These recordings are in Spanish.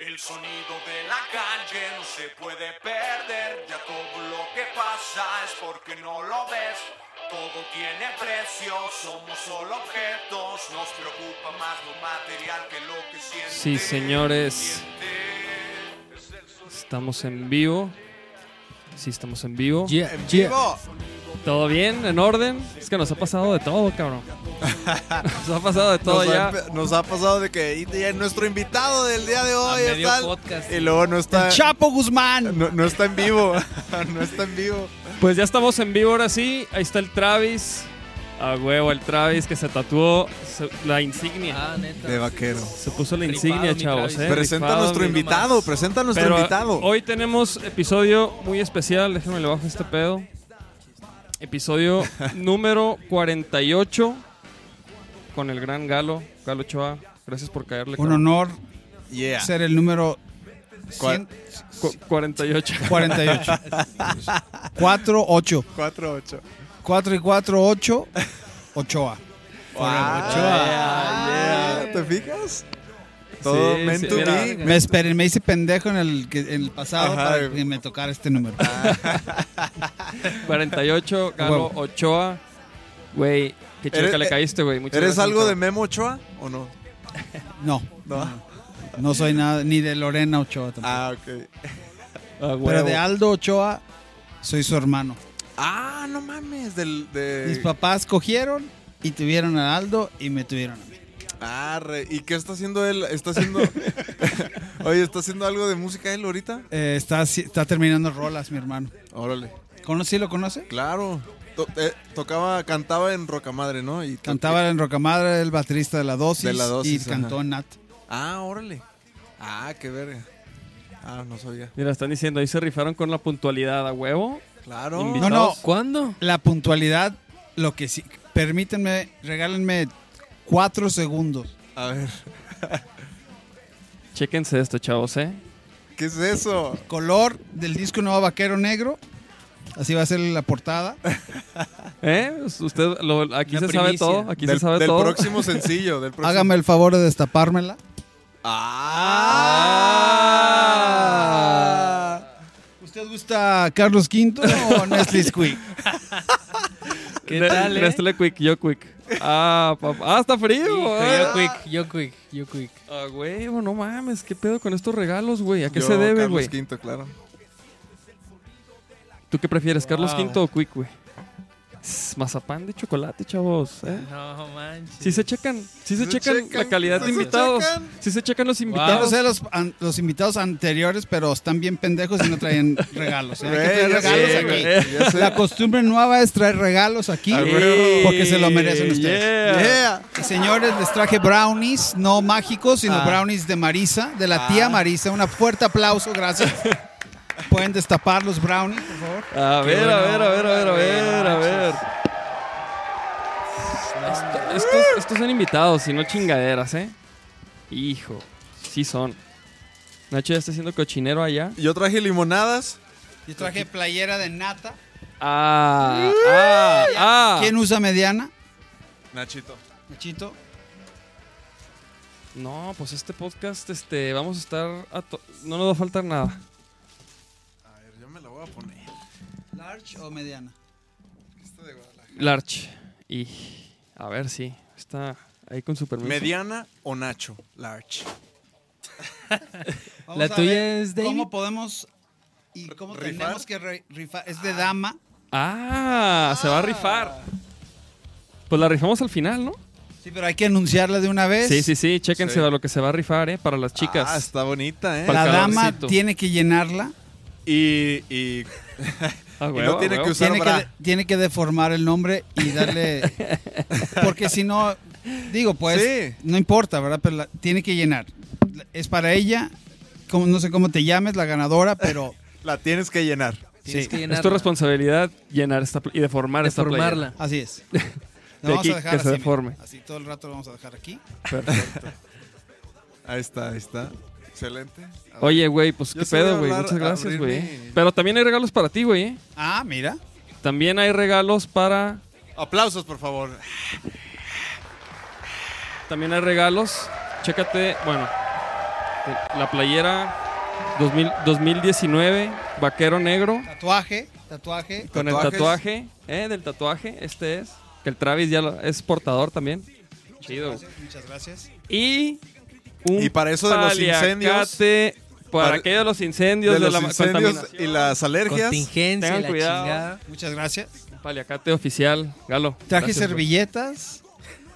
El sonido de la calle no se puede perder, ya todo lo que pasa es porque no lo ves. Todo tiene precio, somos solo objetos, nos preocupa más lo material que lo que siente. Sí, señores. Estamos en vivo. Sí, estamos en vivo. Yeah, ¡En yeah. vivo! ¿Todo bien? ¿En orden? Es que nos ha pasado de todo, cabrón. Nos ha pasado de todo Nos, ya. ha, nos ha pasado de que y- y nuestro invitado del día de hoy medio está podcast. y luego no está Chapo Guzmán. no, no está en vivo, no está en vivo. Pues ya estamos en vivo ahora sí. Ahí está el Travis. A huevo, el Travis que se tatuó la insignia. Ah, neta. De vaquero. Se puso la insignia, chavos. Eh, Presenta a nuestro invitado, presenta a nuestro Pero invitado. hoy tenemos episodio muy especial. Déjenme le bajo este pedo. Episodio número 48 con el gran Galo, Galo Choa. Gracias por caerle. Un cabrón. honor Yeah. ser el número ¿Cuál? cu- 48. 148. 4, 8. 4-8. 4 y 4, 8. Ochoa. Ah, yeah. ¿Te fijas? Todo Sí, meant sí, to mira. be. Me esperen, me hice pendejo en el, que- en el pasado Ajá. para que me tocara este número. 48, Galo Huevo. Ochoa. Güey, qué ¿Eres- chica le caíste, güey. ¿Eres gracias, algo de. Memo Ochoa o no? No, No. no soy nada, ni de Lorena Ochoa tampoco. Ah, ok. Ah. Pero de Aldo Ochoa, soy su hermano. Ah, no mames, del de Mis papás cogieron y tuvieron a Aldo y me tuvieron a mí. Ah, re- ¿y qué está haciendo él? ¿Está haciendo Oye, ¿está haciendo algo de música él ahorita? Eh, está, está terminando rolas, mi hermano. Órale. ¿Conocí lo conoce? Claro. To- eh, tocaba, cantaba en Rocamadre, ¿no? Y Cantaba en Rocamadre, el baterista de la dosis, De La Dosis, y cantó ajá. en Nat. Ah, órale. Ah, qué verga. Ah, no sabía. Mira, están diciendo, ahí se rifaron con la puntualidad a huevo. Claro. Invitados. No, no. ¿Cuándo? La puntualidad, lo que sí, permítanme, regálenme cuatro segundos. A ver, Chéquense esto, chavos, ¿eh? ¿qué es eso? Color del disco Nuevo Vaquero Negro. Así va a ser la portada. ¿Eh? Usted, lo- aquí Una se sabe todo. Aquí del se sabe del todo. próximo sencillo. Del próximo. Hágame el favor de destapármela. Ah. ¿Usted gusta Carlos V o Nestle Squeak? ¿Qué tal, eh? Nestle Quick, yo Quick. Ah, papá. Ah, está frío. Hijo, ah. yo quick, yo quick, yo quick. Ah, güey, no mames. ¿Qué pedo con estos regalos, güey? ¿A qué Yo, se debe, Carlos güey? Quinto, claro. ¿Tú qué prefieres, Carlos Wow. V o Quick, güey? Mazapán de chocolate, chavos. ¿eh? No manches. Sí se checan, sí se Se checan, checan, la calidad de invitados. checan. Sí se checan los Yo no invitados. sé los, an- los invitados anteriores, pero están bien pendejos y no traen regalos. ¿eh? Hay que traer regalos aquí. La costumbre nueva es traer regalos aquí. Sí. Porque se lo merecen ustedes. yeah. Yeah. Y señores, les traje brownies, no mágicos, sino Ah. brownies de Marisa, de la tía Ah. Marisa. Un fuerte aplauso, gracias. Pueden destapar los brownies, por favor. A ver, a ver, a ver, a ver, a ver, a ver. Esto- estos, estos son invitados y no chingaderas, ¿eh? Hijo, sí son. Nacho ya está haciendo cochinero allá. Yo traje limonadas. Yo traje playera de nata. Ah, ah, ah. ¿Quién usa mediana? Nachito. Nachito. No, pues este podcast, este, vamos a estar, a to- no nos va a faltar nada. Voy a poner. ¿Large o mediana? Esta de Guadalajara. Larch. Y, a ver, sí, está ahí con su permiso. ¿Mediana o Nacho? Large. Vamos La a tuya ver es David. ¿Cómo podemos y cómo ¿Rifar? tenemos que rifar? Es de dama. Ah, se va a rifar. Pues la rifamos al final, ¿no? Sí, pero hay que anunciarla de una vez. Sí, sí, sí, chéquense Sí. a lo que se va a rifar, ¿eh? Para las chicas. Ah, está bonita, ¿eh? La dama tiene que llenarla. Y, y, Ah, y no tiene que usar Tiene que, de- tiene que deformar el nombre y darle. Porque si no, digo, pues, Sí. no importa, ¿verdad? Pero la- tiene que llenar. Es para ella. Como, no sé cómo te llames, la ganadora, pero La tienes que llenar. Tienes sí, que Es tu responsabilidad llenar esta y deformar esta playera. Deformarla. así es. De aquí a dejar que así. se mira. deforme. Así todo el rato lo vamos a dejar aquí. Perfecto. Ahí está, ahí está. Excelente. Oye, güey, pues Yo qué sí voy a pedo, güey. hablar- Muchas gracias, abrir güey. mi- Pero también hay regalos para ti, güey. ¿eh? Ah, mira. También hay regalos para. Aplausos, por favor. También hay regalos. Chécate, bueno. La playera 2000 2019, vaquero negro, Tatuaje, tatuaje. con el Tatuajes. tatuaje, ¿eh? Del tatuaje, este es. Que el Travis ya lo- es portador también. Chido. Muchas gracias. Y un Y para eso de los incendios, para, para- aquello de los incendios, de de, los la incendios y las alergias. Contingencia, Tengan la cuidado. chingada. Muchas gracias. Paliacate oficial, Galo. Traje gracias, servilletas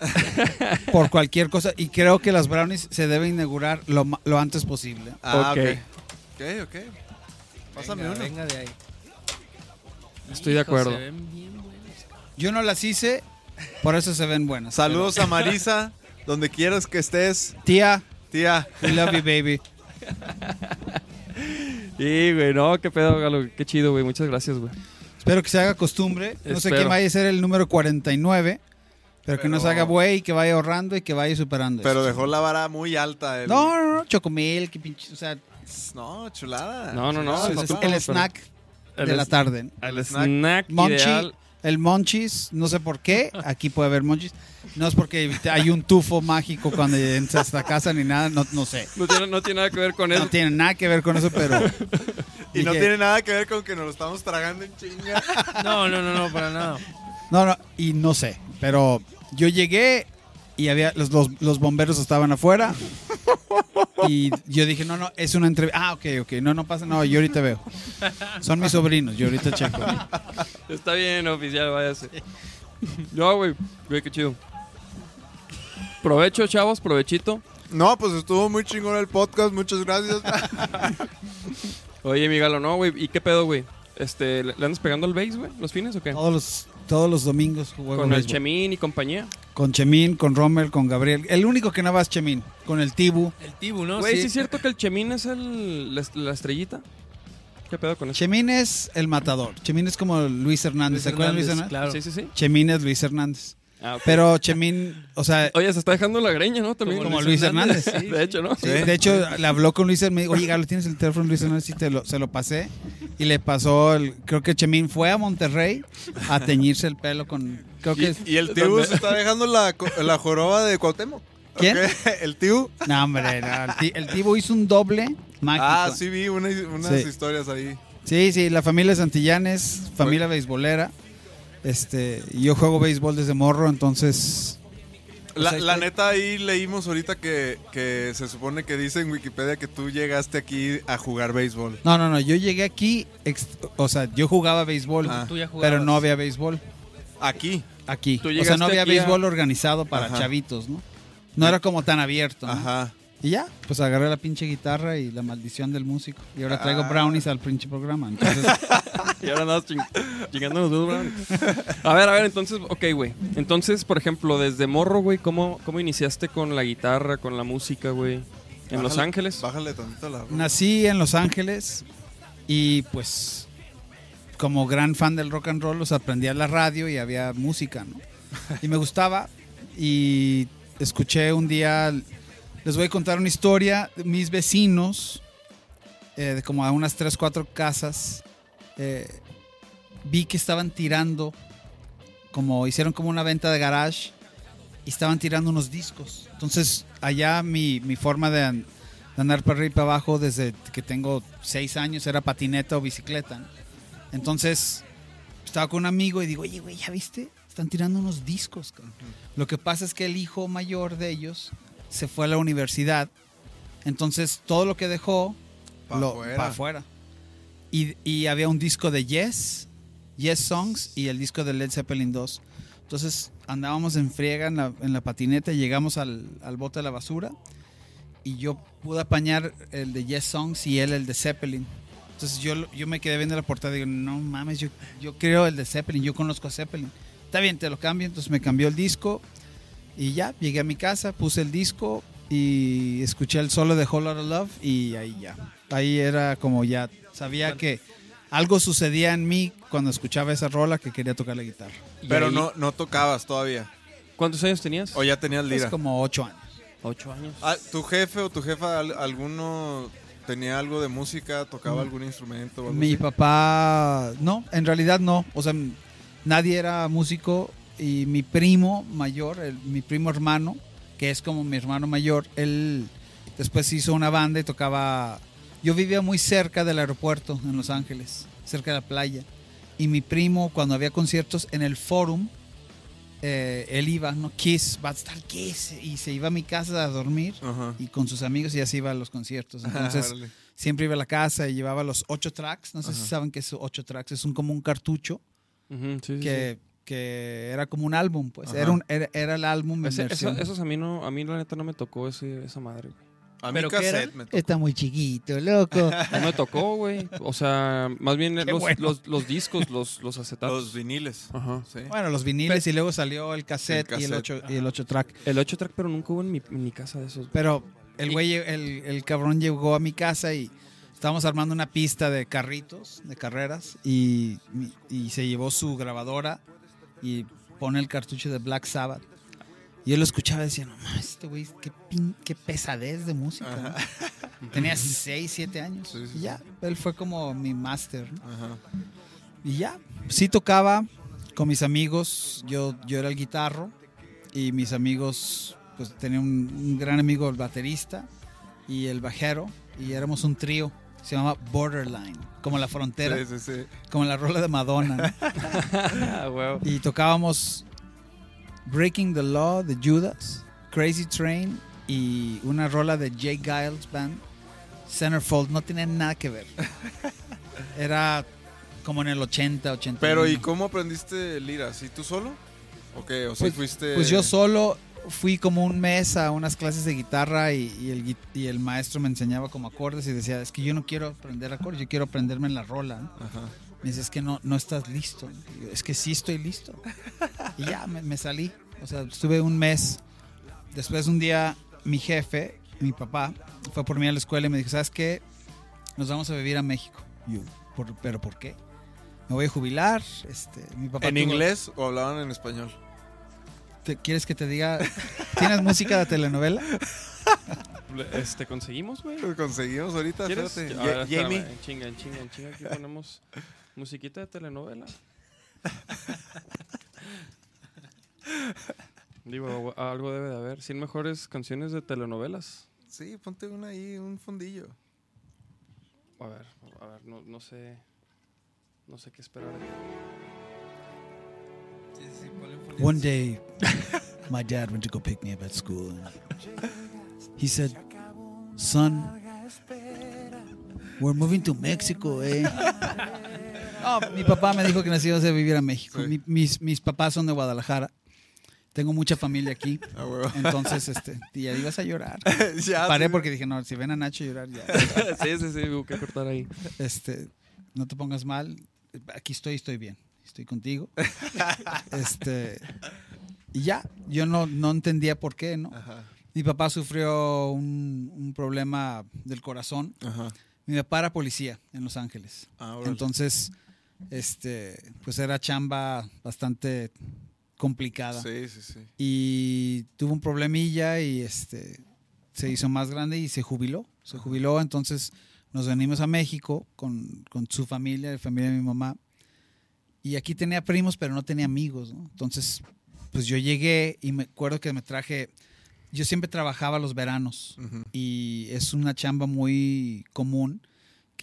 por cualquier cosa y creo que las brownies se deben inaugurar lo, antes posible. Ah, Ok. ok. Ok, ok. Pásame Venga, uno. venga de ahí. Estoy de acuerdo. se ven bien buenos. Yo no las hice, por eso se ven buenas. Saludos a Marisa, donde quieras que estés. Tía, Tía, we love you, baby. Y, güey, no, qué pedo, Galo. Qué chido, güey. Muchas gracias, güey. Espero que se haga costumbre. No sé Espero. quién vaya a ser el número 49, pero, que no se Pero- haga güey, que vaya ahorrando y que vaya superando. pero esto. dejó la vara muy alta. el- No, no, no, chocomil, que pinche, o sea, No, chulada. No, no, no, Chulada, es- es papá, el pero- snack El de la tarde. El El snack, snack. Ideal. El monchis, no sé por qué, aquí puede haber monchis. No es porque hay un tufo mágico cuando entras a esta casa ni nada, no, no sé. No tiene, no tiene nada que ver con eso. No tiene nada que ver con eso, pero... Y no tiene nada que ver con que nos lo estamos tragando en chinga. No, no, no, no, para nada. No, no, y no sé, pero yo llegué y había los, los, los bomberos estaban afuera y yo dije, no, no, es una entrevista. Ah, ok, ok, no, no pasa, no, yo ahorita veo. Son mis sobrinos, yo ahorita checo. Está bien, oficial, váyase. No, güey. Güey, qué chido. Provecho, chavos, provechito. No, pues estuvo muy chingón el podcast. Muchas gracias. Oye, mi Galo, no, güey. ¿Y qué pedo, güey? Este, ¿le andas pegando al base, güey? ¿Los fines o qué? Todos los, todos los domingos juego Con el béisbol. Chemín y compañía. Con Chemín, con Rommel, con Gabriel. El único que no va es Chemín, con el Tibu. El Tibu, ¿no? Güey, ¿sí es cierto que el Chemín es el, la, la estrellita? ¿Qué pedo con eso? Chemín es el matador. Chemín es como Luis Hernández. Luis ¿Se acuerdan de Luis Hernández, claro. Sí, sí, sí. Chemín es Luis Hernández. Ah. Pero Chemín, o sea, Oye, se está dejando la greña, ¿no? También. Como Luis Hernández. sí, De hecho, ¿no? Sí, de hecho, le habló con Luis Hernández. Me dijo, oye, Galo, ¿tienes el teléfono de Luis Hernández? Sí, te lo, se lo pasé. Y le pasó, el, creo que Chemín fue a Monterrey a teñirse el pelo con... Creo que... es- y el tío se está dejando la, co- la joroba de Cuauhtémoc. ¿Quién? El tío. No, hombre, no, el, Tibo hizo un doble mágico. Ah, sí vi una- unas Sí. historias ahí. Sí, sí, la familia Santillanes, familia beisbolera. Este, y yo juego béisbol desde morro, entonces... La, sea, la neta ahí leímos ahorita que, que se supone que dice en Wikipedia que tú llegaste aquí a jugar béisbol. No, no, no, yo llegué aquí, ex- o sea, yo jugaba béisbol, Ah. Pero no había béisbol Aquí. Aquí. Tú O sea, no había a- béisbol organizado para Ajá. chavitos, ¿no? No era como tan abierto. ¿no? Ajá. Y ya, pues agarré la pinche guitarra y la maldición del músico. Y ahora traigo Ah. brownies al pinche programa. Entonces, Y ahora andas ching chingando los dedos, brownies. A ver, a ver, entonces, ok, güey. Entonces, por ejemplo, desde morro, güey, ¿cómo, ¿cómo iniciaste con la guitarra, con la música, güey? ¿En Los Ángeles? Bájale tantito la. nací en Los Ángeles y pues como gran fan del rock and roll, los aprendí a la radio y había música, ¿no? Y me gustaba y escuché un día, les voy a contar una historia, mis vecinos, eh, de como a unas 3, 4 casas, eh, vi que estaban tirando, como hicieron como una venta de garage y estaban tirando unos discos. Entonces allá mi, mi forma de, de andar para arriba y para abajo desde que tengo 6 años era patineta o bicicleta. ¿no? Entonces estaba con un amigo y digo, oye, güey, ¿ya viste? Están tirando unos discos. cabrón". Lo que pasa es que el hijo mayor de ellos se fue a la universidad. Entonces todo lo que dejó Pa' lo afuera. para afuera. Y, y había un disco de Yes, Yes Songs y el disco de Led Zeppelin 2. Entonces andábamos en friega en la, en la patineta y llegamos al, al bote de la basura y yo pude apañar el de Yes Songs y él el de Zeppelin. Entonces yo, yo me quedé viendo la portada y digo, no mames, yo, yo creo el de Zeppelin, yo conozco a Zeppelin. Está bien, te lo cambio. Entonces me cambió el disco y ya, llegué a mi casa, puse el disco y escuché el solo de Whole Lotta Love y ahí ya. Ahí era como ya, sabía que algo sucedía en mí cuando escuchaba esa rola que quería tocar la guitarra. Pero ahí- no, no tocabas todavía. ¿Cuántos años tenías? O ya tenías Es lira. como ocho años. Ocho años. Ah, ¿Tu jefe o tu jefa, al- alguno tenía algo de música, tocaba Mm. algún instrumento? o algo Mi así? papá, no, en realidad no. O sea, nadie era músico y mi primo mayor, el- mi primo hermano, que es como mi hermano mayor, él después hizo una banda y tocaba... Yo vivía muy cerca del aeropuerto en Los Ángeles, cerca de la playa. Y mi primo, cuando había conciertos en el Forum, eh, él iba, ¿no? Kiss, va a estar Kiss. Y se iba a mi casa a dormir Ajá. y con sus amigos y así iba a los conciertos. Entonces, Órale. siempre iba a la casa y llevaba los ocho tracks. No sé si saben qué es ocho tracks. Es un, como un cartucho sí, que, que era como un álbum, pues. Era, un, era, era el álbum Ese- eso- esos a mí no, a mí la neta no me tocó ese, esa madre. A mí ¿Pero qué era? cassette me tocó. Está muy chiquito, loco. No me tocó, güey. O sea, más bien los, bueno. los, los discos, los, los acetatos. Los viniles. Ajá. Sí. bueno, los viniles y luego salió el cassette, El y el cassette. ocho, y el ocho track. El 8 track, pero nunca hubo en mi, en mi casa de esos. Pero el güey, el, el cabrón llegó a mi casa y estábamos armando una pista de carritos, de carreras, y, y se llevó su grabadora y pone el cartucho de Black Sabbath. Y yo lo escuchaba y decía, no mames, este güey, qué, pin- qué pesadez de música. ¿no?". Tenía 6, 7 años. Sí, sí, y ya, él fue como mi máster. ¿no? Ajá. Y ya, sí tocaba con mis amigos, yo, yo era el guitarro y mis amigos, pues tenía un, un gran amigo, el baterista y el bajero, y éramos un trío, se llamaba Borderline, como la frontera, Sí, sí, sí. como la rola de Madonna. ¿no? Ah, y tocábamos Breaking the Law de Judas, Crazy Train y una rola de Jay Giles Band, Centerfold, no tenía nada que ver. Era como en el 80, 80. Pero, ¿y cómo aprendiste lira? ¿Sí tú solo? ¿O qué? ¿O Pues- fuiste...? Pues yo solo fui como un mes a unas clases de guitarra y, y el, y el maestro me enseñaba como acordes y decía, es que yo no quiero aprender acordes, yo quiero aprenderme en la rola. ¿no? Ajá. Me dice, es que no, no estás listo. Yo, es que sí estoy listo. Y ya, me, me salí. O sea, estuve un mes. Después un día, mi jefe, mi papá, fue por mí a la escuela y me dijo, ¿sabes qué? Nos vamos a vivir a México. Y yo, "¿Por- ¿pero por qué? Me voy a jubilar. Este, mi papá ¿En tuvo- inglés o hablaban en español? ¿Te- ¿Quieres que te diga? ¿Tienes música de telenovela? Este, ¿conseguimos, güey? Conseguimos ahorita, ¿Quieres? espérate. A ver, Ja- espérame, Jamie. en chinga, en chinga, en chinga. Aquí ponemos musiquita de telenovela. Digo, algo debe de haber. 100 mejores canciones de telenovelas. Sí, ponte una ahí, un fondillo. A ver, a ver, no, no sé. No sé qué esperar. One day, my dad went to go pick me up at school. And he said, "Son, we're moving to Mexico, eh." No, mi papá me dijo que nos íbamos a vivir a México. Sí. Mi- mis, mis papás son de Guadalajara. Tengo mucha familia aquí. Ah. Entonces, este, ya ibas a llorar. ya, Paré sí. porque dije, no, si ven a Nacho llorar, ya. sí, sí, sí, hubo que cortar ahí. Este, no te pongas mal. Aquí estoy, estoy bien. Estoy contigo. Este, y ya, yo no, no entendía por qué, ¿no? Ajá, Mi papá sufrió un, un problema del corazón. ajá. Mi papá era policía en Los Ángeles. Ah. Entonces, este, pues era chamba bastante complicada. Sí, sí, sí. Y tuvo un problemilla y este se hizo más grande y se jubiló. Se jubiló, entonces nos venimos a México con, con su familia, la familia de mi mamá. Y aquí tenía primos, pero no tenía amigos, ¿no? Entonces, pues yo llegué y me acuerdo que me traje. Yo siempre trabajaba los veranos y es una chamba muy común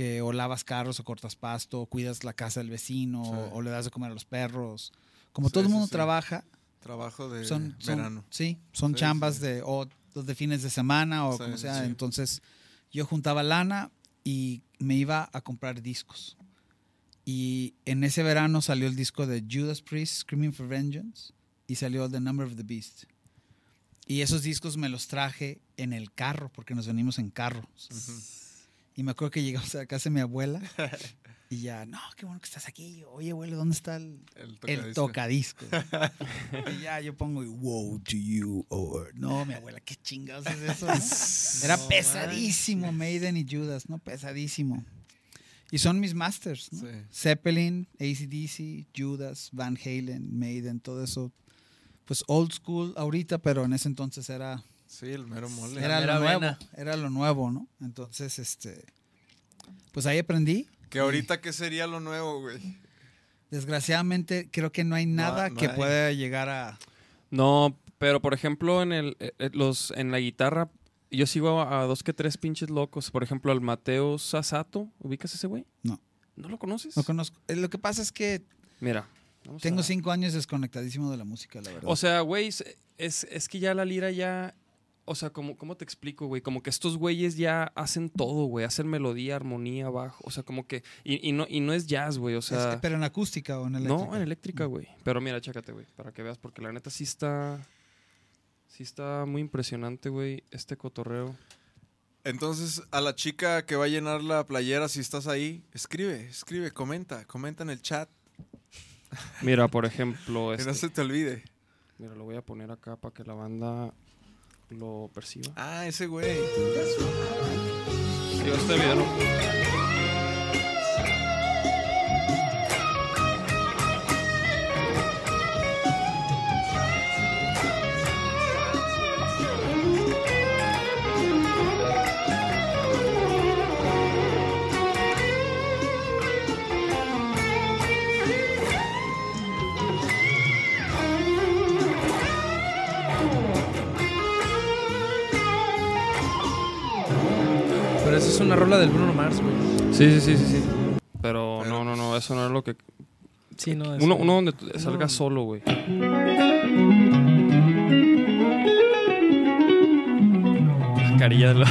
que o lavas carros o cortas pasto, o cuidas la casa del vecino Sí. o, o le das de comer a los perros. Como Sí, todo el mundo sí. trabaja, Trabajo de son, son- verano. sí, son chambas de o de fines de semana o como sea. Entonces yo juntaba lana y me iba a comprar discos. Y en ese verano salió el disco de Judas Priest, Screaming for Vengeance, y salió The Number of the Beast. Y esos discos me los traje en el carro, porque nos venimos en carro. Y me acuerdo que llegamos a casa de mi abuela y ya, no, qué bueno que estás aquí. Oye, abuelo, ¿dónde está el, El el tocadisco. y ya yo pongo, wow to you, or. No, mi abuela, qué chingados es eso. no? Era No pesadísimo, Maiden y Judas, ¿no? Pesadísimo. Y son mis masters, ¿no? Sí. Zeppelin, ACDC, Judas, Van Halen, Maiden, todo eso. Pues old school ahorita, pero en ese entonces era, Sí, el mero mole. era lo nuevo. Era lo nuevo, ¿no? Entonces, este. Pues ahí aprendí. Que ahorita, ¿qué sería lo nuevo, güey? Desgraciadamente, creo que no hay nada no que hay. pueda llegar a. No, pero por ejemplo, en el, eh, eh, los, en la guitarra, yo sigo a, a dos que tres pinches locos. Por ejemplo, al Mateo Sasato. ¿Ubicas ese güey? No. ¿No lo conoces? No conozco. Eh, Lo que pasa es que Mira. tengo a- cinco años desconectadísimo de la música, la verdad. O sea, güey, es, es, es que ya la lira ya. O sea, como, ¿cómo te explico, güey? Como que estos güeyes ya hacen todo, güey. Hacen melodía, armonía, bajo. O sea, como que. Y, y no, y no es jazz, güey. O Es sea. que- pero en acústica o en eléctrica. No, en eléctrica, güey. Pero mira, chécate, güey. Para que veas, porque la neta sí está. Sí está muy impresionante, güey. Este cotorreo. Entonces, a la chica que va a llenar la playera, si estás ahí, escribe, escribe, comenta, comenta en el chat. Mira, por ejemplo. Que Este, no se te olvide. Mira, lo voy a poner acá para que la banda lo perciba. Ah, ese güey. Digo, este video no- una rola del Bruno Mars, güey. Sí, sí, sí, sí, sí. Pero, Pero, no, no, no, eso no es lo que. Sí, no. es- Uno, uno donde No. solo, güey. La carilla de la.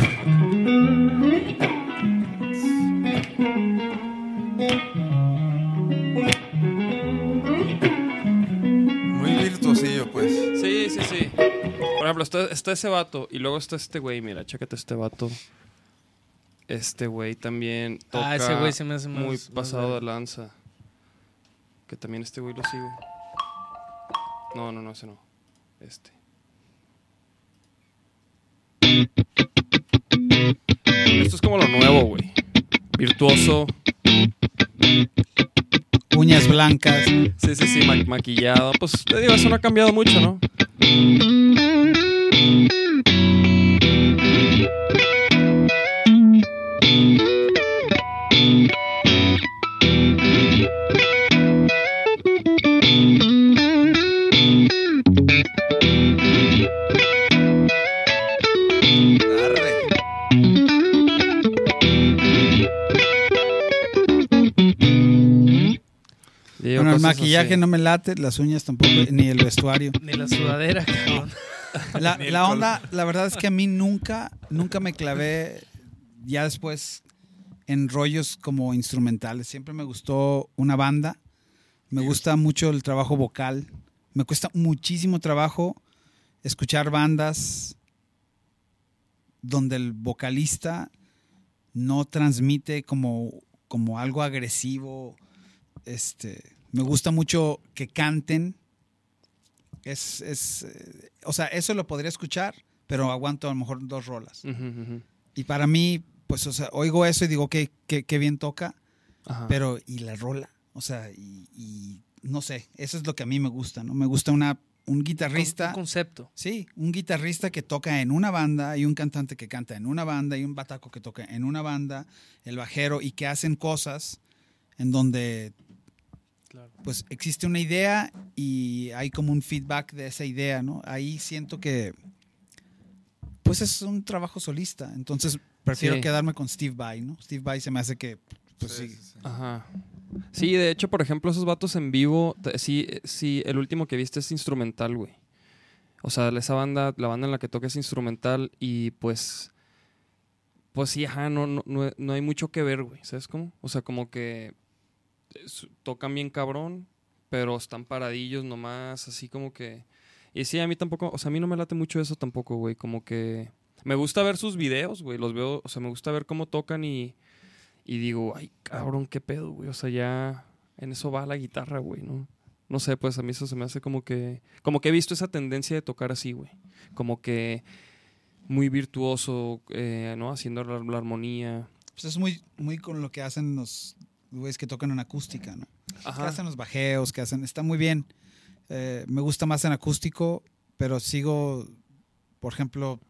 Muy virtuosillo, pues. Sí, sí, sí. Por ejemplo, está, está ese vato y luego está este güey. Mira, chécate este vato. Este güey también toca Ah, ese güey se me hace más- muy más pasado de lanza. Que también este güey lo sigo. No, no, no, ese no. Este. Esto es como lo nuevo, güey. Virtuoso. Uñas blancas. Sí, sí, sí, ma- maquillado. Pues te digo, eso no ha cambiado mucho, ¿no? El maquillaje así. no me late, las uñas tampoco, ni el vestuario. Ni la sudadera, cabrón. La, la onda, la verdad es que a mí nunca, nunca me clavé ya después en rollos como instrumentales. Siempre me gustó una banda. Me gusta mucho el trabajo vocal. Me cuesta muchísimo trabajo escuchar bandas donde el vocalista no transmite como, como algo agresivo. Este, me gusta mucho que canten. Es, es, eh, o sea, eso lo podría escuchar, pero aguanto a lo mejor dos rolas. Y para mí, pues, o sea, oigo eso y digo, que qué, qué bien toca, Ajá. pero ¿y la rola? O sea, y, y no sé, eso es lo que a mí me gusta, ¿no? Me gusta una, un guitarrista. Un concepto. Sí, un guitarrista que toca en una banda y un cantante que canta en una banda y un bataco que toca en una banda, el bajero y que hacen cosas en donde Claro. pues existe una idea y hay como un feedback de esa idea, ¿no? Ahí siento que pues es un trabajo solista, entonces prefiero Sí. quedarme con Steve Vai, ¿no? Steve Vai se me hace que pues sí. Sí, sí, sí. Ajá. Sí, de hecho, por ejemplo, esos vatos en vivo, sí, sí, el último que viste es instrumental, güey. O sea, esa banda, la banda en la que toca es instrumental y pues, pues sí, ajá, no, no, no, no hay mucho que ver, güey, ¿sabes cómo? O sea, como que tocan bien cabrón, pero están paradillos nomás, así como que... Y sí, a mí tampoco, o sea, a mí no me late mucho eso tampoco, güey, como que... Me gusta ver sus videos, güey, los veo, o sea, me gusta ver cómo tocan y... Y digo, ay, cabrón, qué pedo, güey. O sea, ya en eso va la guitarra, güey, ¿no? No sé, pues a mí eso se me hace como que... Como que he visto esa tendencia de tocar así, güey. Como que muy virtuoso, eh, ¿no? Haciendo la, la armonía. Pues es muy, muy con lo que hacen los güeyes que tocan en acústica, ¿no? Que Ajá. hacen los bajeos, que hacen, está muy bien. Eh, me gusta más en acústico, pero sigo, por ejemplo,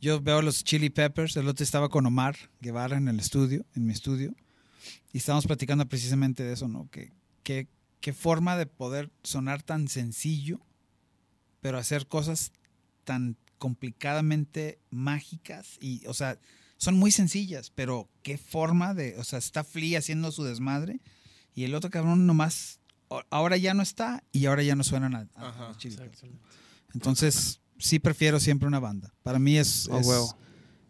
yo veo los Chili Peppers, el otro estaba con Omar Guevara en el estudio, en mi estudio, y estábamos platicando precisamente de eso, ¿no? Que, que- qué forma de poder sonar tan sencillo, pero hacer cosas tan complicadamente mágicas y, o sea, son muy sencillas, pero qué forma de, o sea, está Flea haciendo su desmadre y el otro cabrón nomás, ahora ya no está y ahora ya no suenan a, a- Ajá. Entonces, sí prefiero siempre una banda. Para mí es, A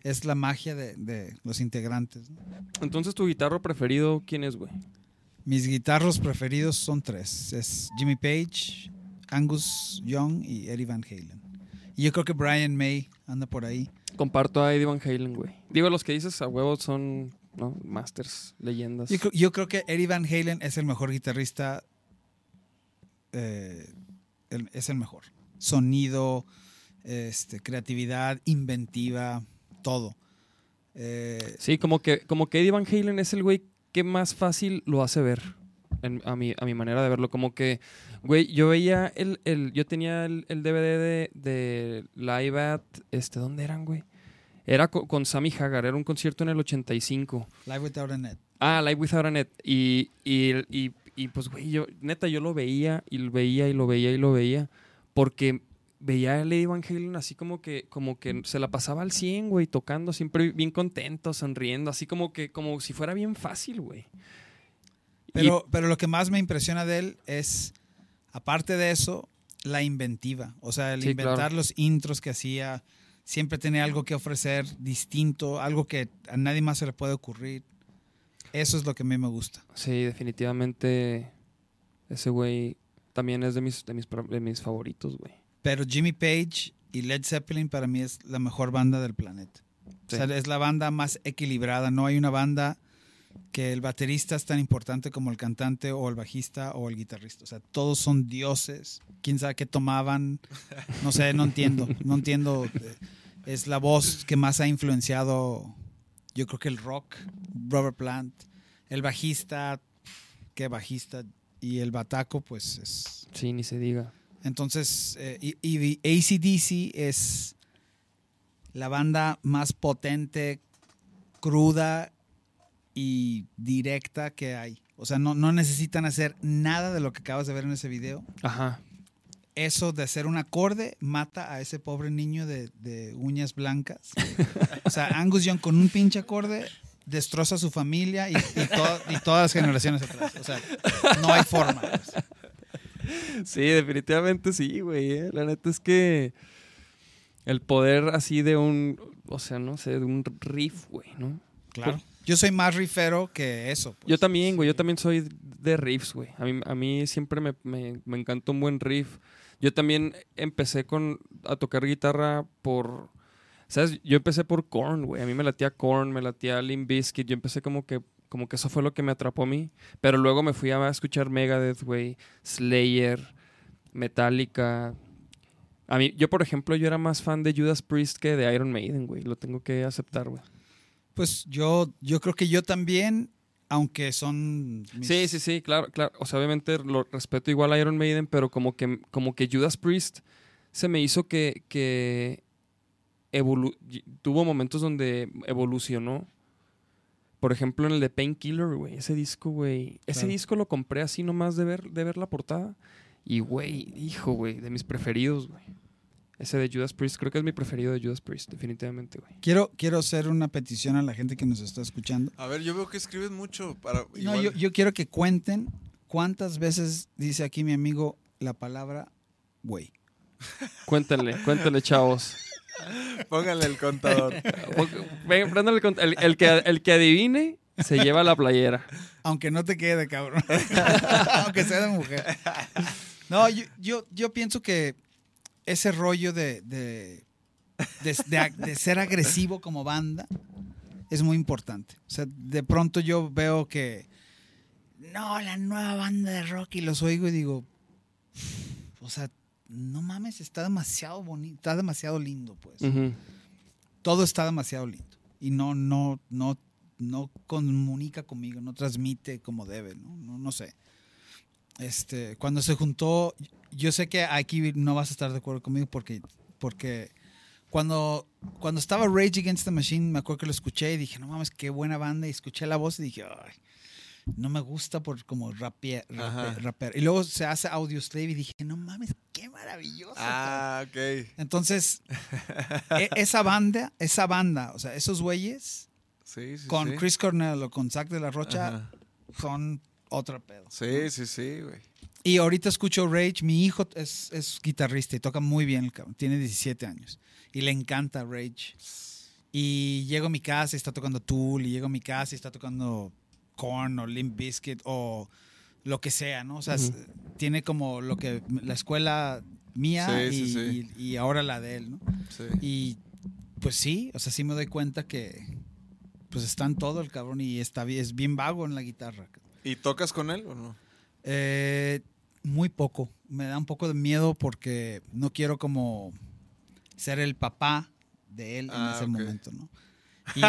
es, la magia de, de los integrantes. ¿no? Entonces, tu guitarro preferido, ¿quién es, güey? Mis guitarros preferidos son tres. Es Jimmy Page, Angus Young y Eddie Van Halen. Y yo creo que Brian May anda por ahí. Comparto a Eddie Van Halen, güey. Digo, los que dices a huevo son, ¿no? Masters, leyendas. Yo creo, yo creo que Eddie Van Halen es el mejor guitarrista. eh, el- es el mejor. Sonido, este, creatividad, inventiva, todo. Eh, Sí, como que, como que Eddie Van Halen es el güey que más fácil lo hace ver. En- a, mi, a mi manera de verlo. Como que, güey, yo veía el, el yo tenía el, el DVD de, de Live at, este, ¿dónde eran, güey? Era co- con Sammy Hagar, era un concierto en el 85. Live Without a Net. Ah, Live Without a Net. Y, y, y, y, pues, güey, yo, neta, yo lo veía y lo veía y lo veía y lo veía. Porque veía a Lady Van Halen así como que, como que se la pasaba al 100, güey, tocando siempre bien contento, sonriendo, así como que, como si fuera bien fácil, güey. Y- Pero, pero lo que más me impresiona de él es, aparte de eso, la inventiva. O sea, el Sí, inventar claro. los intros que hacía, siempre tenía algo que ofrecer distinto, algo que a nadie más se le puede ocurrir. Eso es lo que a mí me gusta. Sí, definitivamente ese güey también es de mis, de mis, de mis favoritos, güey. Pero Jimmy Page y Led Zeppelin para mí es la mejor banda del planeta. Sí. O sea, es la banda más equilibrada. No hay una banda que el baterista es tan importante como el cantante o el bajista o el guitarrista. O sea, todos son dioses. ¿Quién sabe qué tomaban? No sé, no entiendo. No entiendo. Eh, Es la voz que más ha influenciado, yo creo que el rock, Robert Plant. El bajista, qué bajista. Y el bataco, pues es... Sí, ni se diga. Entonces, eh, y, y ACDC es la banda más potente, cruda y directa que hay. O sea, no, no necesitan hacer nada de lo que acabas de ver en ese video. Ajá. Eso de hacer un acorde mata a ese pobre niño de, de uñas blancas. O sea, Angus Young con un pinche acorde destroza a su familia y, y to- y todas las generaciones atrás. O sea, no hay forma. pues. Sí, definitivamente sí, güey. eh. La neta es que el poder así de un, o sea, no sé, de un riff, güey, ¿no? Claro. Yo soy más rifero que eso. pues. Yo también, güey, yo también soy de riffs, güey. A mí, a mí siempre me, me, me encanta un buen riff. Yo también empecé con, a tocar guitarra por... ¿Sabes? Yo empecé por Korn, güey. A mí me latía Korn, me latía Limp Bizkit. Yo empecé como que, como que eso fue lo que me atrapó a mí. Pero luego me fui a escuchar Megadeth, güey. Slayer, Metallica. A mí, yo, por ejemplo, yo era más fan de Judas Priest que de Iron Maiden, güey. Lo tengo que aceptar, güey. Pues yo, yo creo que yo también, aunque son... mis- Sí, sí, sí, claro, claro. O sea, obviamente lo respeto igual a Iron Maiden, pero como que, como que Judas Priest se me hizo que, que evolu- tuvo momentos donde evolucionó. Por ejemplo, en el de Painkiller, güey. Ese disco, güey. Ese Claro. disco lo compré así nomás de ver, de ver la portada. Y, güey, hijo, güey, de mis preferidos, güey. Ese de Judas Priest, creo que es mi preferido de Judas Priest, definitivamente, güey. Quiero, quiero hacer una petición a la gente que nos está escuchando. A ver, yo veo que escribes mucho para. No, yo, yo quiero que cuenten cuántas veces dice aquí mi amigo la palabra güey. Cuéntenle, cuéntenle, chavos. Pónganle el contador. Ven, préndale el, cont- el, el que, el que adivine se lleva la playera. Aunque no te quede, cabrón. Aunque sea de mujer. No, yo, yo, yo pienso que ese rollo de, de, de- ser agresivo como banda es muy importante. O sea, de pronto yo veo que, no, la nueva banda de rock y los oigo y digo, o sea, no mames, está demasiado bonito, está demasiado lindo, pues. Todo está demasiado lindo. Y no no no no comunica conmigo no transmite como debe no no, no sé este cuando se juntó yo sé que aquí no vas a estar de acuerdo conmigo porque porque cuando cuando estaba Rage Against the Machine me acuerdo que lo escuché y dije no mames qué buena banda y escuché la voz y dije ay no me gusta por como rapear. Ajá. rapear. Y luego se hace Audio Slave y dije, no mames, qué maravilloso. cabrón". Ah, ok. Entonces, e- esa banda, esa banda, o sea, esos güeyes Sí, sí, con sí. Chris Cornell o con Zach de la Rocha Ajá. son otro pedo. Sí, sí, sí, güey. Y ahorita escucho Rage. Mi hijo es, es guitarrista y toca muy bien el cabrón. Tiene 17 años. Y le encanta Rage. Y llego a mi casa y está tocando Tool. Y llego a mi casa y está tocando Korn o Limp Bizkit o lo que sea, ¿no? O sea, tiene como lo que la escuela mía Sí, y, sí, sí. y- y ahora la de él, ¿no? Sí. Y pues sí, o sea, sí me doy cuenta que pues está en todo el cabrón y está es bien vago en la guitarra. ¿Y tocas con él o no? Eh, muy poco. Me da un poco de miedo porque no quiero como ser el papá de él Ah, en ese ok. momento, ¿no? Y,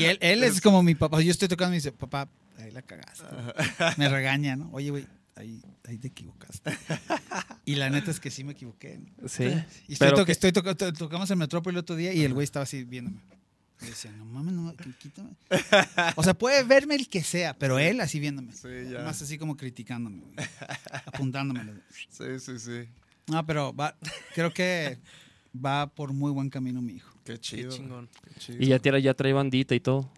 y él, él es como mi papá. Yo estoy tocando y me dice, papá, ahí la cagaste. Me regaña, ¿no? Oye, güey, ahí, ahí te equivocaste. Y la neta es que sí me equivoqué. ¿no? Sí. Y estoy, Pero to- que- estoy to- tocamos en Metrópoli el otro día y el güey estaba así viéndome. Y decía, no mames, no, qu- quítame. O sea, puede verme el que sea, pero él así viéndome. Sí, ya. Más así como criticándome, güey. apuntándome. Sí, sí, sí. No, pero va, creo que va por muy buen camino mi hijo. Qué Qué chido. chingón. qué chido. Y ya, tira, ya trae bandita y todo.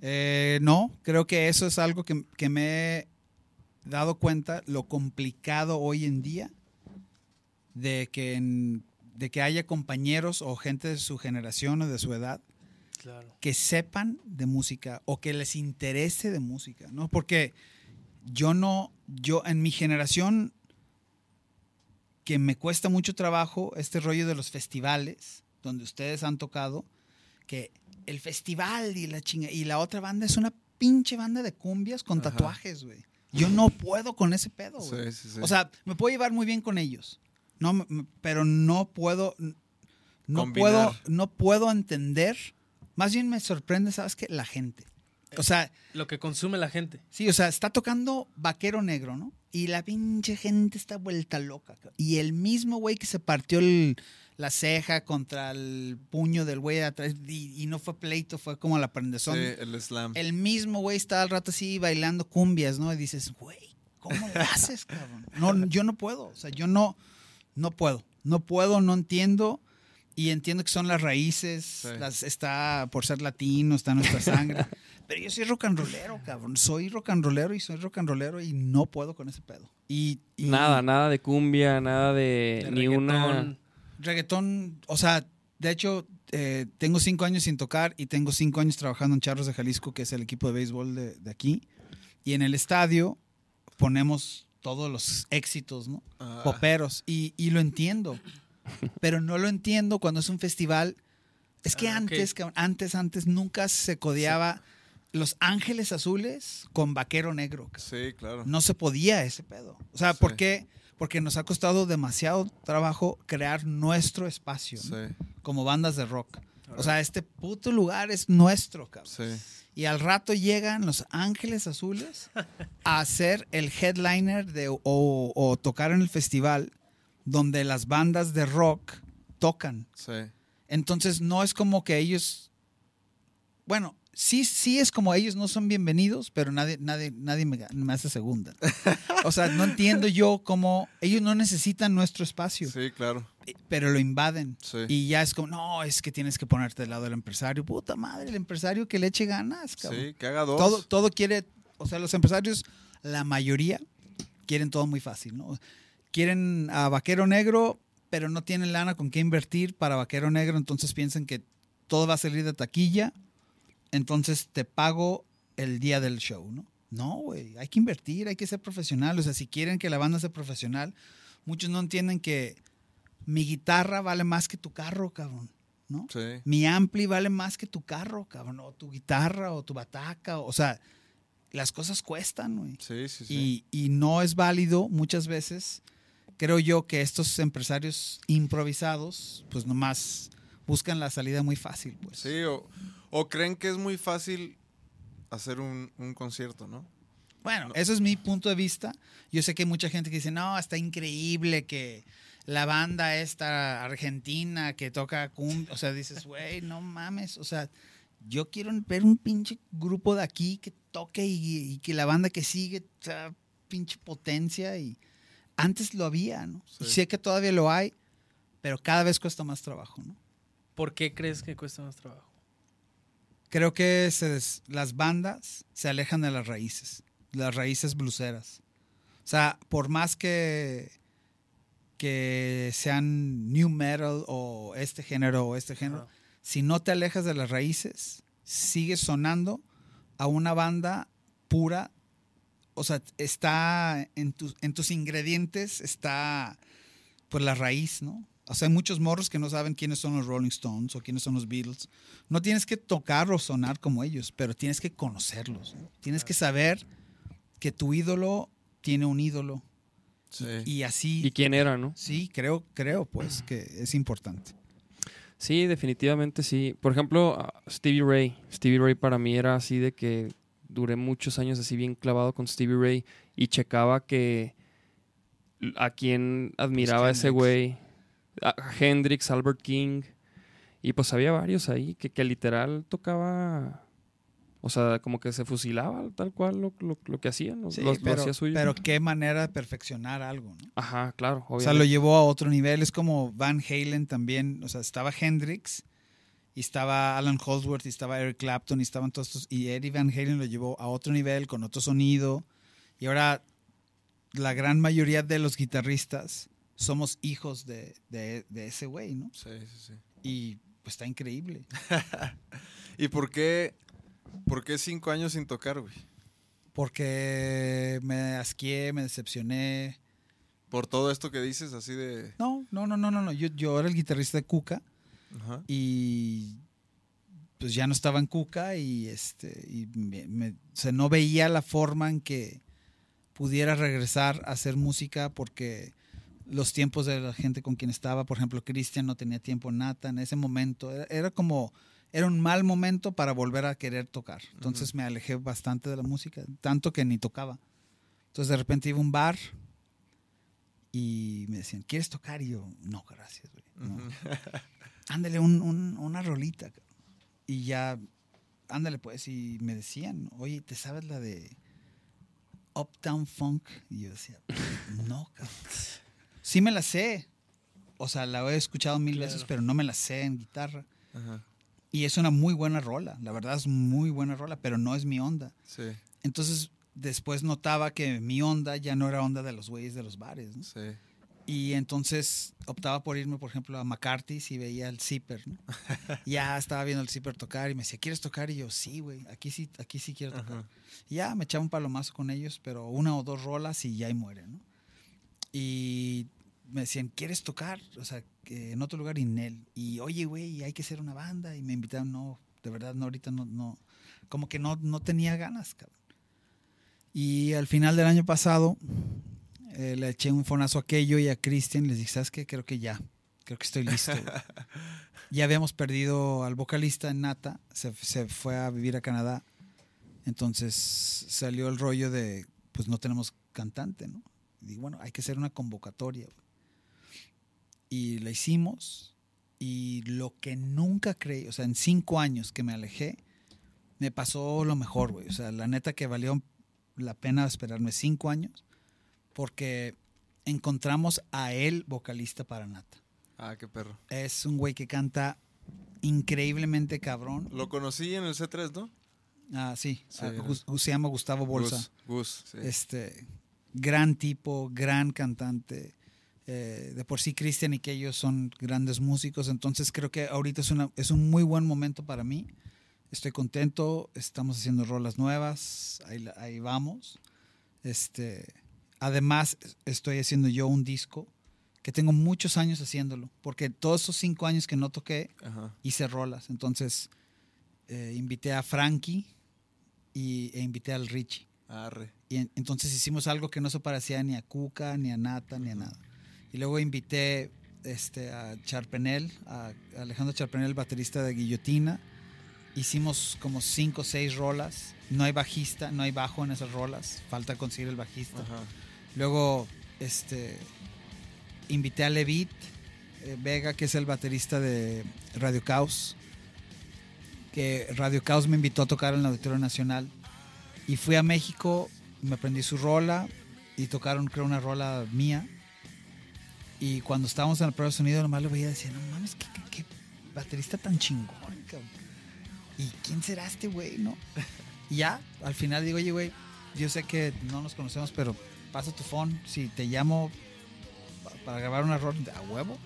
Eh, no, creo que eso es algo que, que me he dado cuenta lo complicado hoy en día de que, en- de que haya compañeros o gente de su generación o de su edad Claro. que sepan de música o que les interese de música, ¿no? Porque yo no, yo en mi generación, que me cuesta mucho trabajo este rollo de los festivales, donde ustedes han tocado, que el festival y la chinga, y la otra banda es una pinche banda de cumbias con Ajá. tatuajes, güey. Yo no puedo con ese pedo, güey. Sí, sí, sí. O sea, me puedo llevar muy bien con ellos. No, pero no puedo. No Combinar. puedo, no puedo entender. Más bien me sorprende, ¿sabes qué? La gente. O sea, Lo que consume la gente. sí, o sea, está tocando Vaquero Negro, ¿no? Y la pinche gente está vuelta loca. cabrón. Y el mismo güey que se partió el- la ceja contra el puño del güey de atrás y, y no fue pleito, fue como la prendezón. Sí, el slam. El mismo güey está al rato así bailando cumbias, ¿no? Y dices, güey, ¿cómo le haces, cabrón? No, yo no puedo, o sea, yo no, no puedo, no puedo, no entiendo. Y entiendo que son las raíces, Sí. las, está por ser latino, está nuestra sangre. Pero yo soy rock and rollero, cabrón. Soy rock and rollero y soy rock and rollero y no puedo con ese pedo. Y, y Nada, nada de cumbia, nada de, De ni una... reggaetón. reggaetón, o sea, de hecho, eh, tengo cinco años sin tocar y tengo cinco años trabajando en Charros de Jalisco, que es el equipo de béisbol de, de aquí. Y en el estadio ponemos todos los éxitos, ¿no? Ah, Poperos. Y, y lo entiendo. Pero no lo entiendo cuando es un festival. Es que Ah, antes, antes, antes nunca se codeaba Los Ángeles Azules con Vaquero Negro. sí, claro. No se podía ese pedo. O sea, Sí. ¿por qué? Porque nos ha costado demasiado trabajo crear nuestro espacio ¿no? Sí, como bandas de rock. O sea, este puto lugar es nuestro, cabrón. sí. Y al rato llegan Los Ángeles Azules a ser el headliner de, o, o tocar en el festival donde las bandas de rock tocan. Sí. Entonces no es como que ellos, bueno, sí, sí es como ellos no son bienvenidos, pero nadie, nadie, nadie me, me hace segunda. O sea, no entiendo yo cómo ellos no necesitan nuestro espacio, Sí, claro. pero lo invaden. Sí. Y ya es como, no, es que tienes que ponerte del lado del empresario. Puta madre, el empresario que le eche ganas, cabrón. Sí, que haga dos. Todo, todo quiere, o sea, los empresarios, la mayoría, quieren todo muy fácil, ¿no? Quieren a Vaquero Negro, pero no tienen lana con qué invertir para Vaquero Negro, entonces piensan que todo va a salir de taquilla, entonces te pago el día del show, ¿no? No, güey, hay que invertir, hay que ser profesional, o sea, si quieren que la banda sea profesional, muchos no entienden que mi guitarra vale más que tu carro, cabrón, ¿no? Sí. Mi ampli vale más que tu carro, cabrón, o tu guitarra, o tu bataca, o, o sea, las cosas cuestan, güey. Sí, sí, sí. Y, y no es válido muchas veces, creo yo, que estos empresarios improvisados, pues nomás buscan la salida muy fácil, pues. Sí, o, o creen que es muy fácil hacer un, un concierto, ¿no? Bueno, eso es mi punto de vista. Yo sé que hay mucha gente que dice, no, está increíble que la banda esta argentina que toca cum, o sea, dices, güey, no mames, o sea, yo quiero ver un pinche grupo de aquí que toque y, y que la banda que sigue sea pinche potencia y antes lo había, ¿no? Y sé que todavía lo hay, pero cada vez cuesta más trabajo, ¿no? ¿Por qué crees que cuesta más trabajo? Creo que se des- las bandas se alejan de las raíces, las raíces bluseras. O sea, por más que, que sean new metal o este género o este género, si no te alejas de las raíces, sigues sonando a una banda pura. O sea, está en tus, en tus ingredientes, está pues la raíz, ¿no? O sea, hay muchos morros que no saben quiénes son los Rolling Stones o quiénes son los Beatles. No tienes que tocar o sonar como ellos, pero tienes que conocerlos. ¿no? Tienes que saber que tu ídolo tiene un ídolo. Sí. Y así, ¿Y quién era, no? sí, creo, creo pues que es importante. Sí, definitivamente sí. Por ejemplo, a Stevie Ray. Stevie Ray para mí era así de que duré muchos años así bien clavado con Stevie Ray y checaba que a quien admiraba ese Hendrix. güey, a Hendrix, Albert King, y pues había varios ahí que, que literal tocaba, o sea, como que se fusilaba tal cual lo, lo- lo que hacían, lo, Sí, lo- pero, hacía suyo. pero qué manera de perfeccionar algo, ¿no? Ajá, claro, O sea, obviamente. lo llevó a otro nivel. Es como Van Halen también. O sea, estaba Hendrix y estaba Alan Holdsworth y estaba Eric Clapton y estaban todos estos. Y Eddie Van Halen lo llevó a otro nivel con otro sonido. Y ahora la gran mayoría de los guitarristas somos hijos de, de- de ese güey, ¿no? Sí, sí, sí. Y pues está increíble. ¿Y por qué, por qué cinco años sin tocar, güey? Porque me asqué, me decepcioné. Por todo esto que dices, así de... No, no, no, no, no. no. Yo, yo era el guitarrista de Cuca. Ajá. y pues ya no estaba en Cuca y este y me- me- o sea, no veía la forma en que pudiera regresar a hacer música porque los tiempos de la gente con quien estaba, por ejemplo, Cristian no tenía tiempo en Nata en ese momento, era, era como era un mal momento para volver a querer tocar. Entonces me alejé bastante de la música, tanto que ni tocaba. Entonces de repente iba a un bar y me decían, ¿quieres tocar? Y yo, no, gracias, güey. no". ándale un- un- una rolita. cabrón". Y ya, ándale pues, y me decían, oye, ¿te sabes la de Uptown Funk? Y yo decía, no, cabrón. Sí me la sé. O sea, la he escuchado mil veces, pero no me la sé en guitarra. Ajá. Y es una muy buena rola, la verdad es muy buena rola, pero no es mi onda. Sí, Entonces, después notaba que mi onda ya no era onda de los güeyes de los bares, ¿no? sí. Y entonces optaba por irme, por ejemplo, a McCarthy y veía el zipper, ¿no? ya estaba viendo el zipper tocar y me decía, ¿quieres tocar? Y yo, sí, güey, aquí sí, aquí sí quiero tocar. Ajá. Y ya me echaba un palomazo con ellos, pero una o dos rolas y ya y muere, ¿no? Y me decían, ¿quieres tocar? O sea, en otro lugar y en él. Y oye, güey, hay que hacer una banda. Y me invitaron, no, de verdad, no, ahorita no, no, como que no, no tenía ganas, cabrón. Y al final del año pasado eh, le eché un fonazo a aquello y a Cristian. Les dije, ¿sabes qué? Creo que ya. Creo que estoy listo. güey". ya habíamos perdido al vocalista en Nata. Se, se fue a vivir a Canadá. Entonces salió el rollo de, pues no tenemos cantante, ¿no? Y digo, bueno, hay que hacer una convocatoria. Y la hicimos. Y lo que nunca creí, o sea, en cinco años que me alejé, me pasó lo mejor, güey. O sea, la neta que valió la pena esperarme cinco años porque encontramos a él vocalista para Nata. Ah, qué perro. Es un güey que canta increíblemente cabrón. Lo conocí en el C3, ¿no? Ah, sí, Sí, ah. Gus- se llama Gustavo Bolsa. Gus, Gus, sí. Este, gran tipo, gran cantante. Eh, de por sí, Cristian y que ellos son grandes músicos. Entonces creo que ahorita es, una, es un muy buen momento para mí. Estoy contento. Estamos haciendo rolas nuevas. Ahí vamos. Este, además, estoy haciendo yo un disco que tengo muchos años haciéndolo. Porque todos esos cinco años que no toqué, Ajá. hice rolas. Entonces, eh, invité a Frankie y, e invité al Richie. Arre. Y en- entonces hicimos algo que no se parecía ni a Cuca, ni a Nata, ni a nada. Y luego invité este, a Charpenel, a Alejandro Charpenel, baterista de Guillotina. Hicimos como cinco o seis rolas. No hay bajista, no hay bajo en esas rolas. Falta conseguir el bajista. Ajá. Luego este, invité a Levit eh, Vega, que es el baterista de Radio Caos, que Radio Caos me invitó a tocar en el Auditorio Nacional. Y fui a México, me aprendí su rola y tocaron, creo, una rola mía. Y cuando estábamos en prueba de sonido, nomás lo veía y decía, no mames, qué, baterista tan chingón. ¿Y quién será este güey, no? Ya, al final digo, oye, güey, yo sé que no nos conocemos, pero pasa tu phone. Si te llamo pa- para grabar una rola, a huevo.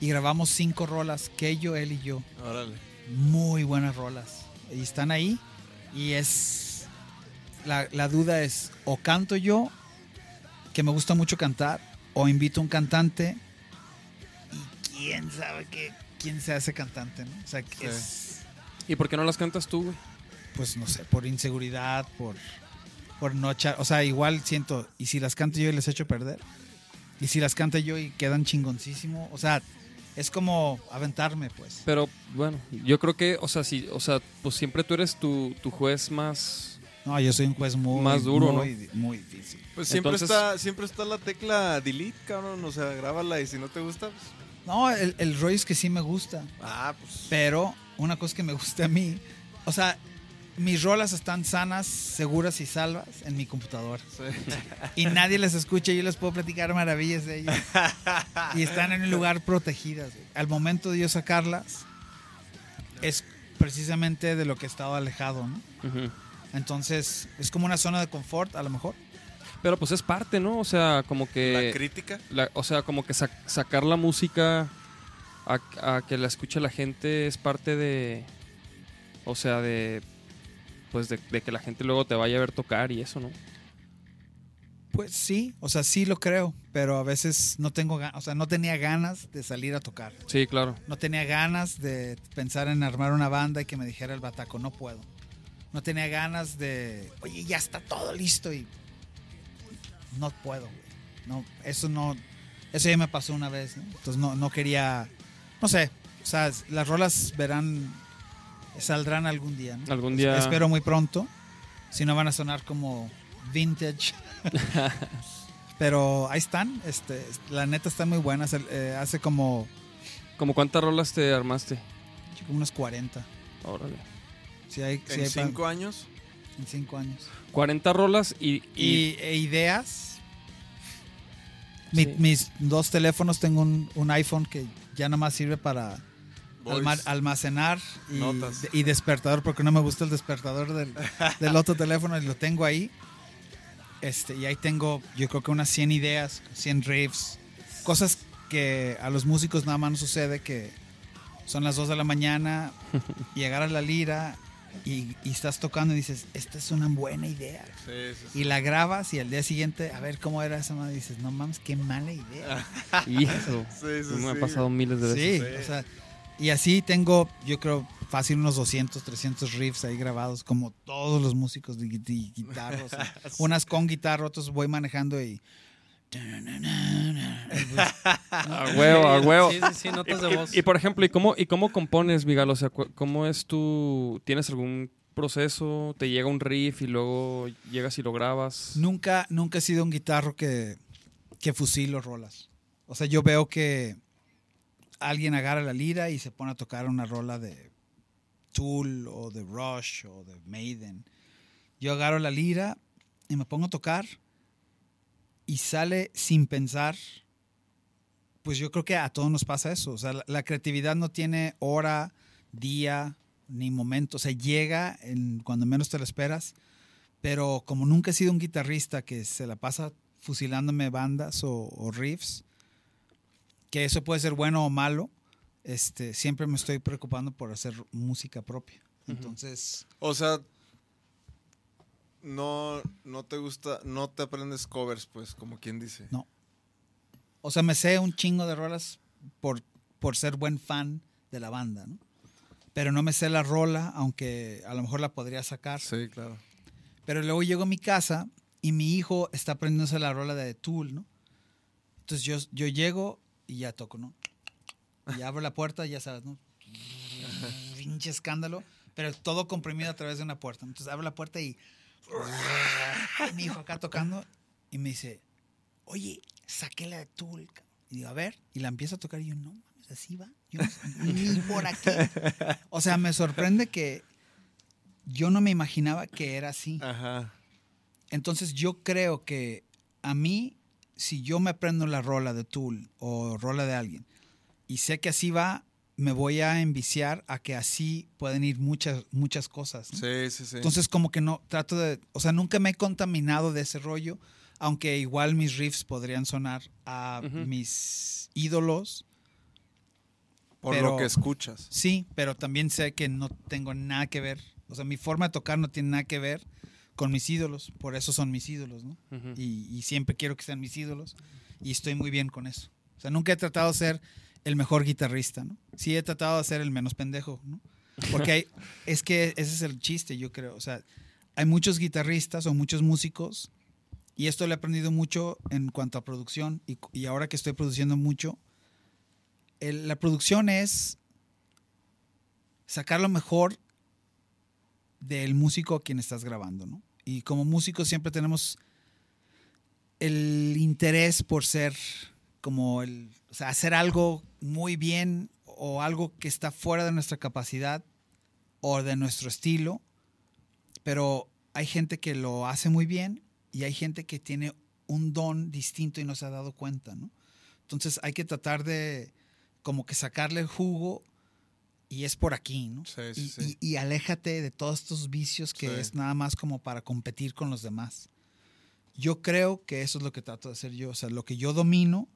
Y grabamos cinco rolas, que yo, él y yo. Órale. Muy buenas rolas. Y están ahí. Y es. La, la duda es: o canto yo, que me gusta mucho cantar, o invito a un cantante. Y quién sabe qué, quién sea ese cantante, ¿no? O sea, que Sí. es. ¿Y por qué no las cantas tú, güey? Pues no sé, por inseguridad, por. Por no echar. O sea, igual siento. ¿Y si las canto yo y les echo perder? ¿Y si las canto yo y quedan chingoncísimo? O sea, es como aventarme, pues. Pero bueno, yo creo que, o sea, sí, o sea, pues siempre tú eres tu, tu juez más. No, yo soy un juez muy. Más duro, muy, di- Muy difícil. Pues siempre Entonces- está siempre está la tecla delete, cabrón. O sea, grábala y si no te gusta, pues. No, el, el rollo es que sí me gusta. Ah, pues. Pero una cosa que me gusta a mí, o sea, mis rolas están sanas, seguras y salvas en mi computadora. Y nadie las escucha, yo les puedo platicar maravillas de ellas. Y están en un lugar protegidas. Al momento de yo sacarlas, es precisamente de lo que he estado alejado, ¿no? Entonces, es como una zona de confort, a lo mejor. Pero pues es parte, ¿no? O sea, como La que. crítica. la- o sea, como que sac- sacar la música a, a que la escuche la gente es parte de. O sea, de. Pues de, de que la gente luego te vaya a ver tocar y eso, ¿no? Pues sí, o sea, sí lo creo, pero a veces no tengo ganas, o sea, no tenía ganas de salir a tocar. Sí, claro. No tenía ganas de pensar en armar una banda y que me dijera el bataco, no puedo. No tenía ganas de, oye, ya está todo listo y no puedo, güey. No, eso no, eso ya me pasó una vez, ¿no? Entonces no, no quería, no sé, o sea, las rolas verán, saldrán algún día, ¿no? Algún día. Espero muy pronto, si no van a sonar como vintage. Pero ahí están, este, la neta están muy buenas. eh, hace como, ¿Como cuántas rolas te armaste? como unos 40. Órale. Hay, sí En hay cinco años. en cinco años. 40 rolas y. y- Y, e ideas. Mi- Sí. Mis dos teléfonos, tengo un, un iPhone que ya nada más sirve para. Alma- almacenar y, Notas. y despertador, porque no me gusta el despertador del, del otro teléfono y lo tengo ahí. Este, y ahí tengo, yo creo que unas 100 ideas, 100 riffs, cosas que a los músicos nada más nos sucede que son las 2 de la mañana y agarras la lira y, y estás tocando y dices, esta es una buena idea. Sí, sí, sí. Y la grabas y al día siguiente, a ver cómo era esa madre, dices, no mames, qué mala idea. Hijo. Me ha pasado miles de veces. Sí, o sea, y así tengo, yo creo, fácil unos 200, 300 riffs ahí grabados, como todos los músicos de, de guitarra. o sea, unas con guitarra, otros voy manejando y... A huevo, a huevo. Sí, sí, sí, notas de Y- voz. Y, por ejemplo, ¿y cómo, ¿y cómo compones, Vigal? O sea, ¿cómo es tu... ¿Tienes algún proceso? ¿Te llega un riff y luego llegas y lo grabas? Nunca, nunca he sido un guitarro que, que fusilo rolas. O sea, yo veo que alguien agarra la lira y se pone a tocar una rola de Tool o de Rush o de Maiden. Yo agarro la lira y me pongo a tocar y sale sin pensar. Pues yo creo que a todos nos pasa eso. O sea, la, creatividad no tiene hora, día ni momento. O sea, llega en, cuando menos te lo esperas pero como nunca he sido un guitarrista que se la pasa fusilándome bandas o riffs, que eso puede ser bueno o malo, este, siempre me estoy preocupando por hacer música propia. Entonces, O sea, no, no te gusta, no te aprendes covers, pues, como quien dice. No. o sea, me sé un chingo de rolas por, por ser buen fan de la banda, ¿no? Pero no me sé la rola, aunque a lo mejor la podría sacar. Sí, claro. Pero luego llego a mi casa y mi hijo está aprendiéndose la rola de Tool, ¿no? Entonces yo, yo llego y ya toco, ¿no? Y abro la puerta, ya sabes, ¿no? Pinche escándalo, pero todo comprimido a través de una puerta. Entonces abro la puerta y, y mi hijo acá tocando y me dice, oye, saqué la de Tool. cabrón". Y digo, a ver, y la empiezo a tocar y yo, no mames, así va. Yo ni por aquí. O sea, me sorprende que yo no me imaginaba que era así. Ajá. Entonces yo creo que a mí, si yo me aprendo la rola de Tool o rola de alguien y sé que así va, me voy a enviciar a que así pueden ir muchas, muchas cosas. ¿no? Sí, sí, sí. Entonces como que no, trato de, o sea, nunca me he contaminado de ese rollo, aunque igual mis riffs podrían sonar a mis ídolos. Por pero- lo que escuchas. Sí, pero también sé que no tengo nada que ver. O sea, mi forma de tocar no tiene nada que ver con mis ídolos. Por eso son mis ídolos, ¿no? Y, y siempre quiero que sean mis ídolos y estoy muy bien con eso. O sea, nunca he tratado de ser el mejor guitarrista, ¿no? Sí he tratado de ser el menos pendejo, ¿no? Porque hay, es que ese es el chiste, yo creo. O sea, hay muchos guitarristas o muchos músicos y esto lo he aprendido mucho en cuanto a producción y, y ahora que estoy produciendo mucho, el- la producción es sacar lo mejor del músico a quien estás grabando, ¿no? Y como músicos siempre tenemos el interés por ser como el, o sea, hacer algo muy bien o algo que está fuera de nuestra capacidad o de nuestro estilo, pero hay gente que lo hace muy bien y hay gente que tiene un don distinto y no se ha dado cuenta, ¿no? Entonces hay que tratar de como que sacarle jugo y es por aquí, ¿no? Sí, y, sí, sí. y- y aléjate de todos estos vicios que Sí. es nada más como para competir con los demás. Yo creo que eso es lo que trato de hacer yo. O sea, lo que yo domino.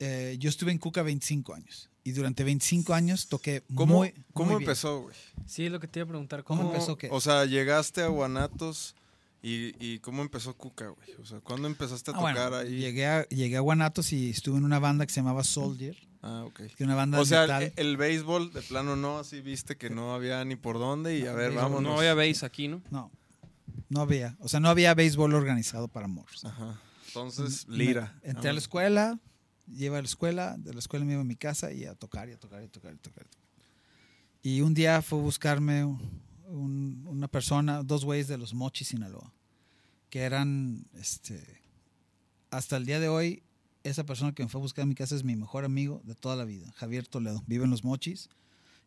eh, yo estuve en Cuca 25 años. Y durante 25 años toqué ¿Cómo, muy, cómo muy bien. empezó, güey? Sí, es lo que te iba a preguntar. ¿Cómo ¿Cómo, empezó qué? O sea, llegaste a Guanatos y, y ¿cómo empezó Cuca, güey? O sea, ¿cuándo empezaste a Ah, tocar bueno, ahí? llegué, a, llegué a Guanatos y estuve en una banda que se llamaba Soldier. Ah, ok. Que una banda O sea, metal. el, el béisbol de plano no, así viste que no había ni por dónde y a ver, béisbol vámonos. No había bass aquí, ¿no? No, no había. O sea, no había béisbol organizado para morros. Ajá. Entonces, Me- lira. entré a la escuela, iba a la escuela, de la escuela me iba a mi casa y a tocar y a tocar y a tocar y a tocar. Y un día fue a buscarme un- una persona, dos güeyes de los Mochis, Sinaloa, que eran, este, hasta el día de hoy, esa persona que me fue a buscar a mi casa es mi mejor amigo de toda la vida, Javier Toledo, vive en los Mochis,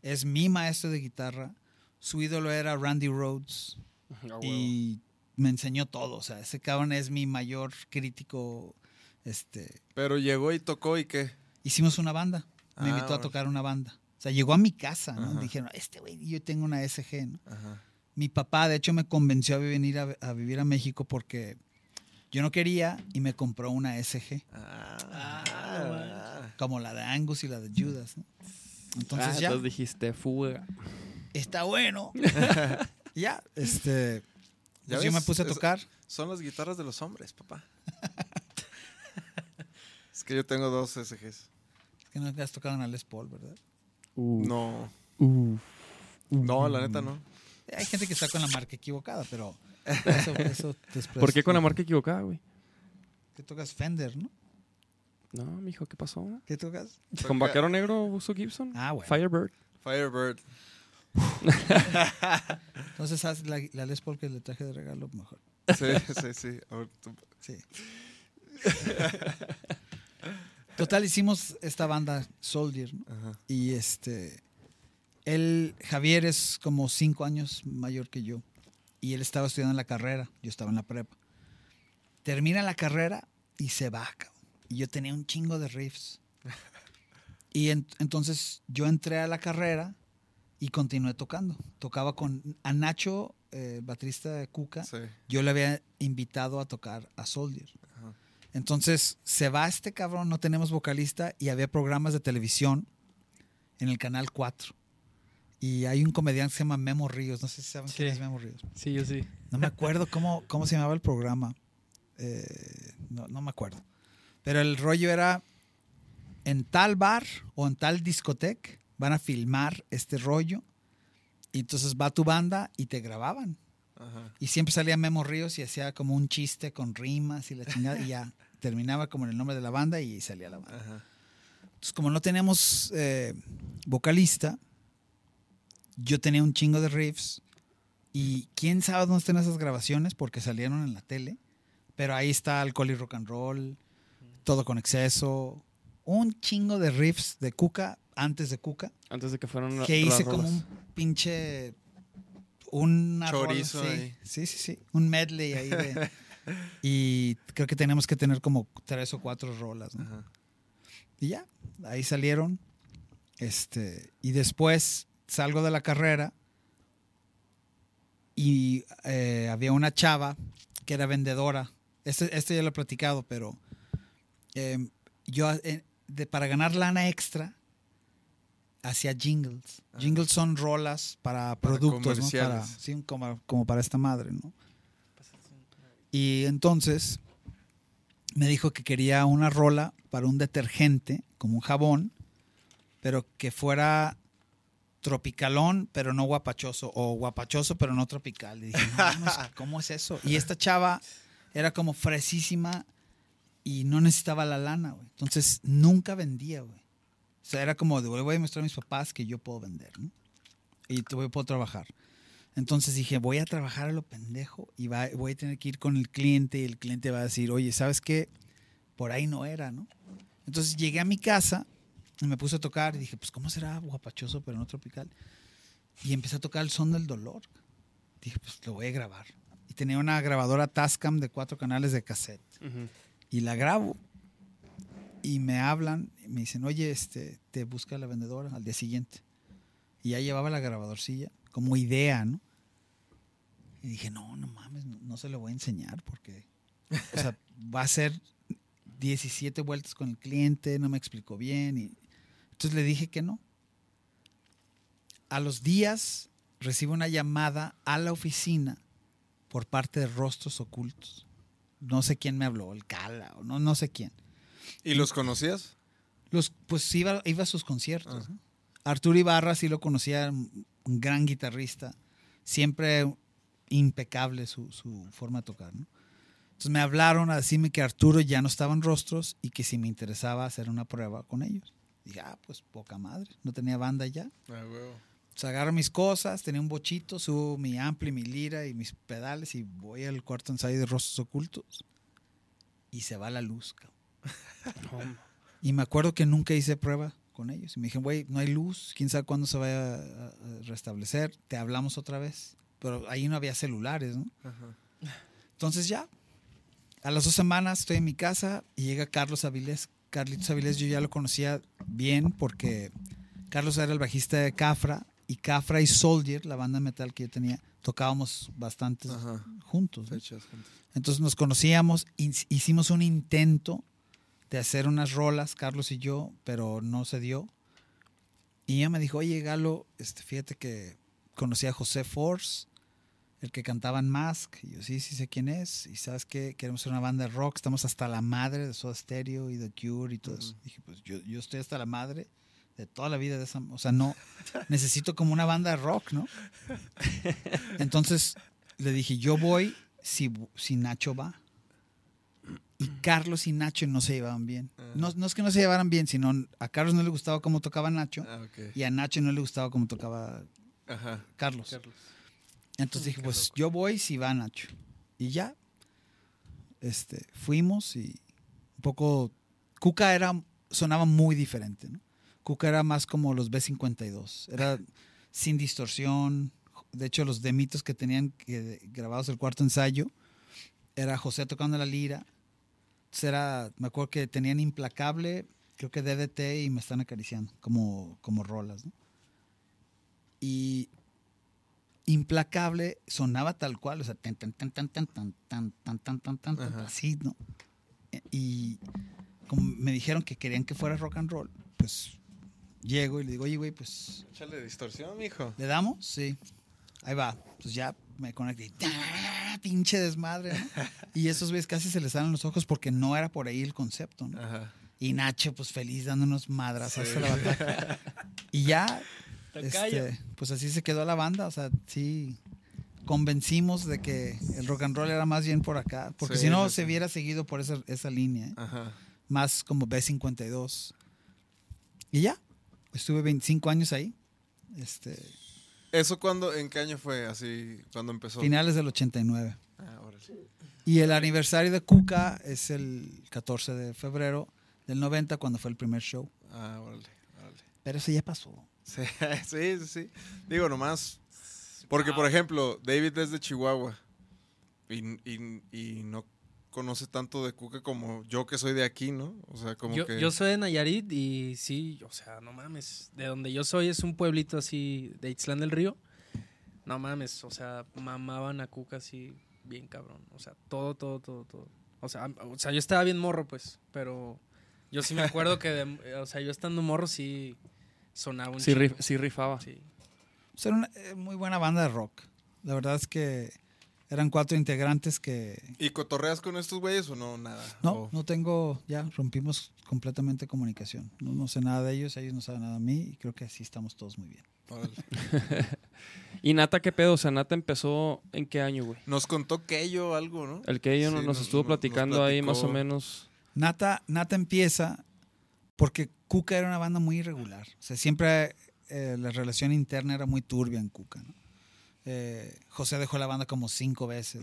es mi maestro de guitarra, su ídolo era Randy Rhodes, y me enseñó todo. O sea, ese cabrón es mi mayor crítico. Este, Pero llegó y tocó y qué. hicimos una banda. Me Ah, invitó a tocar una banda. O sea, llegó a mi casa, ¿no? Ajá. Dijeron, este güey, yo tengo una SG, ¿no? Ajá. Mi papá, de hecho, me convenció a venir a, a vivir a México porque yo no quería y me compró una SG, Ah, como la de Angus y la de Judas, ¿no? Entonces Ah, ya, entonces dijiste fuga. está bueno. ya, este, ¿Ya pues yo me puse a Es- tocar. Son las guitarras de los hombres, papá. es que yo tengo dos SGs. Que no has tocado una Les Paul, ¿verdad? No, Uh. no, la neta no. Hay gente que está con la marca equivocada, pero eso, eso ¿Por qué con la marca equivocada, güey? ¿Qué tocas Fender, no? No, mijo, ¿qué pasó? ¿Qué tocas? ¿Con Vaquero Negro uso Gibson? Ah, bueno. Firebird. Firebird. Entonces haz la, la Les Paul que le traje de regalo mejor. Sí, sí, sí. A ver, tú- Sí. Total, hicimos esta banda Soldier, ¿no? Ajá. Y este. Él, Javier, es como cinco años mayor que yo. Y él estaba estudiando en la carrera. Yo estaba en la prepa. Termina la carrera y se va, cabrón. Y yo tenía un chingo de riffs. Y en- entonces yo entré a la carrera y continué tocando. Tocaba con a Nacho, eh, baterista de Cuca. Sí. Yo le había invitado a tocar a Soldier. Ajá. Entonces se va este cabrón, no tenemos vocalista y había programas de televisión en el canal 4. Y hay un comediante que se llama Memo Ríos, no sé si saben quién Sí. es Memo Ríos. Sí, yo sí. No me acuerdo cómo, cómo se llamaba el programa. Eh, no, no me acuerdo. Pero el rollo era en tal bar o en tal discoteca van a filmar este rollo. Y entonces va tu banda y te grababan. Ajá. Y siempre salía Memo Ríos y hacía como un chiste con rimas y la chingada. y ya terminaba como en el nombre de la banda y salía la banda. Ajá. Entonces, como no teníamos eh, vocalista, yo tenía un chingo de riffs. Y quién sabe dónde están esas grabaciones porque salieron en la tele. Pero ahí está Alcohol y Rock and Roll, Todo con Exceso, un chingo de riffs de Cuca antes de Cuca Antes de que fueran que hice como un pinche rola, Chorizo sí, ahí. sí, sí, sí, un medley ahí de- y creo que tenemos que tener como tres o cuatro rolas, ¿no? Ajá. Y ya, ahí salieron. Este, y después salgo de la carrera y eh, había una chava que era vendedora. Este, este ya lo he platicado, pero eh, yo eh, de- para ganar lana extra hacía jingles. Ah. Jingles son rolas para Para productos, ¿no? Para, sí, como, como para esta madre, ¿no? Y entonces me dijo que quería una rola para un detergente, como un jabón, pero que fuera tropicalón, pero no guapachoso, o guapachoso, pero no tropical. Y dije, no, no, ¿cómo es eso? Y esta chava era como fresísima y no necesitaba la lana, güey. Entonces nunca vendía, güey. O sea, era como de, "Güey, voy a mostrar a mis papás que yo puedo vender, ¿no? Y voy, puedo trabajar. Entonces dije, voy a trabajar a lo pendejo y va- voy a tener que ir con el cliente y el cliente va a decir, oye, ¿sabes qué? Por ahí no era, ¿no? Entonces llegué a mi casa me puse a tocar y dije, pues ¿cómo será guapachoso pero no tropical? Y empecé a tocar el son del dolor. Dije, pues lo voy a grabar. Y tenía una grabadora Tascam de cuatro canales de cassette. Y la grabo. Y me hablan y me dicen, oye, este, te busca la vendedora al día siguiente. Y ya llevaba la grabadorcilla como idea, ¿no? Y dije, no, no mames, no, no se lo voy a enseñar porque, o sea, va a ser 17 vueltas con el cliente, no me explicó bien. Y, entonces le dije que no. A los días recibo una llamada a la oficina por parte de Rostros Ocultos. No sé quién me habló, el Cala, o no, no sé quién. ¿Y los conocías? Los, pues iba, iba a sus conciertos. ¿no? Arturo Ibarra sí lo conocía, un un gran guitarrista, siempre impecable su, su forma de tocar. ¿no? Entonces me hablaron a decirme que Arturo ya no estaba en rostros y que si me interesaba hacer una prueba con ellos. Dije, ah, pues poca madre, no tenía banda ya. Ah, huevo. Entonces agarro mis cosas, tenía un bochito, subo mi ampli, mi lira y mis pedales y voy al cuarto ensayo de Rostros Ocultos y se va la luz. cabrón. Y me acuerdo que nunca hice prueba con ellos. Y me dijeron, güey, no hay luz, quién sabe cuándo se vaya a, a restablecer, te hablamos otra vez. Pero ahí no había celulares, ¿no? Ajá. Entonces ya, a las dos semanas estoy en mi casa y llega Carlos Avilés. Carlitos Avilés yo ya lo conocía bien porque Carlos era el bajista de Cafra y Cafra y Soldier, la banda metal que yo tenía, tocábamos bastante Ajá. juntos. Entonces nos conocíamos, hicimos un intento de hacer unas rolas, Carlos y yo, pero no se dio. Y ella me dijo, oye, Galo, este, fíjate que conocí a José Force, el que cantaba en Mask. Y yo, sí, sí sé quién es. Y sabes qué, queremos ser una banda de rock, estamos hasta la madre de Soda Stereo y The Cure y todo eso. Dije, pues yo, yo estoy hasta la madre de toda la vida de esa... O sea, no, necesito como una banda de rock, ¿no? Entonces le dije, yo voy si, si Nacho va. Y Carlos y Nacho no se llevaban bien. No, no es que no se llevaran bien, sino a Carlos no le gustaba cómo tocaba Nacho Ah, y a Nacho no le gustaba cómo tocaba Ajá. Carlos. Carlos. Entonces dije, pues yo voy si va Nacho. Y ya, este, fuimos y un poco, Cuca era, sonaba muy diferente, ¿no? Cuca era más como los B52, era sin distorsión. De hecho, los demitos que tenían que- grabados el cuarto ensayo, era José tocando la lira. Entonces era, me acuerdo que tenían Implacable, creo que DDT y Me Están Acariciando, como, como rolas, ¿no? Y implacable sonaba tal cual, o sea, tan, tan, tan, tan, tan, tan, tan, tan, tan, tan, tan, Ajá. así, ¿no? E- Y como me dijeron que querían que fuera rock and roll, pues llego y le digo, oye, güey, pues, Échale distorsión, mijo. ¿le damos? Sí. Ahí va. Pues ya me conecté. y ¡ah! Pinche desmadre, ¿no? Y esos güeyes casi se les salen los ojos porque no era por ahí el concepto, ¿no? Ajá. Y Nacho, pues feliz, dándonos madras Sí. hasta la batalla. Y ya. Este, pues así se quedó la banda. O sea, sí convencimos de que el rock and roll era más bien por acá. Porque Sí, si no, se hubiera seguido por esa, esa línea. ¿eh? Ajá. Más como B52. Y ya, estuve 25 años ahí. Este, ¿Eso cuándo, en qué año fue así, cuando empezó? finales del 89. Ah, órale. Y el aniversario de Cuca es el 14 de febrero del 90 cuando fue el primer show. Ah, órale, órale. Pero eso ya pasó. Sí, sí, sí. Digo, nomás. Porque, por ejemplo, David es de Chihuahua. Y, y- y no conoce tanto de Cuca como yo que soy de aquí, ¿no? O sea, como Yo, que. yo soy de Nayarit y sí, o sea, no mames. De donde yo soy es un pueblito así de Itzlán del Río. No mames, o sea, mamaban a Cuca así bien cabrón. O sea, todo, todo, todo, todo. O sea, o sea yo estaba bien morro, pues, pero yo sí me acuerdo que, de- o sea, yo estando morro sí sonaba un Sí, rif- sí rifaba. Sí. Pues era una eh, muy buena banda de rock. La verdad es que eran cuatro integrantes que... ¿Y cotorreas con estos güeyes o no? Nada. No, no tengo, ya rompimos completamente comunicación. No, no sé nada de ellos, ellos no saben nada de mí y creo que así estamos todos muy bien. ¿Y Nata qué pedo? O sea, Nata empezó en qué año, güey? Nos contó que yo algo, ¿no? El que ella Sí, nos nos- estuvo nos- platicando nos ahí más o menos. Nata, Nata empieza porque Cuca era una banda muy irregular. O sea, siempre eh, la relación interna era muy turbia en Cuca. ¿no? Eh, José dejó la banda como cinco veces.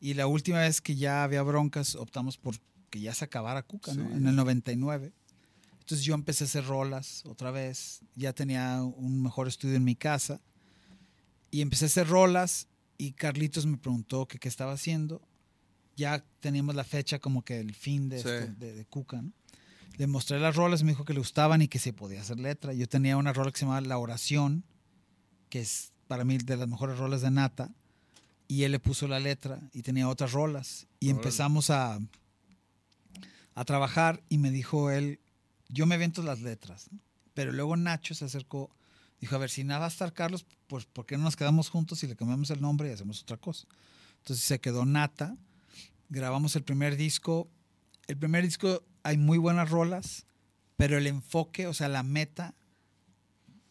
Y la última vez que ya había broncas, optamos por que ya se acabara Cuca. En el 99. Entonces yo empecé a hacer rolas otra vez. Ya tenía un mejor estudio en mi casa. Y empecé a hacer rolas y Carlitos me preguntó que qué estaba haciendo. Ya teníamos la fecha como que el fin de, Sí. esto- de, de Cuca, ¿no? Le mostré las rolas, me dijo que le gustaban y que se podía hacer letra. Yo tenía una rola que se llamaba La Oración, que es para mí de las mejores rolas de Nata y él le puso la letra y tenía otras rolas y Órale. empezamos a a trabajar y me dijo él yo me invento las letras pero luego Nacho se acercó dijo a ver si nada va a estar Carlos pues ¿por qué no nos quedamos juntos y le cambiamos el nombre y hacemos otra cosa entonces se quedó Nata grabamos el primer disco el primer disco hay muy buenas rolas pero el enfoque o sea la meta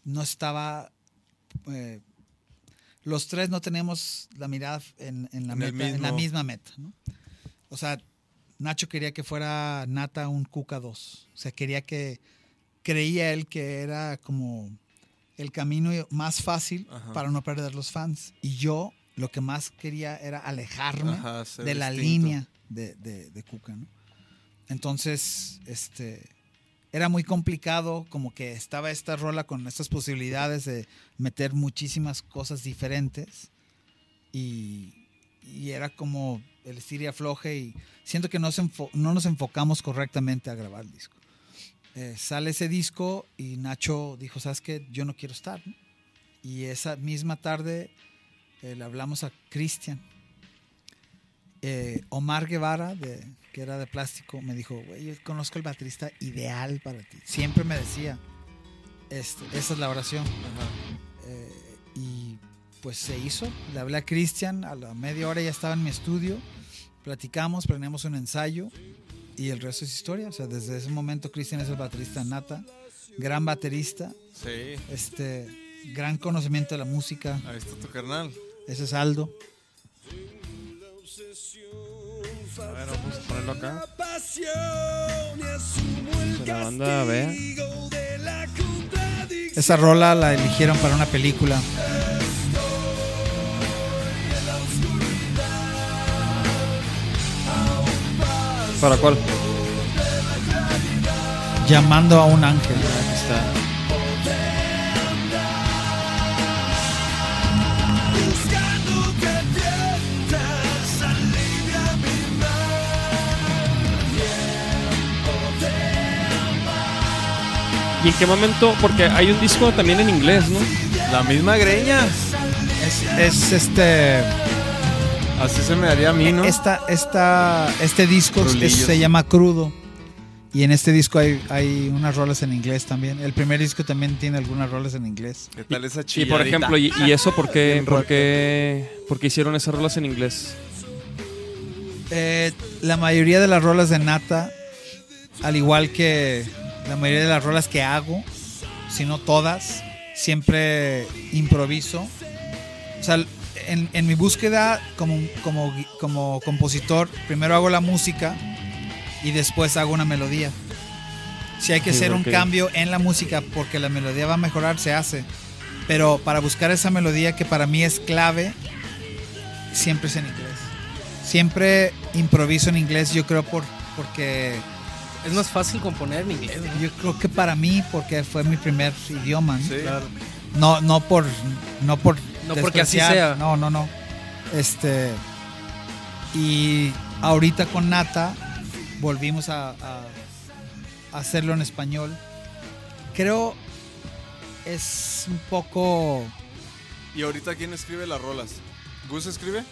no estaba eh, los tres no tenemos la mirada en, en la, En en misma meta. ¿no? O sea, Nacho quería que fuera Nata un Cuca 2. O sea, quería que, creía él que era como el camino más fácil Ajá. para no perder los fans. Y yo lo que más quería era alejarme Ajá, de la línea de, de, de Cuca, ¿no? Entonces, este, era muy complicado, como que estaba esta rola con estas posibilidades de meter muchísimas cosas diferentes y, era como el estir y afloje y siento que no, no nos enfocamos correctamente a grabar el disco. Eh, sale ese disco y Nacho dijo, ¿sabes qué? Yo no quiero estar. Y esa misma tarde eh, le hablamos a Cristian. Eh, Omar Guevara, de, que era de plástico, me dijo, güey, yo conozco el baterista ideal para ti. Siempre me decía, este, esa es la oración. Ajá. Eh, y pues se hizo. Le hablé a Cristian, a la media hora ya estaba en mi estudio, platicamos, planeamos un ensayo y el resto es historia. O sea, desde ese momento Cristian es el baterista nata, gran baterista, Sí. este, gran conocimiento de la música. Ahí está tu carnal. Ese es Aldo. A ver, vamos a ponerlo acá. La banda vea. Esa rola la eligieron para una película. ¿Para cuál? Llamando a un ángel. Aquí está. ¿Y en qué momento? Porque hay un disco también en inglés, ¿no? La misma greña. Es, es este. Así se me haría a mí, ¿no? Esta, esta, este disco es- se llama Crudo. Y en este disco hay, hay unas rolas en inglés también. El primer disco también tiene algunas rolas en inglés. ¿Qué tal esa Y por ejemplo, ¿y, y eso por qué, por qué, por qué hicieron esas rolas en inglés? Eh, la mayoría de las rolas de Nata, al igual que la mayoría de las rolas que hago, si no todas, siempre improviso. O sea, en, en mi búsqueda como, como, como compositor, primero hago la música y después hago una melodía. Si hay que Sí, hacer un porque- cambio en la música porque la melodía va a mejorar, se hace. Pero para buscar esa melodía que para mí es clave, siempre es en inglés. Siempre improviso en inglés, yo creo por, porque Es más fácil componer en inglés, ¿no? Yo creo que para mí, porque fue mi primer idioma, ¿no? Sí. Claro. No, no por, no por, No porque así sea. No, no, no. Este, y ahorita con Nata volvimos a, a- a hacerlo en español. Creo es un poco ¿Y ahorita quién escribe las rolas? ¿Gus escribe?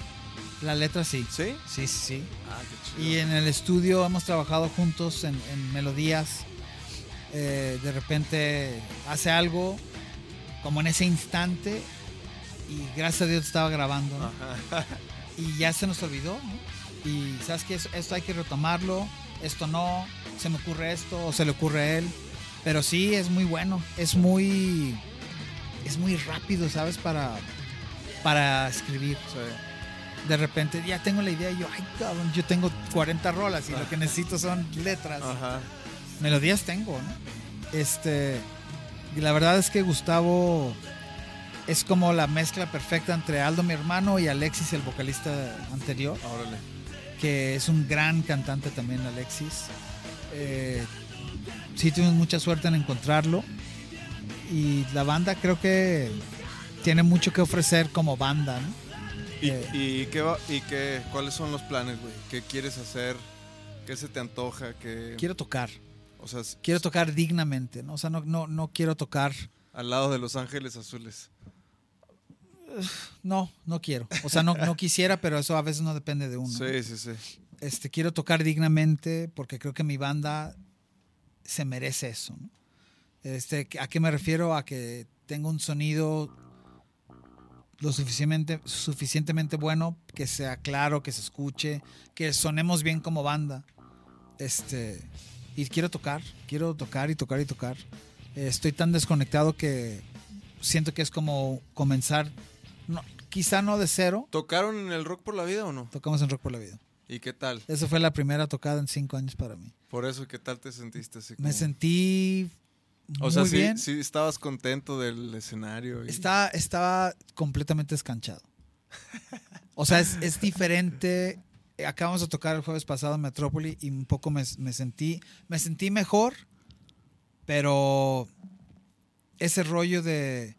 La letra sí. ¿Sí? Sí, sí, sí. Ah, qué chido. Y en el estudio hemos trabajado juntos en, en melodías. Eh, de repente hace algo como en ese instante y gracias a Dios estaba grabando. Y ya se nos olvidó. ¿no? Y sabes que esto hay que retomarlo, esto no, se me ocurre esto o se le ocurre a él. Pero sí, es muy bueno, es muy, es muy rápido, ¿sabes? Para, para escribir. De repente ya tengo la idea y yo, ay cabrón, yo tengo 40 rolas y lo que necesito son letras. Ajá. Melodías tengo, ¿no? Este, y la verdad es que Gustavo es como la mezcla perfecta entre Aldo, mi hermano, y Alexis, el vocalista anterior, Órale. que es un gran cantante también, Alexis. Eh, sí tuvimos mucha suerte en encontrarlo. Y la banda creo que tiene mucho que ofrecer como banda, ¿no? ¿Y, Eh. y qué va, y qué, cuáles son los planes, güey? ¿Qué quieres hacer? ¿Qué se te antoja? ¿Qué, Quiero tocar, o sea, quiero tocar dignamente, ¿no? O sea, no, no, no quiero tocar al lado de Los Ángeles Azules. No, no quiero. O sea, no, no quisiera, pero eso a veces no depende de uno. Sí, sí, sí. Este, quiero tocar dignamente porque creo que mi banda se merece eso. ¿no? Este, ¿A qué me refiero? A que tenga un sonido lo suficientemente, suficientemente bueno, que sea claro, que se escuche, que sonemos bien como banda. Este, y quiero tocar, quiero tocar y tocar y tocar. Eh, Estoy tan desconectado que siento que es como comenzar, no, quizá no de cero, ¿Tocaron en el Rock por la Vida o no? tocamos en Rock por la Vida. ¿Y qué tal? Esa fue la primera tocada en cinco años para mí. Por eso, ¿qué tal te sentiste así? Me sentí O muy sea, sí, bien. sí estabas contento del escenario. y- Estaba, estaba completamente descanchado. O sea, es, es diferente. Acabamos de tocar el jueves pasado en Metrópoli y un poco me, me sentí, me sentí mejor, pero ese rollo de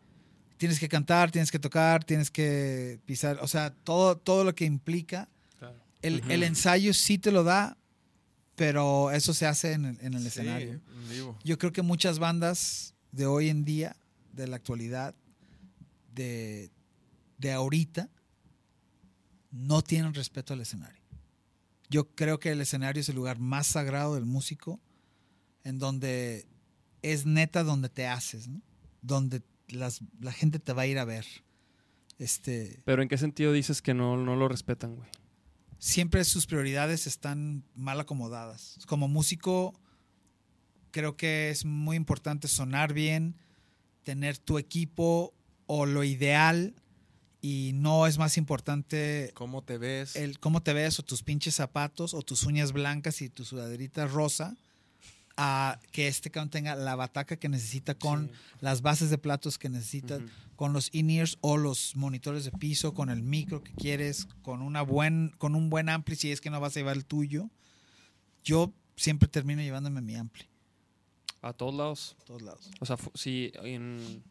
tienes que cantar, tienes que tocar, tienes que pisar, o sea, todo, todo lo que implica. Claro. El, el ensayo sí te lo da, pero eso se hace en, el- en el Sí, escenario. vivo. Yo creo que muchas bandas de hoy en día, de la actualidad, de, de ahorita, no tienen respeto al escenario. Yo creo que el escenario es el lugar más sagrado del músico, en donde es neta donde te haces, ¿no? donde las- la gente te va a ir a ver. Este, Pero ¿en qué sentido dices que no, no lo respetan, güey? Siempre sus prioridades están mal acomodadas. Como músico, creo que es muy importante sonar bien, tener tu equipo o lo ideal y no es más importante ¿Cómo te ves? el cómo te ves o tus pinches zapatos o tus uñas blancas y tu sudaderita rosa a que este cabrón tenga la bataca que necesita con Sí. las bases de platos que necesita, con los in-ears o los monitores de piso, con el micro que quieres, con una buen, con un buen ampli si es que no vas a llevar el tuyo. Yo siempre termino llevándome mi ampli, A todos lados. a todos lados. O sea, en...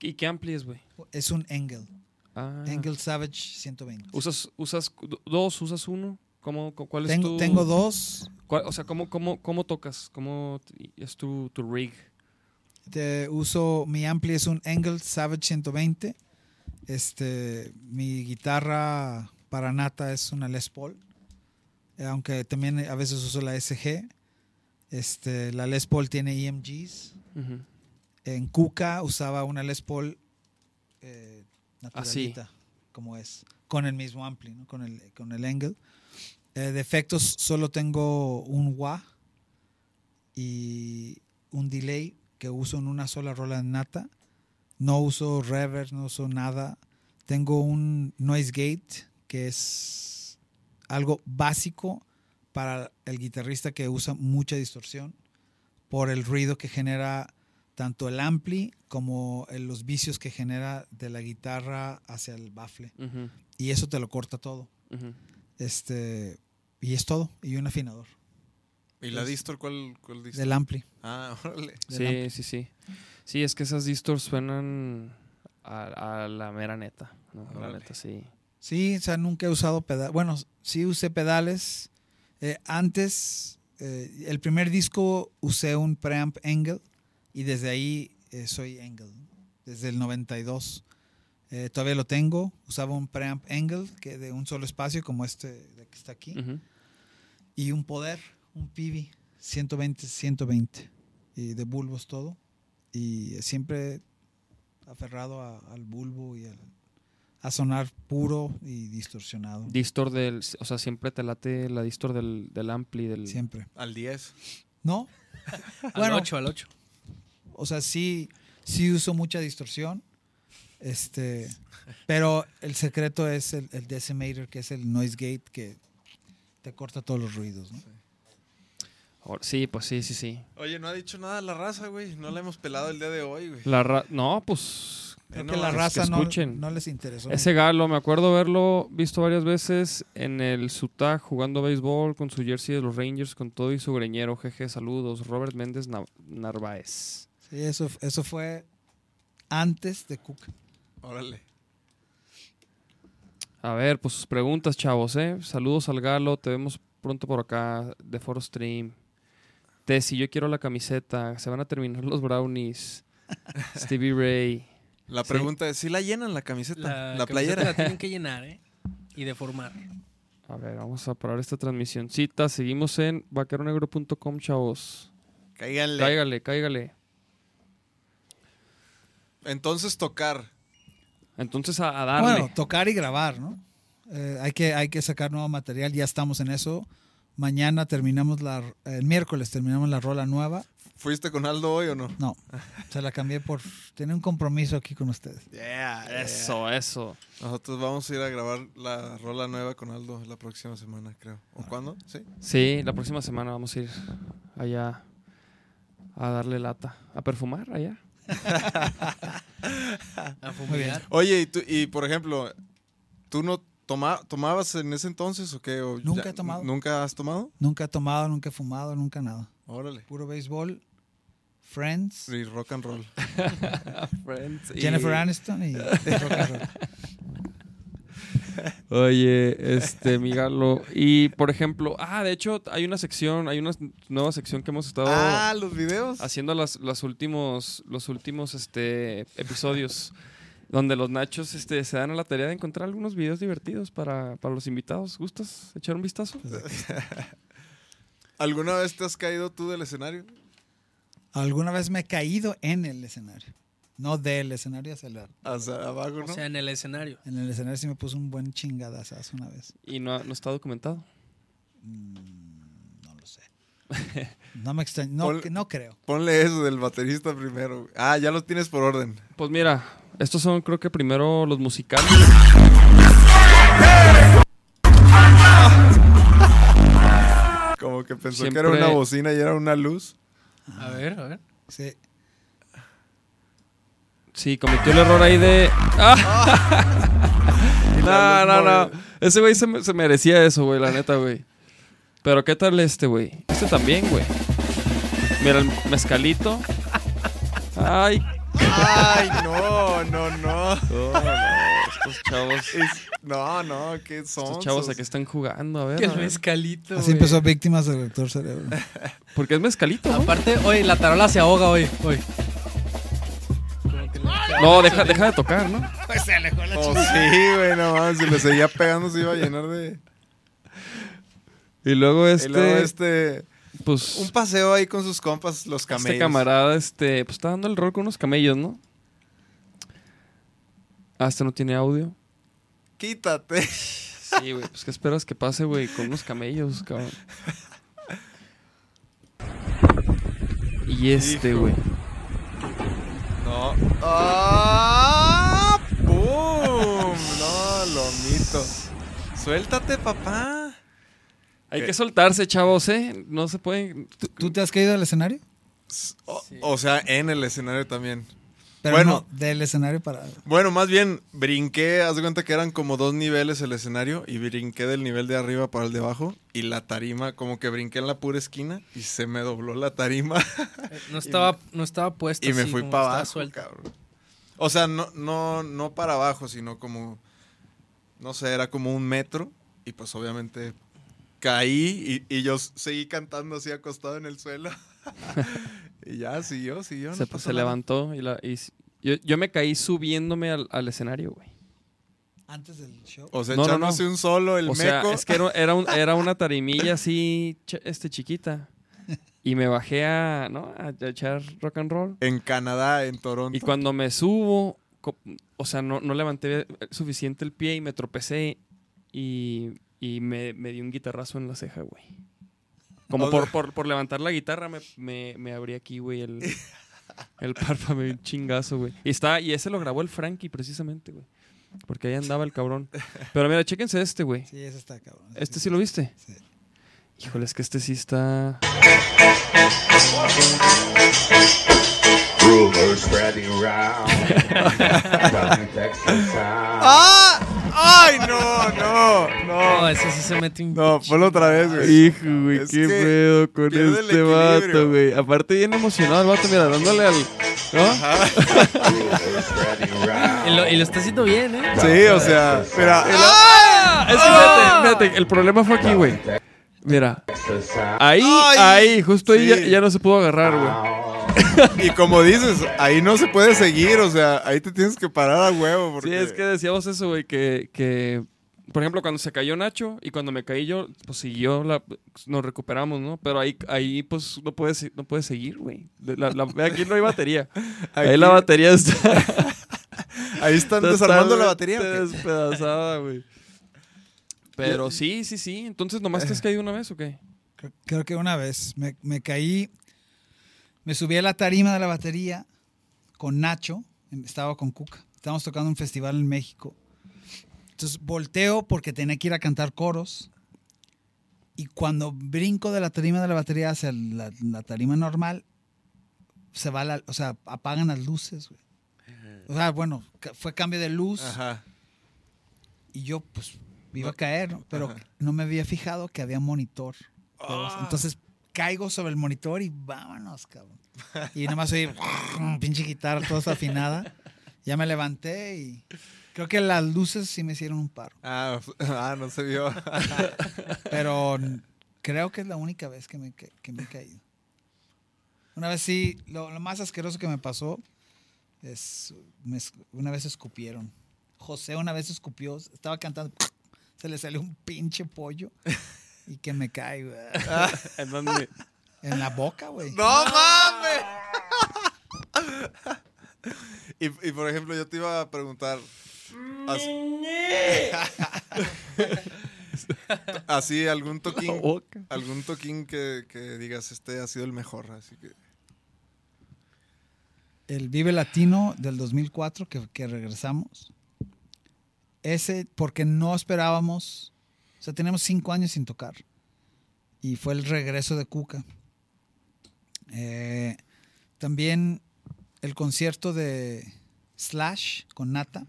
¿Y qué ampli es, güey? Es un Engel, Ah. Engel Savage 120. ¿Usas, usas dos? ¿Usas uno? ¿Cómo, cu- ¿Cuál es Tengo, tu...? tengo dos. cuál- o sea, ¿cómo, cómo, cómo tocas? ¿Cómo es tu, tu rig? Te uso mi ampli es un Engel Savage 120. Este, mi guitarra para nata es una Les Paul, eh, aunque también a veces uso la SG. Este, la Les Paul tiene EMGs. En Cuca usaba una Les Paul eh, Así. naturalita, como es, con el mismo ampli, ¿no? con, el, con el Engel. Eh, de efectos solo tengo un wah y un delay que uso en una sola rola en nata. No uso reverb, no uso nada. Tengo un noise gate que es algo básico para el guitarrista que usa mucha distorsión por el ruido que genera tanto el ampli como los vicios que genera de la guitarra hacia el bafle. Y eso te lo corta todo. Este, y es todo. Y un afinador. ¿Y la distor cuál, cuál distor? del ampli. Ah, órale. del Sí, sí, sí. Sí, es que esas distors suenan a, a la mera neta. ¿no? La neta, sí. Sí, o sea, nunca he usado pedales. Bueno, sí usé pedales. Eh, antes, eh, el primer disco usé un preamp Engel y desde ahí eh, soy Engel. Desde el 92. Eh, todavía lo tengo. Usaba un preamp Engel que de un solo espacio como este de que está aquí. Y un poder, un Pivi 120, 120. Y de bulbos todo. Y siempre aferrado a- al bulbo y al- a sonar puro y distorsionado. Distor del. O sea, siempre te late la distor del, del ampli. Del, Siempre. Al 10. ¿No? Al Bueno. 8, al 8. O sea, sí, sí uso mucha distorsión. Este, pero el secreto es el, el decimator, que es el noise gate, que te corta todos los ruidos. ¿no? Sí, pues sí, sí, sí. Oye, no ha dicho nada la raza, güey. No la hemos pelado el día de hoy, güey. La ra- no, pues. Creo no, que la raza que no, escuchen. no les interesó. Ese galo, me acuerdo haberlo visto varias veces en el Sutag jugando béisbol con su jersey de los Rangers, con todo y su greñero. Jeje, saludos. Robert Méndez Na- Narváez. Sí, eso, eso fue antes de Cook. Órale. A ver, pues sus preguntas, chavos, ¿eh? Saludos al galo, te vemos pronto por acá de Foro Stream. Tessy, yo quiero la camiseta. Se van a terminar los brownies. Stevie Ray. La Sí. pregunta es, ¿sí la llenan la camiseta? La, camiseta playera. La tienen que llenar, ¿eh? Y deformar. A ver, vamos a parar esta transmisioncita. Seguimos en vaqueronegro.com, chavos. Cáiganle. Cáigale, cáigale. Entonces tocar. Entonces a, a darle. Bueno, tocar y grabar, ¿no? Eh, hay, que, hay que sacar nuevo material, ya estamos en eso. Mañana terminamos la, el miércoles terminamos la rola nueva. ¿Fuiste con Aldo hoy o no? No, se la cambié por... Tiene un compromiso aquí con ustedes. Yeah, Eso, eso. Nosotros vamos a ir a grabar la rola nueva con Aldo la próxima semana, creo. ¿O cuándo? Sí. Sí, la próxima semana vamos a ir allá a darle lata. A perfumar allá. A fumigar. Oye, y, tú, y por ejemplo, ¿tú no toma, tomabas en ese entonces o qué? ¿O Nunca he tomado. ¿Nunca has tomado? Nunca he tomado, nunca he fumado, nunca nada. Órale. Puro béisbol, Friends, Y rock and roll. Jennifer Aniston y rock and roll. Oye, este, Migalo. Y por ejemplo, ah, de hecho, hay una sección, hay una nueva sección que hemos estado Ah, los videos. haciendo las, los últimos, los últimos este, episodios. Donde los nachos este, se dan a la tarea de encontrar algunos videos divertidos para, para los invitados. ¿Gustas echar un vistazo? ¿Alguna vez te has caído tú del escenario? Alguna vez me he caído en el escenario. No del escenario hacia el Hacia abajo, ¿no? O sea, en el escenario. En el escenario sí me puso un buen chingadazazo una vez. Y no, ha- no está documentado. No lo sé. No me extraño. No, Pon- que- no creo. Ponle eso del baterista primero. Ah, ya lo tienes por orden. Pues mira, estos son creo que primero los musicales. Como que pensó que era una bocina y era una luz. A ver, a ver. Sí. Sí, cometió el error ahí de... ¡Ah! no, no, no. Ese güey se, me- se merecía eso, güey, la neta, güey. Pero ¿qué tal este, güey? Este también, güey. Mira, el mezcalito. Ay, Ay, no, no, no. estos chavos... Es- no, no, ¿qué son? Estos chavos aquí están jugando, a ver. Que a el mezcalito. Así empezó Víctimas del Doctor Cerebro. Porque es mezcalito. Aparte, oye, la tarola se ahoga hoy. hoy. No, deja, deja de tocar, ¿no? Oh, sí, güey, no mames, si le seguía pegando se iba a llenar de... Y luego este... Y luego este... pues... Un paseo ahí con sus compas, los camellos. Este camarada, este, pues está dando el rol con unos camellos, ¿no? Ah, este no tiene audio. Quítate. Sí, güey, pues ¿qué esperas que pase, güey? Con unos camellos, cabrón. Y este, güey. No. ¡Ah! ¡Pum! No, lomito. Suéltate, papá. Hay ¿Qué? que soltarse, chavos, ¿eh? No se pueden... ¿Tú, tú te has caído del escenario? O, Sí. o sea, en el escenario también. Pero Bueno. no, del escenario para. Bueno, más bien brinqué, haz de cuenta que eran como dos niveles el escenario y brinqué del nivel de arriba para el de abajo y la tarima, como que brinqué en la pura esquina y se me dobló la tarima Eh, No estaba, no estaba puesto y me fui para abajo, cabrón. O sea, no, no, no para abajo, sino como, no sé, era como un metro y pues obviamente caí y, y yo seguí cantando así acostado en el suelo. y ya, siguió, siguió. no se, se levantó y, la, y yo, yo me caí subiéndome al, al escenario, güey. Antes del show. O sea, No, no, echándose no. un solo, el O sea, meco. es que era, era, un- era una tarimilla así, ch- este, chiquita. Y me bajé a, ¿no? a echar rock and roll. En Canadá, en Toronto. Y cuando me subo, o sea, no, no levanté suficiente el pie y me tropecé y, y me, me di un guitarrazo en la ceja, güey. Como por, por, por levantar la guitarra me, me, me abrí aquí, güey, el, el párpado, me dio un chingazo, güey. Y, está, y ese lo grabó el Frankie precisamente, güey. Porque ahí andaba el cabrón. Pero mira, chéquense este, güey. Sí, ese está cabrón. ¿Este sí lo viste? Sí. Híjole, es que este sí está... ¡Ah! ¡Ay, no, no, No, no! ese sí se mete un. No, ponlo otra vez, güey. Hijo, güey, Es qué pedo con el este vato, güey. Aparte, bien emocionado el vato, mira, dándole al. ¿No? Y lo, y lo está haciendo bien, ¿eh? Sí, o sea, mira. ¡Ah! Es que fíjate, fíjate, el problema fue aquí, güey. Mira, ahí, Ay, ahí, justo ahí ya, ya no se pudo agarrar, güey. Y como dices, ahí no se puede seguir, o sea, ahí te tienes que parar a huevo. Porque... Sí, es que decíamos eso, güey, que, que, por ejemplo, cuando se cayó Nacho y cuando me caí yo, pues siguió, la, nos recuperamos, ¿no? Pero ahí, ahí pues, no puedes, no puedes seguir, güey. La- la- aquí no hay batería. Ahí la batería está... Ahí están desarmando la batería. despedazada, güey. Pero sí, sí, sí. Entonces, ¿nomás te has caído una vez o qué? Creo, creo que una vez me, me caí, me subí a la tarima de la batería con Nacho, em, estaba con Cuca, estábamos tocando un festival en México. Entonces volteo porque tenía que ir a cantar coros y cuando brinco de la tarima de la batería hacia la, la tarima normal, se va la, o sea, apagan las luces, güey. O sea, bueno, fue cambio de luz Ajá. y yo pues iba a caer, ¿no? pero Ajá. no me había fijado que había monitor. Ah. Entonces caigo sobre el monitor y vámonos, cabrón. Y nada más oí pinche guitarra toda afinada. Ya me levanté y creo que las luces sí me hicieron un paro. Ah, ah, no se vio. Pero creo que es la única vez que me, que, me he caído. Una vez sí, lo, lo más asqueroso que me pasó es, me una vez escupieron. José una vez escupió, estaba cantando, se le salió un pinche pollo y que me cae, güey. ¿En dónde? En la boca, güey. ¡No mames! y, y, por ejemplo, yo te iba a preguntar. Así, así, algún toquín. Algún toquín que, que digas, este ha sido el mejor. Así que. El Vive Latino del 2004 que, que regresamos. Ese, porque no esperábamos, sea, tenemos cinco años sin tocar. Y fue el regreso de Cuca. Eh, también el concierto de Slash con Nata.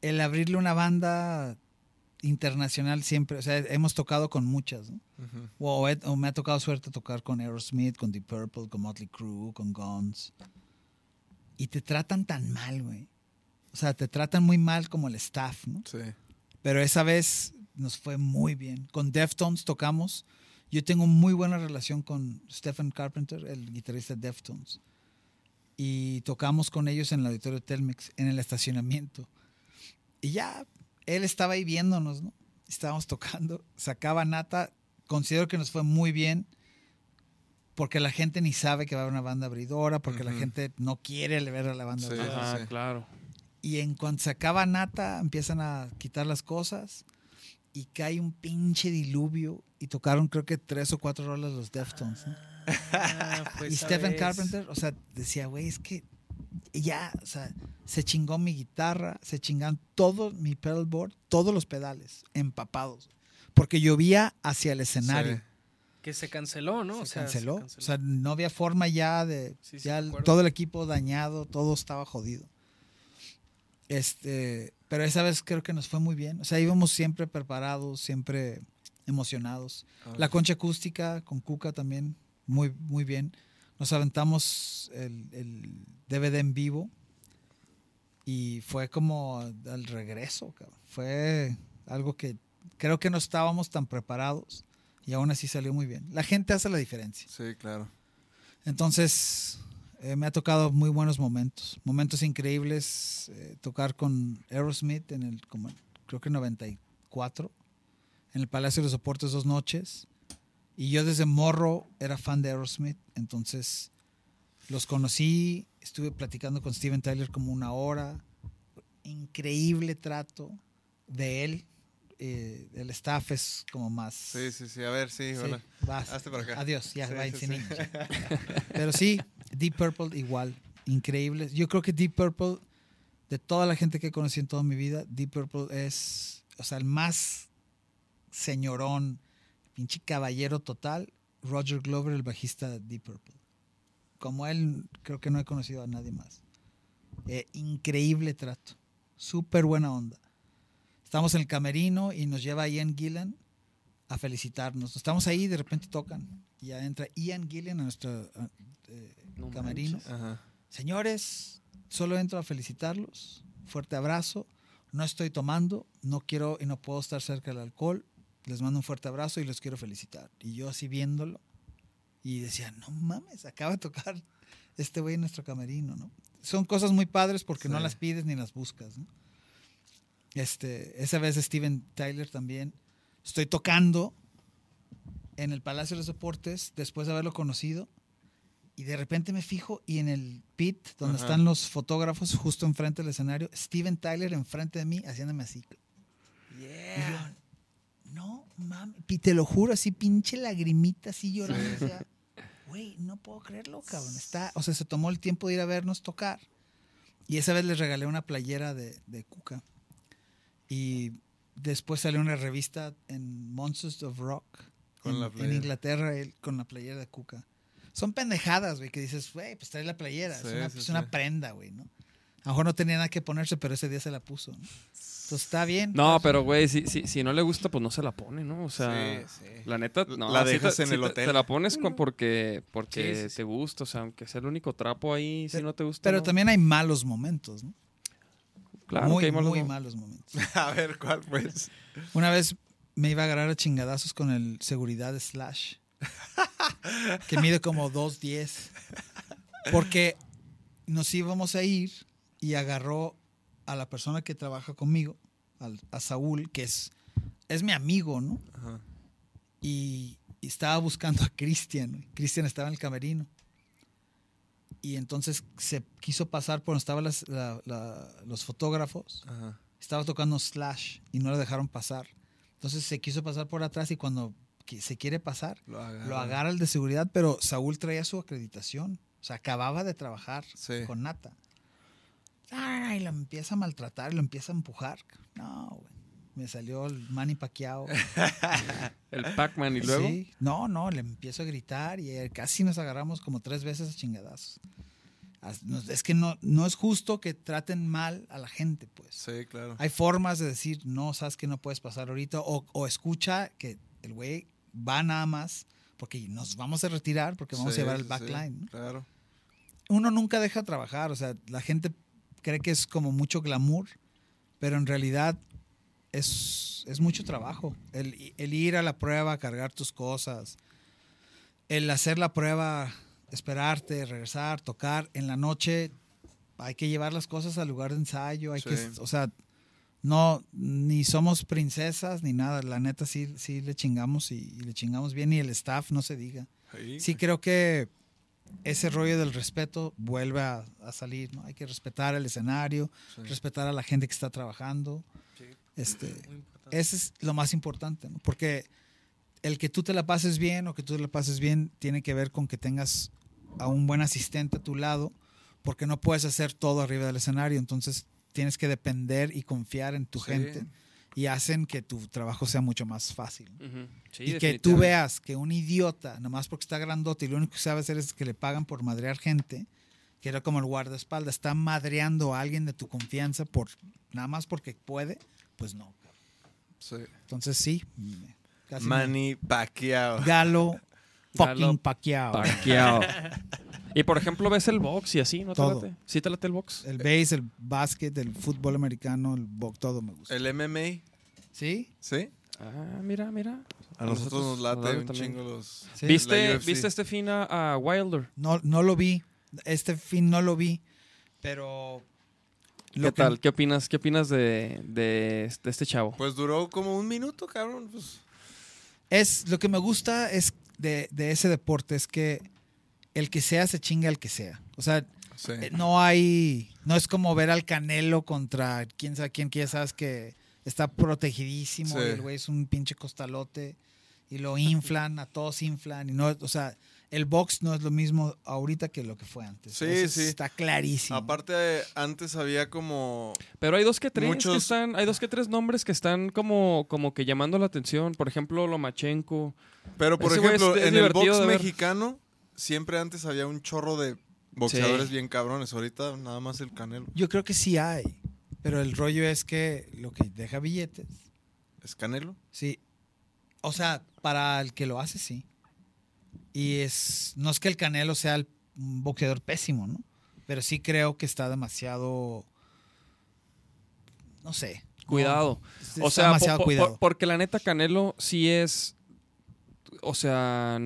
El abrirle una banda internacional siempre, o sea, hemos tocado con muchas, ¿no? O me ha tocado suerte tocar con Aerosmith, con Deep Purple, con Motley Crue, con Guns. Y te tratan tan mal, güey. O sea, te tratan muy mal como el staff, ¿no? Sí. Pero esa vez nos fue muy bien. Con Deftones tocamos. Yo tengo muy buena relación con Stephen Carpenter, el guitarrista de Deftones. Y tocamos con ellos en el auditorio Telmex, en el estacionamiento. Y ya, él estaba ahí viéndonos, ¿no? Estábamos tocando, sacaba nata. Considero que nos fue muy bien porque la gente ni sabe que va a haber una banda abridora, porque la gente no quiere ver a la banda Sí. abridora. Ah, sí. claro. Y en cuanto se acaba Nata, empiezan a quitar las cosas y cae un pinche diluvio. Y tocaron creo que tres o cuatro rolas los Deftones. ¿no? Ah, fue y Stephen vez. Carpenter, o sea, decía, güey, es que ya, o sea, se chingó mi guitarra, se chingan todo mi pedalboard, todos los pedales empapados. Porque llovía hacia el escenario. Sí. Que se canceló, ¿no? se o sea, canceló. se O sea, no había forma ya de. Sí, sí, ya el- todo el equipo dañado, todo estaba jodido. Este, pero esa vez creo que nos fue muy bien. O sea, íbamos siempre preparados, siempre emocionados. La concha acústica con Cuca también, muy, muy bien. Nos aventamos el, el DVD en vivo y fue como al regreso, cabrón. Fue algo que creo que no estábamos tan preparados y aún así salió muy bien. La gente hace la diferencia. Sí, claro. Entonces, eh, me ha tocado muy buenos momentos, momentos increíbles. eh, tocar con Aerosmith en el, como, creo que 94, en el Palacio de los Soportes dos noches. Y yo desde morro era fan de Aerosmith, entonces los conocí, estuve platicando con Steven Tyler como una hora. Increíble trato de él. eh, el staff es como más... Sí, sí, sí. A ver, sí, Sí, hola. vas. Hazte para acá. Adiós, ya, Sí, bye, sí. Pero sí, Deep Purple igual, increíble. Yo creo que Deep Purple, de toda la gente que conocí en toda mi vida, Deep Purple es, o sea, el más señorón, pinche caballero total, Roger Glover, el bajista de Deep Purple. Como él, creo que no he conocido a nadie más. Eh, increíble trato, súper buena onda. Estamos en el camerino y nos lleva Ian Gillan a felicitarnos. Estamos ahí y de repente tocan. Y ya entra Ian Gillan a nuestro a- eh, No camerino. manches. Ajá. Señores, solo entro a felicitarlos. Fuerte abrazo. No estoy tomando, no quiero y no puedo estar cerca del alcohol. Les mando un fuerte abrazo y los quiero felicitar. Y yo así viéndolo y decía, no mames, acaba de tocar este güey en nuestro camerino, ¿no? Son cosas muy padres porque no las pides ni las buscas, ¿no? Este, esa vez Steven Tyler también. Estoy tocando en el Palacio de los Deportes después de haberlo conocido y de repente me fijo y en el pit donde Ajá. están los fotógrafos justo enfrente del escenario, Steven Tyler enfrente de mí haciéndome así. Y yo, no mames, y te lo juro, así pinche lagrimita así llorando. o sea, Güey, no puedo creerlo, cabrón. Está, o sea, se tomó el tiempo de ir a vernos tocar. Y esa vez les regalé una playera de, de Cuca. Y después salió una revista en Monsters of Rock. En, en. Inglaterra él, con la playera de Cuca. Son pendejadas, güey, que dices, güey, pues trae la playera. Sí, es una, sí, es sí. una prenda, güey, ¿no? A lo mejor no tenía nada que ponerse, pero ese día se la puso. ¿no? Entonces está bien. No, pues. pero güey, si, si, si no le gusta, pues no se la pone, ¿no? O sea, Sí, sí. la neta, no, La dejas te- en el te- hotel. Te la pones con- porque, porque Sí, sí, sí. te gusta, o sea, aunque sea el único trapo ahí, si no te gusta. Pero no. también hay malos momentos, ¿no? claro muy, que hay malos muy malos momentos. A ver, ¿cuál pues? Una vez me iba a agarrar a chingadazos con el seguridad Slash. Que mide como 2.10. Porque nos íbamos a ir y agarró a la persona que trabaja conmigo, al- a Saúl, que es, es mi amigo, ¿no? Ajá. Y, y estaba buscando a Cristian. Cristian estaba en el camerino. Y entonces se quiso pasar por donde estaban las- la- la- los fotógrafos Ajá. estaba tocando Slash y no lo dejaron pasar. Entonces se quiso pasar por atrás y cuando qui- se quiere pasar, Lo agarra. lo agarra el de seguridad, pero Saúl traía su acreditación. O sea, acababa de trabajar Sí. con Nata. Ah, y lo empieza a maltratar, lo empieza a empujar. No, güey. Me salió el Manny Pacquiao. El Pac-Man y luego. Sí. No, no, le empiezo a gritar y eh, casi nos agarramos como tres veces a chingadazos. Es que no, no es justo que traten mal a la gente, pues. Sí, claro. Hay formas de decir, no, sabes que no puedes pasar ahorita, o, o escucha que el güey va nada más, porque nos vamos a retirar, porque vamos Sí, a llevar el sí, backline. ¿no? Claro. Uno nunca deja de trabajar, o sea, la gente cree que es como mucho glamour, pero en realidad es, es mucho trabajo. El, el ir a la prueba, cargar tus cosas, el hacer la prueba, esperarte, regresar, tocar, en la noche hay que llevar las cosas al lugar de ensayo, hay Sí. que, o sea, no, ni somos princesas ni nada, la neta sí, sí le chingamos y, y le chingamos bien y el staff no se diga. Sí, Sí, creo que ese rollo del respeto vuelve a, a salir, ¿no? Hay que respetar el escenario, sí. respetar a la gente que está trabajando. Este, Muy importante. ese es lo más importante, ¿no? Porque el que tú te la pases bien o que tú te la pases bien tiene que ver con que tengas a un buen asistente a tu lado, porque no puedes hacer todo arriba del escenario, entonces tienes que depender y confiar en tu Sí. gente. y hacen que tu trabajo sea mucho más fácil. Sí, y que tú veas que un idiota, nomás porque está grandote y lo único que sabe hacer es que le pagan por madrear gente, que era como el guardaespaldas, está madreando a alguien de tu confianza por nada más porque puede, pues no. Sí. Entonces sí, casi me- Manny Pacquiao. Galo fucking Galo Pacquiao. y por ejemplo, ves el box y así, ¿no te late? ¿Sí te late el box? El base, el básquet, el fútbol americano, el box, todo me gusta. El MMA, ¿Sí? ¿sí? Ah, mira, mira. A nosotros nos late un también. chingo los... Sí. ¿Viste. ¿Viste este fin a, a Wilder? No, no lo vi. Este fin no lo vi. Pero. ¿Qué lo que- tal? ¿Qué opinas, qué opinas de, de este, este chavo? Pues duró como un minuto, cabrón. Pues, Es, lo que me gusta es de, de ese deporte es que el que sea se chinga al que sea. O sea, sí. eh, no hay. No es como ver al Canelo contra quién sabe quién, que ya sabes que está protegidísimo Sí. y el güey es un pinche costalote y lo inflan, a todos inflan. Y no, o sea, el box no es lo mismo ahorita que lo que fue antes. Sí, Eso sí. Está clarísimo. Aparte, antes había como... Pero hay dos que tres que están, hay dos que tres nombres que están como, como que llamando la atención. Por ejemplo, Lomachenko. Pero, por Ese ejemplo, es- es en el box mexicano, siempre antes había un chorro de boxeadores Sí. bien cabrones. Ahorita nada más el Canelo. Yo creo que sí hay, pero el rollo es que lo que deja billetes, ¿Es Canelo? sí. O sea, para el que lo hace, sí. Y es, no es que el Canelo sea el- un boxeador pésimo, ¿no? Pero sí creo que está demasiado, no sé. Cuidado. No, O está sea, demasiado cuidado. por- porque la neta Canelo sí es, o sea,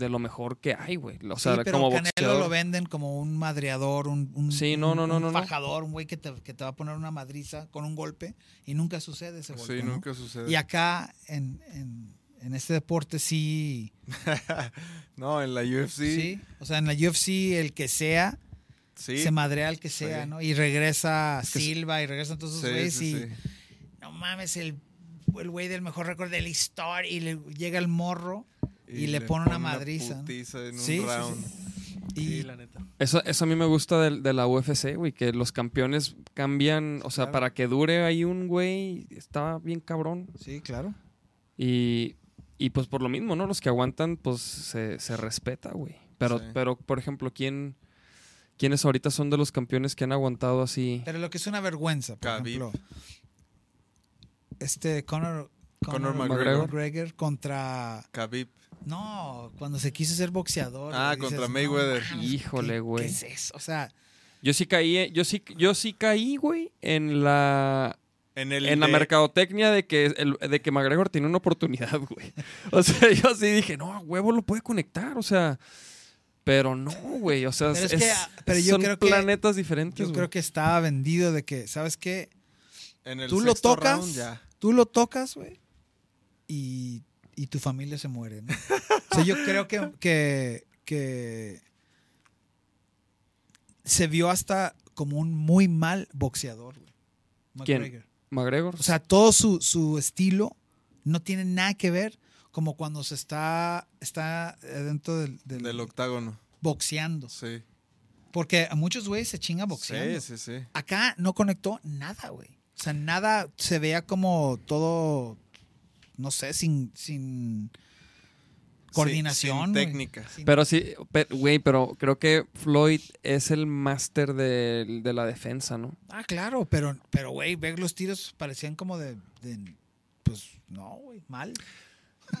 de lo mejor que hay, güey. O sea, sí, pero como Canelo boxeador. lo venden como un madreador, un, un, Sí, no, un- no, no, un fajador, un güey que te, que te va a poner una madriza con un golpe y nunca sucede ese golpe. Sí, nunca sucede. Y acá en, en, en este deporte sí, No, en la UFC. sí. O sea, en la UFC el que sea se madrea al que sea. ¿no? Y regresa. Silva y regresan todos esos güeyes y no mames, el el güey del mejor récord de la historia y le llega el morro y, le, pone una madriza. ¿no? putiza en un Sí, sí. Y Sí, la neta. Eso, eso a mí me gusta del- de, la UFC, güey, que los campeones cambian, o sea, Claro. para que dure ahí un güey, está bien cabrón. sí, claro. Y, y pues por lo mismo, ¿no? Los que aguantan, pues se, se respeta, güey. Pero, Sí. pero, por ejemplo, ¿quién, ¿quiénes ahorita son de los campeones que han aguantado así? Pero lo que es una vergüenza, por Khabib. ejemplo, este Conor, Conor McGregor. McGregor contra Khabib. No, cuando se quiso ser boxeador. Ah, contra "No Mayweather". Híjole, ¿qué- güey. ¿Qué es eso? O sea, Yo sí caí, eh, yo sí, yo sí caí, güey, en la En, el en la mercadotecnia de que el, de que McGregor tenía una oportunidad, güey. O sea, yo sí dije, no, a huevo lo puede conectar, o sea, pero no, güey, o sea, Pero es es- que, ah, pero yo son creo que- planetas diferentes. yo güey. creo que estaba vendido de que, ¿sabes qué? en el Tú lo sexto tocas, round ya. tú lo tocas, güey, y, y tu familia se muere, ¿no? o sea, yo creo que, que, que se vio hasta como un muy mal boxeador, güey. ¿Quién? McGregor. McGregor. O sea, todo su, su estilo no tiene nada que ver como cuando se está, está dentro del, del Del octágono. boxeando. Sí. Porque a muchos güeyes se chinga boxeando. Sí, sí, sí. Acá no conectó nada, güey. O sea, nada se veía como todo, no sé, sin, sin coordinación. sin técnica. Sin- pero sí, güey, pero creo que Floyd es el máster de, de la defensa, ¿no? Ah, claro, pero, pero, güey, ver los tiros parecían como de, de- pues, no, güey, mal.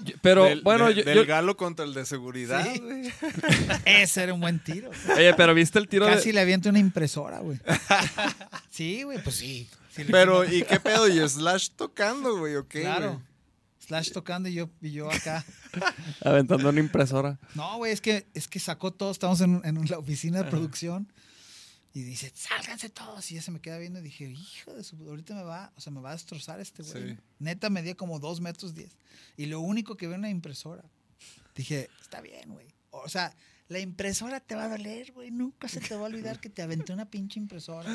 Yo- Pero Del- bueno, de- yo, del yo- galo contra el de seguridad, Sí. Ese era un buen tiro. oye, pero viste el tiro de- Casi le aviento una impresora, güey. Sí, güey, pues sí. Pero. ¿y qué pedo? ¿Y Slash tocando, güey? ¿O qué, claro. Slash tocando y yo, y yo acá. aventando una impresora. No, güey, es que, es que sacó todo. Estamos en, en la oficina de producción. Y dice, sálganse todos. Y ya se me queda viendo y dije, hijo de su... Ahorita me va, o sea, me va a destrozar este güey. Sí. Neta, medía como dos metros diez. Y lo único que veo es una impresora. Dije, está bien, güey. O sea, la impresora te va a doler, güey. Nunca se te va a olvidar que te aventé una pinche impresora.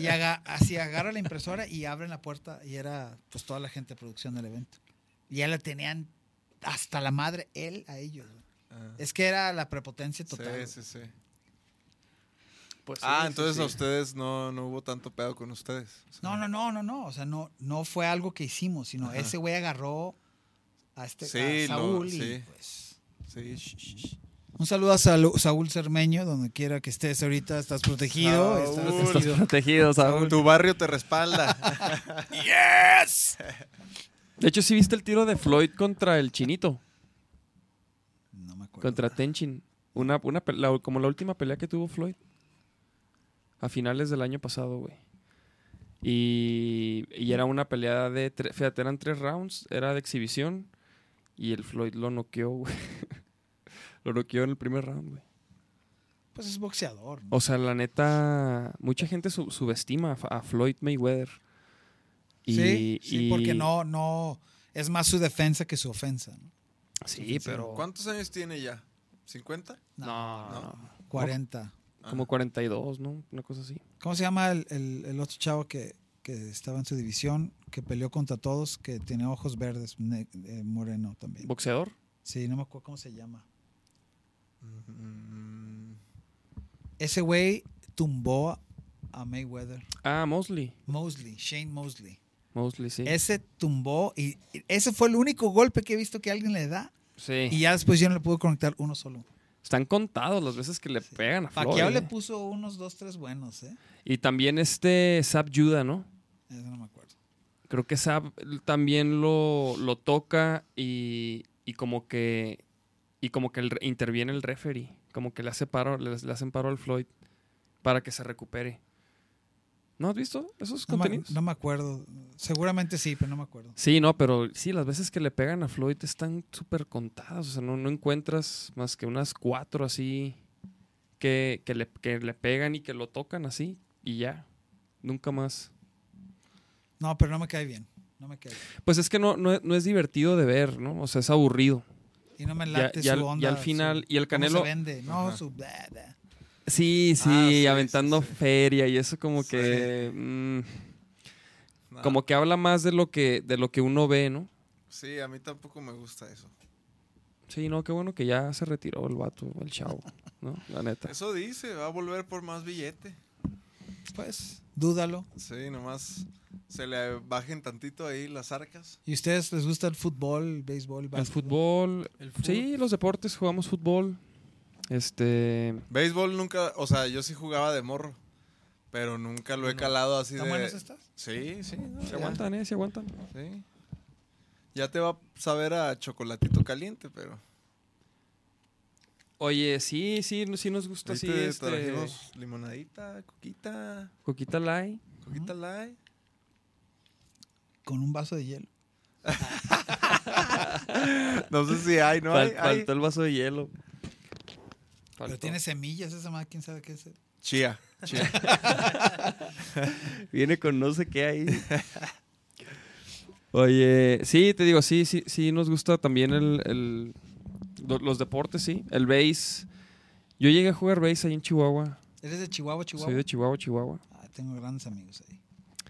y haga, así agarra la impresora y abren la puerta. Y era, pues, toda la gente de producción del evento. Y ya la tenían hasta la madre, él a ellos. güey. Ah. Es que era la prepotencia total. Sí, sí, sí. Pues sí, ah, sí, entonces sí. a ustedes no, no hubo tanto pedo con ustedes. O sea, No, no, no, no, no. O sea, no, no fue algo que hicimos, sino Ajá. ese güey agarró a este Sí, a lo- Saúl y sí. pues. Sí. Un saludo a Saúl Cermeño, donde quiera que estés ahorita, estás protegido. Saúl. Estás protegido. protegido, Saúl. Tu barrio te respalda. De hecho, ¿sí viste el tiro de Floyd contra el chinito? No me acuerdo. Contra Tenchin. Una, una, la- como la última pelea que tuvo Floyd. A finales del año pasado, güey. Y, y era una pelea de... Fíjate, eran tres rounds. Era de exhibición. Y el Floyd lo noqueó, güey. lo noqueó en el primer round, güey. Pues es boxeador. ¿no? O sea, la neta... Mucha gente su- subestima a, a Floyd Mayweather. Y, sí, sí, y- porque no, no. Es más su defensa que su ofensa. ¿no? Sí, pero... ¿Cuántos años tiene ya? ¿50? No, No. no. 40. Como 42, ¿no? Una cosa así. ¿Cómo se llama el, el- el otro chavo que, que estaba en su división, que peleó contra todos, que tiene ojos verdes, ne- eh, moreno también? ¿Boxeador? Sí, no me acuerdo cómo se llama. Mm, Ese güey tumbó a Mayweather. Ah, Mosley. Mosley, Shane Mosley. Mosley, sí. Ese tumbó y ese fue el único golpe que he visto que alguien le da. Sí. Y ya después yo no le pude conectar uno solo. Están contados las veces que le pegan a Floyd. Pacquiao ¿eh? le puso unos dos, tres buenos, ¿eh? Y también este Sab Judah, ¿no? Eso no me acuerdo. Creo que Sab también lo, lo toca y, y como que y como que el, interviene el referee, como que le hace paro, le, le hacen paro al Floyd para que se recupere. ¿No has visto esos No me, contenidos? no me acuerdo. Seguramente sí, pero no me acuerdo. Sí, no, pero sí, las veces que le pegan a Floyd están súper contadas. O sea, no, no encuentras más que unas cuatro así que, que, le, que le pegan y que lo tocan así y ya. Nunca más. No, pero no me cae bien. No me cae bien. Pues es que no, no, no es divertido de ver, ¿no? O sea, es aburrido. Y no me late ya su al- onda. ya al su- final, y el Canelo. se vende. No, Ajá. su... bla, bla. Sí, sí, Ah, sí, aventando sí, sí. feria y eso como Sí. que. mm, como que habla más de lo que, de lo que uno ve, ¿no? Sí, a mí tampoco me gusta eso. Sí, no, qué bueno que ya se retiró el vato, el chavo, ¿no? La neta. Eso dice, va a volver por más billete. Pues, dúdalo. Sí, nomás se le bajen tantito ahí las arcas. ¿Y ustedes les gusta el fútbol, el béisbol, el fútbol. El fútbol. Sí, los deportes, jugamos fútbol. Este. Béisbol nunca, o sea, yo sí jugaba de morro, pero nunca lo he calado así ¿Están de... buenos estas? Sí, sí. no, Se ya, aguantan, ¿eh? Se aguantan. Sí. Ya te va a saber a chocolatito caliente, pero... Oye, sí, sí, sí nos gusta así te este. trajimos limonadita, coquita, Coquita light. coquita light. Con un vaso de hielo. No sé si hay, ¿no? Fal- hay, hay. faltó el vaso de hielo. Pero tiene semillas esa madre, quién sabe qué es. Chía, chía. Viene con no sé qué ahí. Oye, sí, te digo, sí, sí, sí nos gusta también el, los deportes, sí. El base. Yo llegué a jugar base ahí en Chihuahua. ¿Eres de Chihuahua, Chihuahua? Soy de Chihuahua, Chihuahua. Ah, tengo grandes amigos ahí.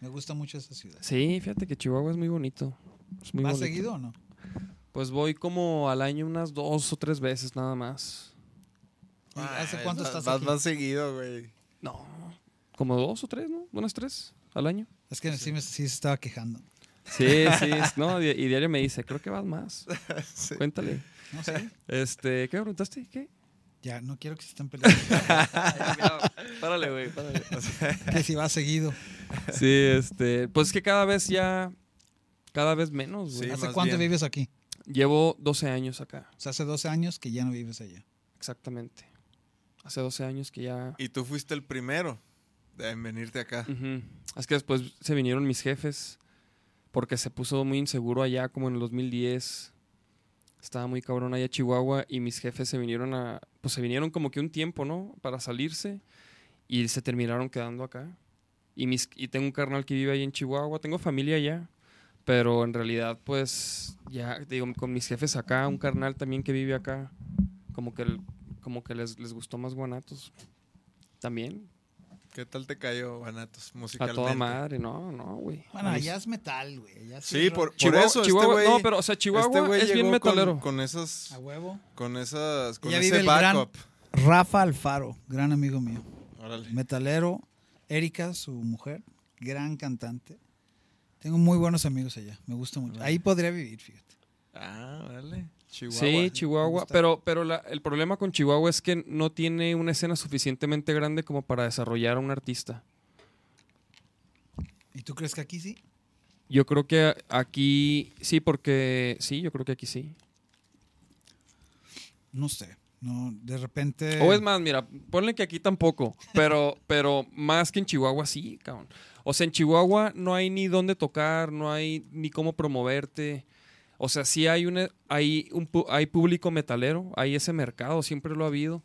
Me gusta mucho esa ciudad. Sí, fíjate que Chihuahua es muy bonito. Es muy ¿Vas bonito. seguido o no? Pues voy como al año unas dos o tres veces nada más. ¿Y ¿Hace Ay, cuánto estás vas aquí? más seguido, güey. No, como dos o tres, ¿no? Unas tres al año. Es que sí, me, sí se estaba quejando. Sí, sí, es- no, y diario me dice, creo que vas más. Sí. Cuéntale. No sé. Este, ¿qué me preguntaste? ¿Qué? Ya, no quiero que se estén peleando. párale, güey, párale. que si va seguido. Sí, este, pues es que cada vez ya, cada vez menos, güey. Sí, ¿Hace cuánto bien. vives aquí? Llevo 12 años acá, O sea, hace 12 años que ya no vives allá. exactamente. Hace 12 años que ya... Y tú fuiste el primero en venirte acá. Es que después se vinieron mis jefes porque se puso muy inseguro allá como en el 2010. Estaba muy cabrón allá Chihuahua y mis jefes se vinieron a... Pues se vinieron como que un tiempo, ¿no? Para salirse y se terminaron quedando acá. Y, mis, y tengo un carnal que vive ahí en Chihuahua. Tengo familia allá. Pero en realidad, pues, ya, digo, con mis jefes acá, un carnal también que vive acá, como que, como que les, les gustó más Guanatos. También, ¿Qué tal te cayó, Guanatos, a musicalmente? toda madre, no, no, güey. Bueno, A allá es metal, güey. Sí, es por, por Chihuahua, eso Chihuahua- este güey... no, pero o sea, Chihuahua este güey es bien llegó con- metalero. Con, esas... A huevo. Con esas... Con Ya ese vive el gran- backup. Rafa Alfaro, gran amigo mío. Órale. metalero. Erika, su mujer, gran cantante. Tengo muy buenos amigos allá, me gusta mucho. Ahí podría vivir, fíjate. Ah, vale. Chihuahua. Sí, Chihuahua. Pero, pero la- el problema con Chihuahua es que no tiene una escena suficientemente grande como para desarrollar a un artista. ¿Y tú crees que aquí sí? Yo creo que aquí sí, porque sí, yo creo que aquí sí. No sé. No, de repente. O es más, mira, ponle que aquí tampoco, pero, pero más que en Chihuahua sí, cabrón. O sea, en Chihuahua no hay ni dónde tocar, no hay ni cómo promoverte. O sea, sí hay, una, hay, un, hay público metalero, hay ese mercado, siempre lo ha habido,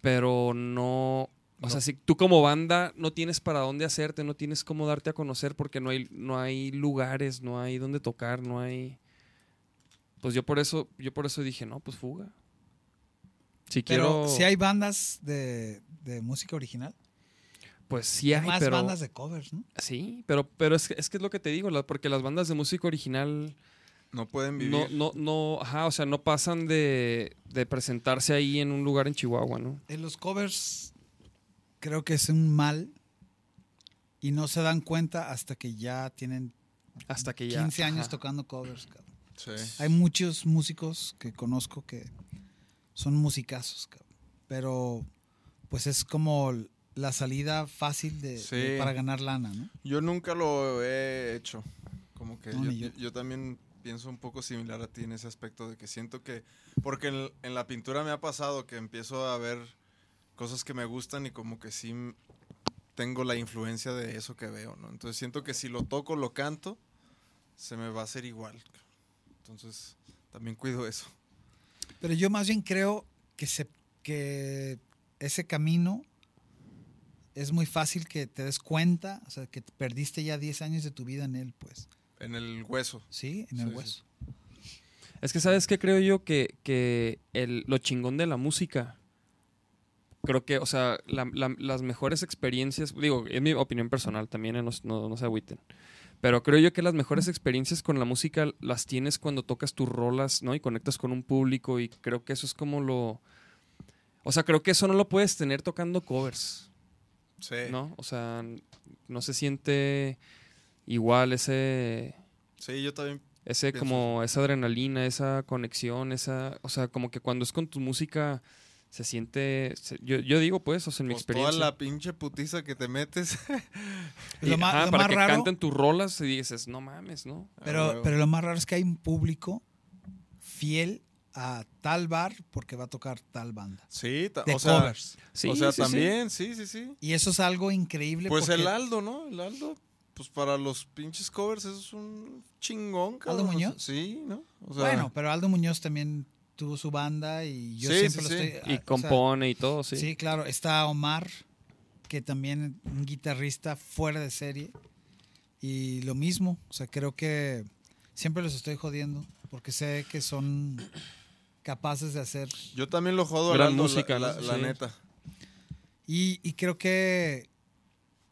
pero no... O sea, si tú como banda no tienes para dónde hacerte, no tienes cómo darte a conocer porque no hay, no hay lugares, no hay dónde tocar, no hay... Pues yo por eso, yo por eso dije, no, pues fuga. Si Pero quiero... si hay bandas de, de música original. Pues sí Hay hay, más pero... bandas de covers, ¿no? Sí, pero, pero es, que- es que es lo que te digo, la- porque las bandas de música original No pueden vivir. no, no, no, ajá, o sea, no pasan de, de presentarse ahí en un lugar en Chihuahua, ¿no? En los covers creo que es un mal y no se dan cuenta hasta que ya tienen Hasta que ya. 15 años ajá. tocando covers. cabrón. Sí. Hay muchos músicos que conozco que son musicazos, cabrón. pero pues es como la salida fácil de, Sí. de- para ganar lana, ¿no? Yo nunca lo he hecho. Como que No, yo, ni yo. yo también pienso un poco similar a ti en ese aspecto de que siento que... Porque en, la pintura me ha pasado que empiezo a ver cosas que me gustan y como que sí tengo la influencia de eso que veo, ¿no? Entonces siento que si lo toco, lo canto, se me va a hacer igual. Entonces también cuido eso. Pero yo más bien creo que, se, que ese camino es muy fácil que te des cuenta, o sea, que perdiste ya 10 años de tu vida en él, pues. En el hueso. Sí, en el Sí, sí. hueso. Es que, ¿sabes qué creo yo? Que, que el, lo chingón de la música. Creo que, o sea, la- la- las mejores experiencias, digo, es mi opinión personal también, eh, no, no- no se agüiten. Pero creo yo que las mejores experiencias con la música las tienes cuando tocas tus rolas, ¿no? Y conectas con un público y creo que eso es como lo... O sea, creo que eso no lo puedes tener tocando covers, Sí. ¿no? O sea, no se siente igual ese... Sí, yo también. Ese Pienso como esa adrenalina, esa conexión, esa, o sea, como que cuando es con tu música se siente, se- yo, yo digo pues, o sea, en mi Pues toda experiencia. la pinche putiza que te metes. Y, Lo más- ajá, lo para más que raro- canten tus rolas y dices, no mames, ¿no? Ah, Pero, pero lo más raro es que hay un público fiel a tal bar porque va a tocar tal banda. Sí, ta- De o sea, covers. Sí, o sea sí, sí. también, sí, sí, sí. Y eso es algo increíble. Pues porque el Aldo, ¿no? El Aldo, pues para los pinches covers eso es un chingón, cabrón. ¿Aldo Muñoz? sí, ¿no? O sea, Bueno, pero Aldo Muñoz también tuvo su banda y yo Sí, siempre sí, lo sí. estoy... Y ah, o sea, compone y todo, sí. Sí, claro. Está Omar, que también un guitarrista fuera de serie. Y lo mismo, o sea, creo que siempre los estoy jodiendo porque sé que son capaces de hacer. yo también lo jodo Gran Aldo, la- música, la, la Sí. neta. Y, y creo que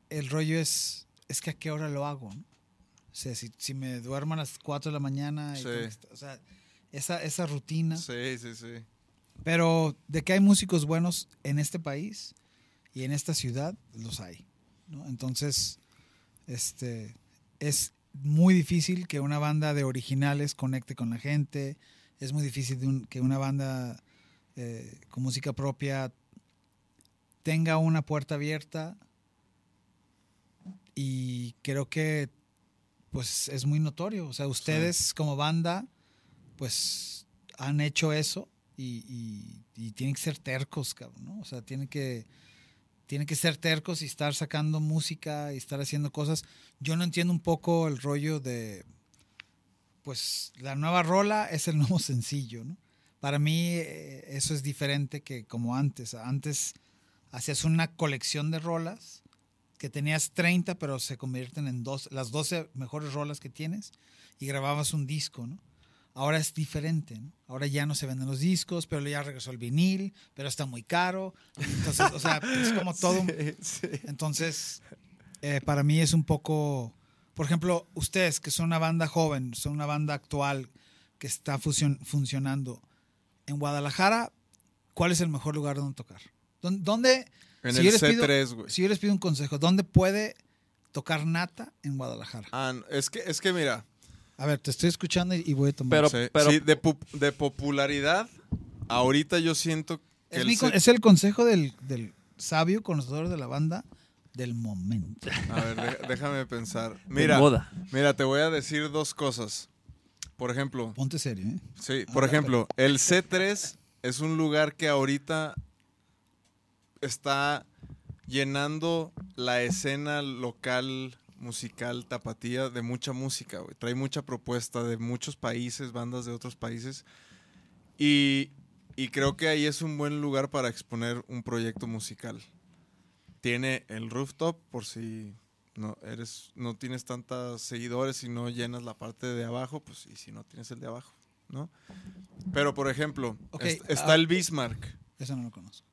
el rollo es, es que a qué hora lo hago. ¿no? O sea, si, si me duermo a las 4 de la mañana, y Sí. o sea, esa, esa rutina. Sí, sí, sí. Pero de que hay músicos buenos en este país y en esta ciudad, los hay. ¿no? Entonces, este, es muy difícil que una banda de originales conecte con la gente. Es muy difícil de un- que una banda eh, con música propia tenga una puerta abierta. Y creo que pues es muy notorio. O sea, ustedes como banda, pues han hecho eso y, y- y tienen que ser tercos, cabrón, ¿no? O sea, tienen que, tienen que ser tercos y estar sacando música y estar haciendo cosas. Yo no entiendo un poco el rollo de, pues, la nueva rola es el nuevo sencillo, ¿no? Para mí eh, eso es diferente que como antes. Antes hacías una colección de rolas que tenías 30, pero se convierten en dos, las 12 mejores rolas que tienes y grababas un disco, ¿no? Ahora es diferente, ¿no? Ahora ya no se venden los discos, pero ya regresó el vinil, pero está muy caro. Entonces, o sea, es como todo. un- Sí, sí. Entonces, eh, para mí es un poco. Por ejemplo, ustedes, que son una banda joven, son una banda actual que está fusion- funcionando. En Guadalajara, ¿cuál es el mejor lugar donde tocar? ¿Dón- ¿Dónde, En Si el yo les pido- C3, güey. Si yo les pido un consejo, ¿dónde puede tocar Nata en Guadalajara? Ah, no, es que, es que mira, A ver, te estoy escuchando y, voy a tomar. Pero- sí, pero- sí, de, pu- de popularidad, ahorita yo siento que es, el mi con- C- es el consejo del, del sabio conocedor de la banda del momento. A ver, de- déjame pensar. De Mira, moda. mira, te voy a decir dos cosas. Por ejemplo, Ponte serio, ¿eh? sí, Ah, por ejemplo, el C3 es un lugar que ahorita está llenando la escena local musical tapatía de mucha música, güey. Trae mucha propuesta de muchos países, bandas de otros países. Y, y creo que ahí es un buen lugar para exponer un proyecto musical. Tiene el rooftop por si no eres no tienes tantos seguidores y no llenas la parte de abajo, pues y si no tienes el de abajo, ¿no? Pero por ejemplo, est- está ah, el Bismarck. Eso no lo conozco.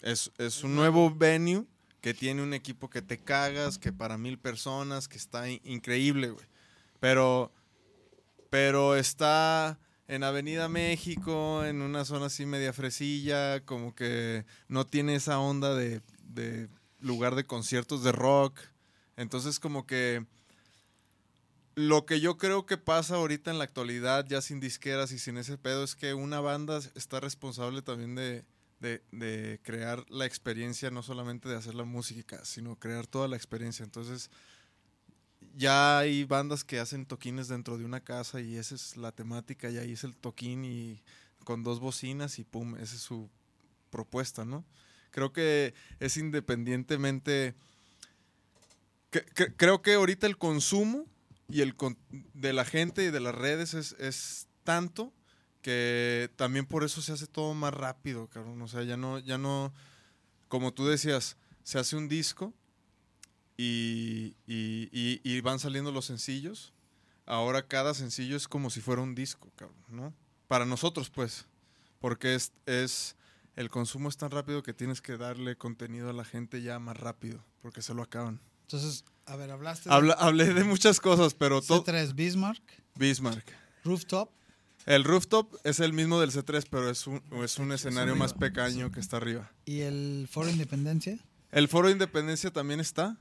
Es, es un nuevo venue que tiene un equipo que te cagas, que para mil personas, que está in- increíble, güey. Pero, pero está en Avenida México, en una zona así media fresilla, como que no tiene esa onda de, de lugar de conciertos de rock. Entonces como que lo que yo creo que pasa ahorita en la actualidad, ya sin disqueras y sin ese pedo, es que una banda está responsable también de, de, de crear la experiencia, no solamente de hacer la música, sino crear toda la experiencia. Entonces, ya hay bandas que hacen toquines dentro de una casa y esa es la temática, y ahí es el toquín y con dos bocinas y pum, esa es su propuesta, ¿no? Creo que es independientemente... creo que ahorita el consumo y el de la gente y de las redes es, es tanto que también por eso se hace todo más rápido, cabrón. O sea, ya no, ya no, como tú decías, se hace un disco y, y- y- y van saliendo los sencillos. Ahora cada sencillo es como si fuera un disco, cabrón, ¿no? Para nosotros, pues, porque es, es, el consumo es tan rápido que tienes que darle contenido a la gente ya más rápido, porque se lo acaban. Entonces, a ver, hablaste de Habla- hablé de muchas cosas, pero todo... C3 Bismarck, Bismarck. Rooftop. El rooftop es el mismo del C3, pero es un, es un escenario más pequeño que está arriba. ¿Y el Foro Independencia? El Foro de Independencia también está.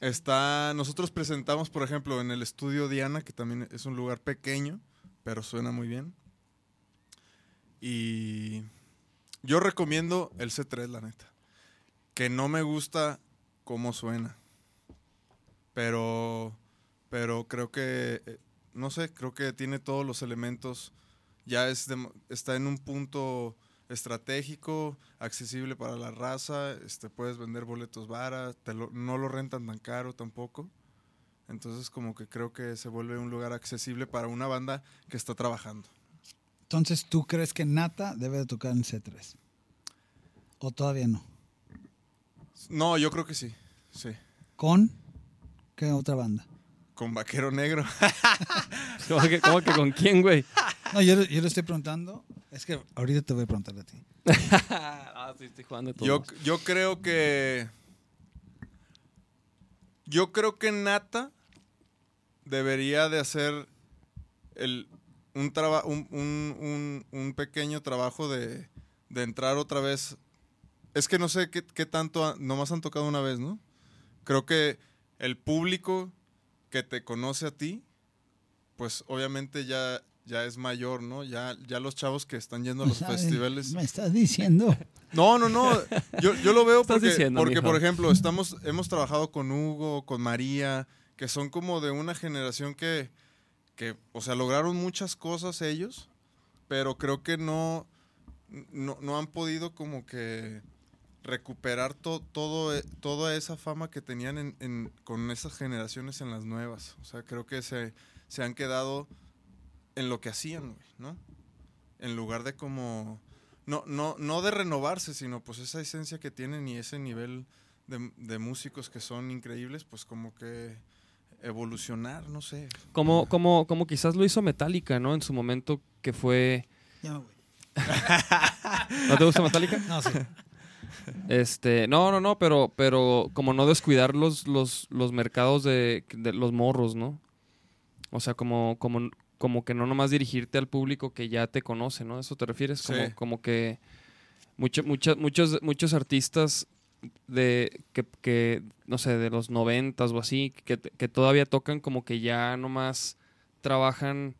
Está, nosotros presentamos, por ejemplo, en el estudio Diana, que también es un lugar pequeño, pero suena muy bien. Y yo recomiendo el C3, la neta. Que no me gusta cómo suena. Pero, pero creo que, eh, no sé, creo que tiene todos los elementos. Ya es dem- está en un punto estratégico, accesible para la raza, este, puedes vender boletos varas, te lo- no lo rentan tan caro tampoco. Entonces como que creo que se vuelve un lugar accesible para una banda que está trabajando. Entonces, ¿tú crees que Nata debe de tocar en C3? ¿O todavía no? No, yo creo que sí, sí. ¿Con qué otra banda? Con Vaquero Negro. ¿Cómo que, cómo que con quién, güey? No, yo, yo le estoy preguntando. Es que ahorita te voy a preguntar a ti. ah, sí, estoy jugando de yo, creo que... Yo creo que Nata debería de hacer el, un, traba- un, un- un- un pequeño trabajo de, de entrar otra vez. Es que no sé qué, qué tanto, ha- nomás han tocado una vez, ¿no? Creo que el público que te conoce a ti, pues obviamente ya, ya es mayor, ¿no? Ya, ya los chavos que están yendo a los ¿Sabes? festivales. Me estás diciendo. No, no, no. Yo, yo lo veo porque, diciendo, porque por ejemplo, estamos, hemos trabajado con Hugo, con María, que son como de una generación que, que, o sea, lograron muchas cosas ellos, pero creo que no, no, no han podido como que recuperar to- todo, e- toda esa fama que tenían en, en- con esas generaciones en las nuevas. O sea, creo que se, se han quedado en lo que hacían, güey, ¿no? En lugar de como no, no, no de renovarse, sino pues esa esencia que tienen y ese nivel de, de músicos que son increíbles, pues como que evolucionar, no sé. Como, como, como quizás lo hizo Metallica, ¿no? En su momento que fue... Ya me voy. ¿No te gusta Metallica? No, sí. Este, no, no, no, pero, pero como no descuidar los, los, los mercados de, de los morros, ¿no? O sea, como, como, como que no nomás dirigirte al público que ya te conoce, ¿no? ¿A ¿Eso te refieres? Como, Sí. como que mucho- mucha- muchos, muchos artistas de que, que, no sé, de los noventas o así, que, que todavía tocan como que ya nomás trabajan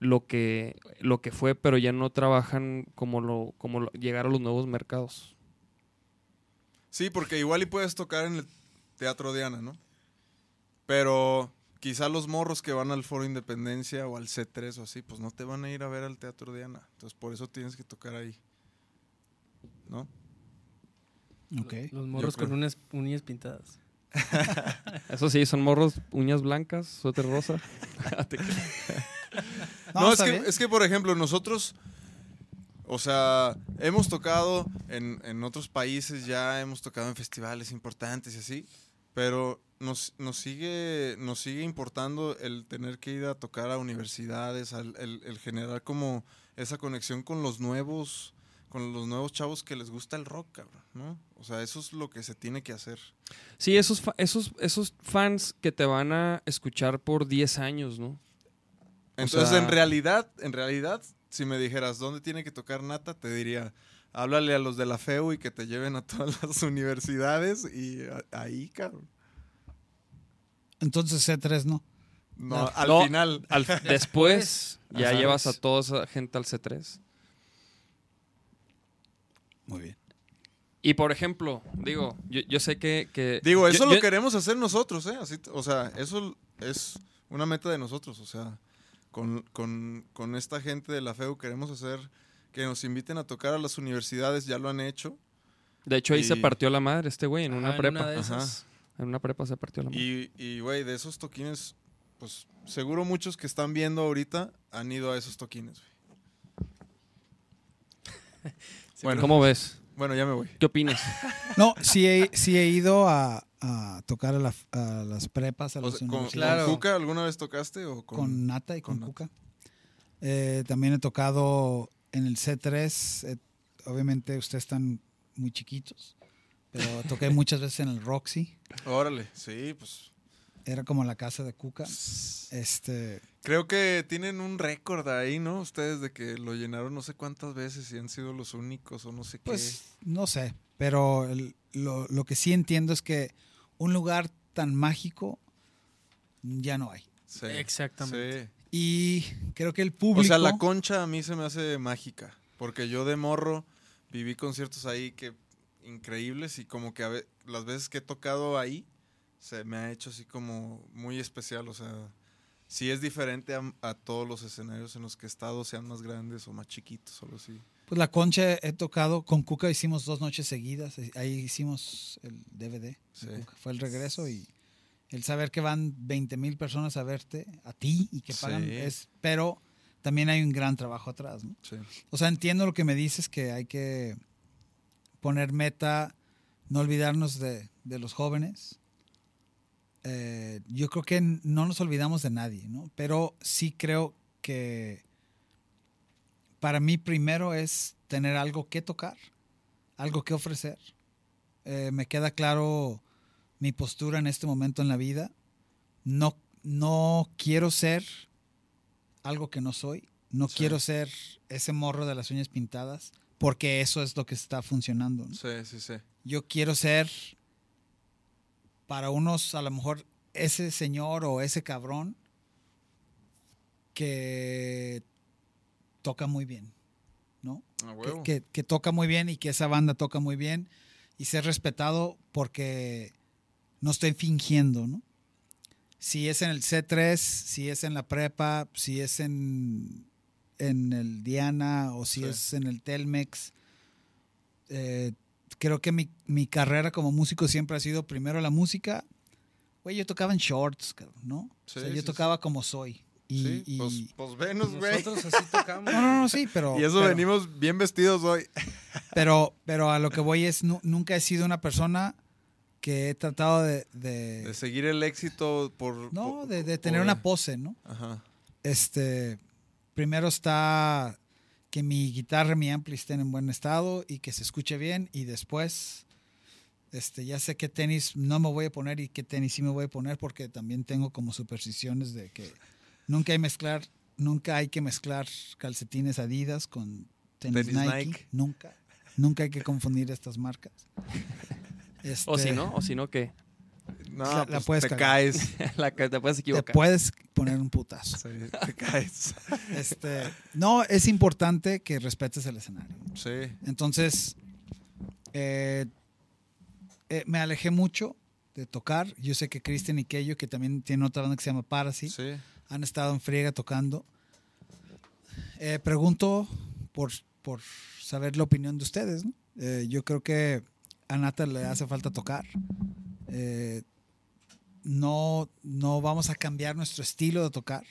lo que, lo que fue, pero ya no trabajan como lo, como lo- llegar a los nuevos mercados. Sí, porque igual y puedes tocar en el Teatro Diana, ¿no? Pero quizá los morros que van al Foro Independencia o al C3 o así, pues no te van a ir a ver al Teatro Diana. Entonces por eso tienes que tocar ahí. ¿No? Ok. Los morros con unas uñas pintadas. Eso sí, son morros, uñas blancas, suéter rosa. No, No, es, que, es que, por ejemplo, nosotros, o sea, hemos tocado en, en otros países, ya hemos tocado en festivales importantes y así, pero nos, nos, sigue, nos sigue importando el tener que ir a tocar a universidades, al- el, el generar como esa conexión con los nuevos con los nuevos chavos que les gusta el rock, cabrón, ¿no? O sea, eso es lo que se tiene que hacer. Sí, esos, fa- esos, esos fans que te van a escuchar por 10 años, ¿no? Entonces, sea- en realidad, en realidad, si me dijeras dónde tiene que tocar Nata, te diría, háblale a los de la FEU y que te lleven a todas las universidades y a- ahí, cabrón. Entonces C3 no. No, No. al No. final. Al- después ya Ajá. llevas a toda esa gente al C3. Muy bien. Y por ejemplo, digo, yo, yo sé que... que- Digo, eso yo- lo yo- queremos hacer nosotros, ¿eh? Así, o sea, eso es una meta de nosotros, o sea, con, con- con esta gente de la FEU queremos hacer que nos inviten a tocar a las universidades, ya lo han hecho. De hecho, ahí se partió la madre este güey en una en prepa. una de Ajá. esas. En una prepa se partió la madre. Y, y, güey, de esos toquines, pues seguro muchos que están viendo ahorita han ido a esos toquines, güey. Bueno, ¿Cómo ves? Bueno, ya me voy. ¿Qué opinas? No, sí he, sí he ido a, a tocar a, la- a las prepas, a O las sea, ¿con, universidades. Claro. con Cuca alguna vez tocaste o con...? con, Nata y con, con Cuca. Eh, también he tocado en el C3. eh, obviamente ustedes están muy chiquitos, pero toqué muchas veces en el Roxy. Órale, sí, pues... Era como la casa de Cuca. Este, Creo que tienen un récord ahí, ¿no? Ustedes de que lo llenaron no sé cuántas veces y han sido los únicos o no sé qué. pues no sé, pero el- lo, lo que sí entiendo es que un lugar tan mágico ya no hay. Sí, Exactamente. sí. Y creo que el público... O sea, la concha a mí se me hace mágica. Porque yo de morro viví conciertos ahí que increíbles y como que a ve- las veces que he tocado ahí se me ha hecho así como muy especial. O sea, sí es diferente a, a todos los escenarios en los que he estado, sean más grandes o más chiquitos, solo sí. Pues la concha he tocado con Cuca, hicimos dos noches seguidas, eh, ahí hicimos el DVD. Sí. Fue el regreso y el saber que van 20 mil personas a verte, a ti, y que pagan, Sí. es, pero también hay un gran trabajo atrás. ¿no? Sí. O sea, entiendo lo que me dices, que hay que poner meta, no olvidarnos de, de los jóvenes. Eh, yo creo que no nos olvidamos de nadie, ¿no? Pero sí creo que para mí primero es tener algo que tocar, algo que ofrecer. Eh, me queda claro mi postura en este momento en la vida. No, no quiero ser algo que no soy. No Sí. quiero ser ese morro de las uñas pintadas, porque eso es lo que está funcionando. ¿no? Sí, sí, sí. Yo quiero ser, para unos, a lo mejor, ese señor o ese cabrón que toca muy bien, ¿no? A Que, que- que toca muy bien y que esa banda toca muy bien y ser respetado porque no estoy fingiendo, ¿no? Si es en el C3, si es en la prepa, si es en, en el Diana o si Sí. es en el Telmex, eh, creo que mi, mi carrera como músico siempre ha sido primero la música. Güey, yo tocaba en shorts, ¿no? Sí, o sea, sí, yo sí. tocaba como soy. Y, sí, y- pues, pues venos, güey. Nosotros así tocamos. no, no, no, sí, pero... Y eso pero- venimos bien vestidos hoy. Pero, pero a lo que voy es, nu- nunca he sido una persona que he tratado de... de- De seguir el éxito por... no, por- de, de tener por- una pose, ¿no? Ajá. Este, primero está que mi guitarra y mi ampli estén en buen estado y que se escuche bien y después, este, ya sé qué tenis no me voy a poner y qué tenis sí me voy a poner porque también tengo como supersticiones de que nunca hay mezclar, nunca hay que mezclar calcetines Adidas con tenis, Tenis Nike, Nike. nunca, nunca hay que confundir estas marcas. Este, O si no, o si no, ¿qué? No, La- la pues puedes te cagar. caes. La que te puedes Te equivocar. puedes poner un putazo. Sí, te caes. Este, no, es importante que respetes el escenario. Sí. Entonces, eh, eh, me alejé mucho de tocar. Yo sé que Cristian y Keyo, que también tienen otra banda que se llama Parasi, Sí. han estado en friega tocando. Eh, pregunto por, por saber la opinión de ustedes. ¿no? Eh, yo creo que a Nata le hace falta tocar. Eh, no, no vamos a cambiar nuestro estilo de tocar.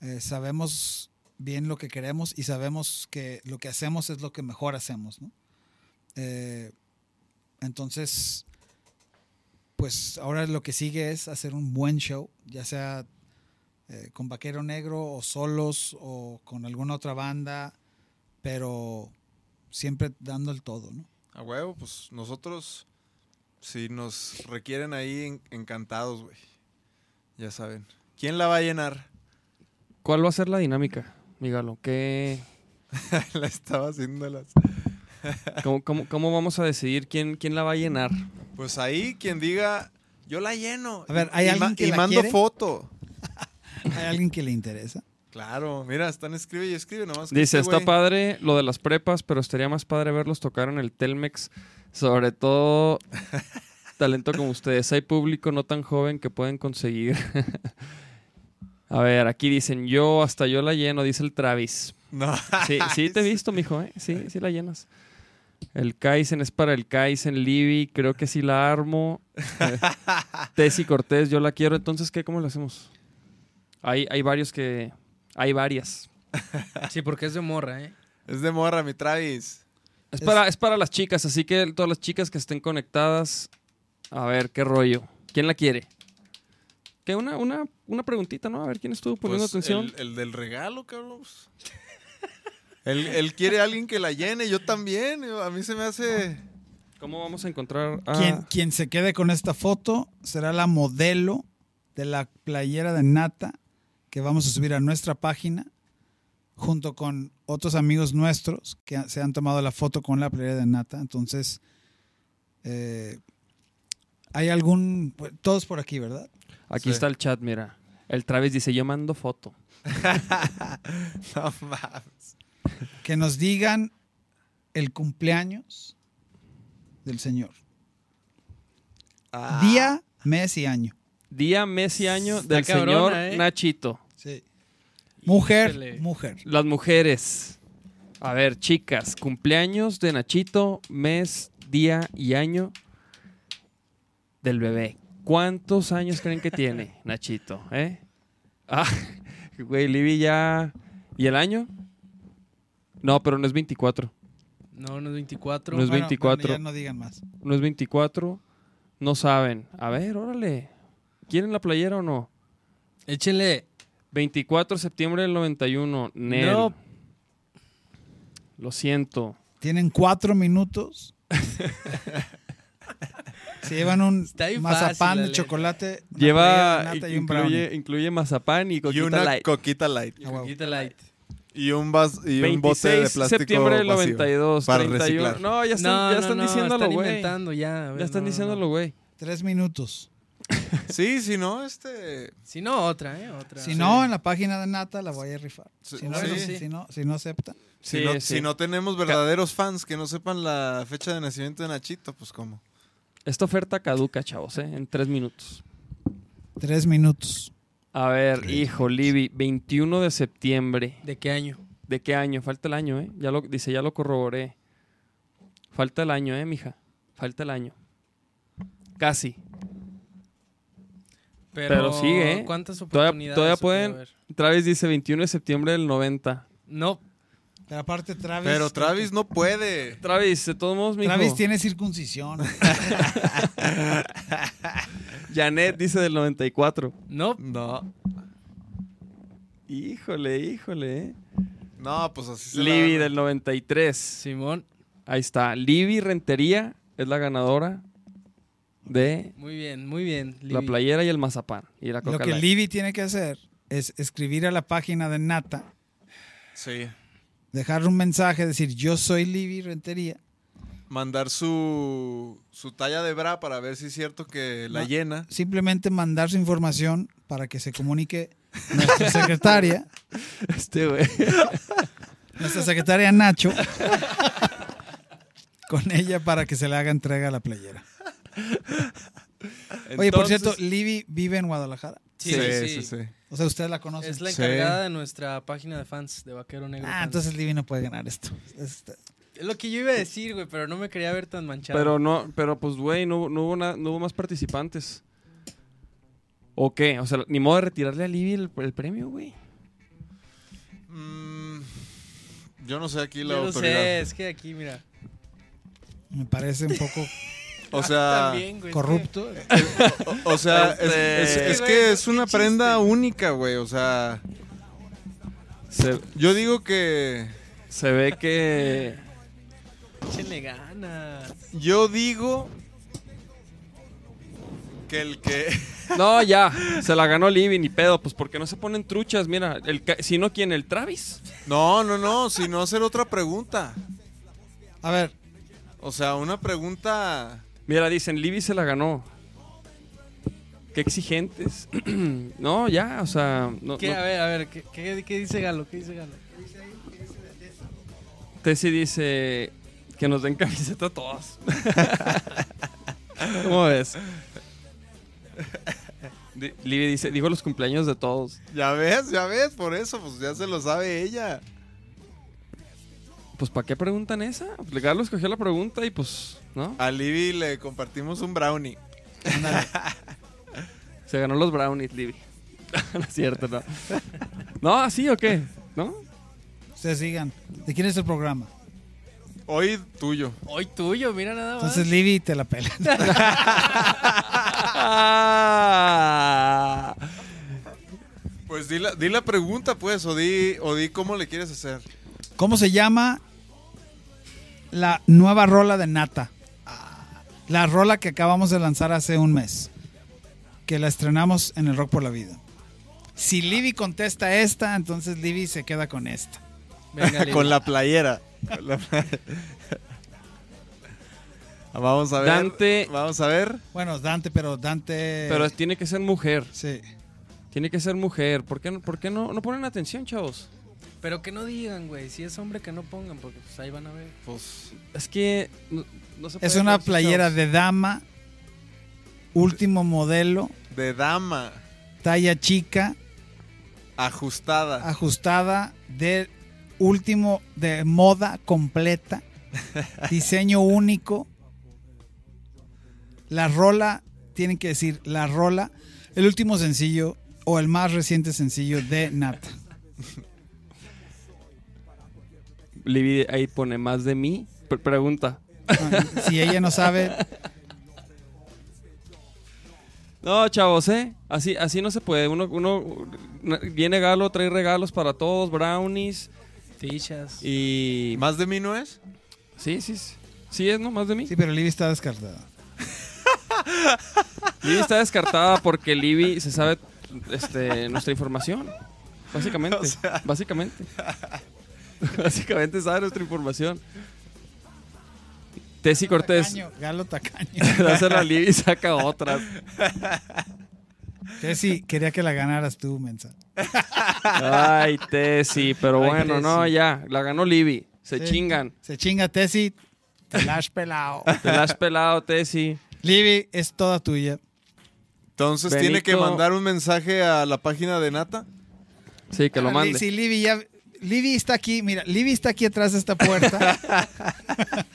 Eh, sabemos bien lo que queremos y sabemos que lo que hacemos es lo que mejor hacemos. ¿no? Eh, entonces, pues ahora lo que sigue es hacer un buen show, ya sea con Vaquero Negro o solos o con alguna otra banda, pero siempre dando el todo, ¿no? A huevo, pues nosotros, si nos requieren ahí, en- encantados, güey. Ya saben. ¿Quién la va a llenar? ¿Cuál va a ser la dinámica, Migalo? ¿Qué, la estaba haciendo las... cómo, cómo- cómo vamos a decidir quién, quién la va a llenar? Pues ahí quien diga, yo la lleno. A ver, ¿hay y alguien que y la mando quiere? foto. ¿Hay alguien que le interesa? Claro, mira, están escribe y escribe nomás. que Dice, este está padre lo de las prepas, pero estaría más padre verlos tocar en el Telmex. Sobre todo, talento como ustedes. Hay público no tan joven que pueden conseguir. A ver, aquí dicen, yo hasta yo la lleno, dice el Travis. No. Sí, sí te he visto, mijo, ¿eh? Sí, sí la llenas. El Kaizen es para el Kaizen, Libby, creo que sí la armo. Tessy Cortés, yo la quiero. Entonces, ¿qué? ¿Cómo lo hacemos? Hay, hay varios que... Hay varias. Sí, porque es de morra, ¿eh? Es de morra, mi Travis. Es para, es para las chicas, así que todas las chicas que estén conectadas, a ver, qué rollo. ¿Quién la quiere? Que una, una, una preguntita, ¿no? A ver quién estuvo poniendo Pues, atención. El, el del regalo, pues. él, él quiere a alguien que la llene, yo también. A mí se me hace... ¿Cómo vamos a encontrar a... Quien, quien se quede con esta foto será la modelo de la playera de Nata que vamos a subir a nuestra página junto con otros amigos nuestros que se han tomado la foto con la playera de Nata. Entonces, eh, hay algún... pues, Todos por aquí, ¿verdad? Aquí Sí. está el chat, mira. El Travis dice, yo mando foto. No mames. Que nos digan el cumpleaños del Señor. Ah, Día, mes y año. Día, mes y año del cabrona, señor ¿eh? Nachito. Sí. Mujer, Híjole. mujer. Las mujeres. A ver, chicas, cumpleaños de Nachito, mes, día y año del bebé. ¿Cuántos años creen que tiene Nachito? ¿Eh? Ah, güey, Libby ya... ¿Y el año? No, pero no es 24. No, no es 24. No es Bueno, 24. bueno, ya no digan más. No es 24. No saben. A ver, órale. ¿Quieren la playera o no? Échenle. 24 de septiembre del 91. Nel. No. Lo siento. Tienen cuatro minutos. Se llevan un mazapán de chocolate, Lleva, y un incluye, incluye mazapán y Y coquita una light. coquita light. Ah, huevo. Quita light. Y un, vas, y un bote 26 de plástico septiembre del vacío 92. Para 31. reciclar. No, ya están, no, ya no, están no, diciéndolo, están güey. inventando ya. Ya están diciéndolo, güey. Tres minutos. Sí, si no, este... Si no, otra, ¿eh? Otra. Si no, en la página de Nata la voy a rifar. Si no, sí. si, si no, si no acepta. Si, Sí, no, sí. si no tenemos verdaderos fans que no sepan la fecha de nacimiento de Nachito, pues cómo. Esta oferta caduca, chavos, ¿eh? En tres minutos. Tres minutos. A ver, hijo, Libby, 21 de septiembre. ¿De qué año? ¿De qué año? Falta el año, ¿eh? Ya lo, dice, ya lo corroboré. Falta el año, ¿eh, mija? Falta el año. Casi. Pero, Pero sigue, ¿eh? ¿Cuántas Todavía- oportunidades? todavía pueden-. Travis dice 21 de septiembre del 90. No, Pero aparte Travis. Pero Travis no puede. Travis, de todos modos, mijo. Travis tiene circuncisión. Janet dice del 94. no. No. Híjole, híjole, ¿eh? No, pues así se Libby del 93. Simón, Ahí está. Libby Rentería es la ganadora de muy bien, muy bien. la playera y el mazapán. Y la Lo que light. Libby tiene que hacer es escribir a la página de Nata, Sí. dejar un mensaje, decir yo soy Libby Rentería mandar su, su talla de bra para ver si es cierto que la No. llena. Simplemente mandar su información para que se comunique nuestra secretaria, Este, güey. nuestra secretaria Nacho, con ella para que se le haga entrega a la playera. Oye, por cierto, Libby vive en Guadalajara. Sí, sí. O sea, usted la conoce. Es la Sí. encargada de nuestra página de fans de Vaquero Negro. Ah, Fans. entonces Libby no puede ganar esto. Este, Es lo que yo iba a decir, güey, pero no me quería ver tan manchado. Pero no, pero pues, güey, no, no, hubo na- no hubo más participantes. ¿O qué? O sea, ni modo de retirarle a Libby el, el premio, güey. Mm, yo no sé aquí la Yo lo autoridad. sé, es que aquí, mira. me parece un poco O sea, También, güey, es que- corrupto. o, o sea, es, Este- es- es Sí, que es una prenda única, güey. O sea, Se, yo digo que, se ve que... Échenle ganas. yo digo que el que, No, ya, se la ganó Libby, ni pedo. Pues porque no se ponen truchas, mira. El, ca- si no, ¿quién? ¿El Travis? no, no, no, sino hacer otra pregunta. A ver, O sea, una pregunta. Mira, dicen, Libby se la ganó. Qué exigentes. no, ya, o sea... No, ¿Qué? no- A ver, a ver, ¿qué, qué, qué dice Galo? ¿Qué dice Galo? Tessy dice que nos den camiseta a todos. ¿Cómo ves? Libby dice, dijo los cumpleaños de todos. Ya ves, ya ves, por eso, pues ya se lo sabe ella. Pues ¿para qué preguntan esa? Pues, Galo escogió la pregunta y pues, ¿no? A Libby le compartimos un brownie. Se ganó los brownies, Libby. no es cierto, no. ¿No? ¿Así o qué? ¿No? ustedes sigan. ¿De quién es el programa? Hoy tuyo. Hoy tuyo, mira nada más. Entonces Libby te la pela. Pues di la, di la pregunta, pues, o di, o di cómo le quieres hacer. ¿Cómo se llama la nueva rola de Nata? La rola que acabamos de lanzar hace un mes. Que la estrenamos en el Rock por la Vida. Si Libby contesta esta, entonces Libby se queda con esta. Venga. Con la playera. Con la playa- Vamos a ver. Dante- Vamos a ver. Bueno, Dante, pero Dante. Pero tiene que ser mujer. Sí. Tiene que ser mujer. ¿Por qué, no- por qué no, no ponen atención, chavos? Pero que no digan, güey. Si es hombre, que no pongan, porque pues ahí van a ver. Pues. Es que no, Es una playera de dama. Último modelo. De dama. Talla chica. Ajustada. Ajustada. De último. De moda completa. Diseño único. La rola. Tienen que decir la rola. El último sencillo. O el más reciente sencillo de Nata. Libby ahí pone más de mí. Pre- pregunta. Si ella no sabe, No, chavos, ¿eh? Así, así no se puede. Uno, uno viene Galo, trae regalos para todos, brownies Fichas. y... ¿Más de mí no es? Sí, sí, sí. Sí es, ¿no? Más de mí. sí, pero Libby está descartada. Libby está descartada porque Libby se sabe este, nuestra información. Básicamente. Básicamente. Básicamente sabe nuestra información. Tessy Cortés. Tacaño, Galo Tacaño. Dásela a Libby y saca otras. Tessy, quería que la ganaras tú, mensa. Ay, Tessy. Pero Ay, bueno, no, ya. La ganó Libby. Se Sí. chingan. Se chinga Tessy, te la has pelado. Te la has pelado, Tessy. Libby es toda tuya. Entonces tiene que mandar un mensaje a la página de Nata. Sí, que lo mande. Sí, Libby ya. Libby está aquí, mira, Libby está aquí atrás de esta puerta.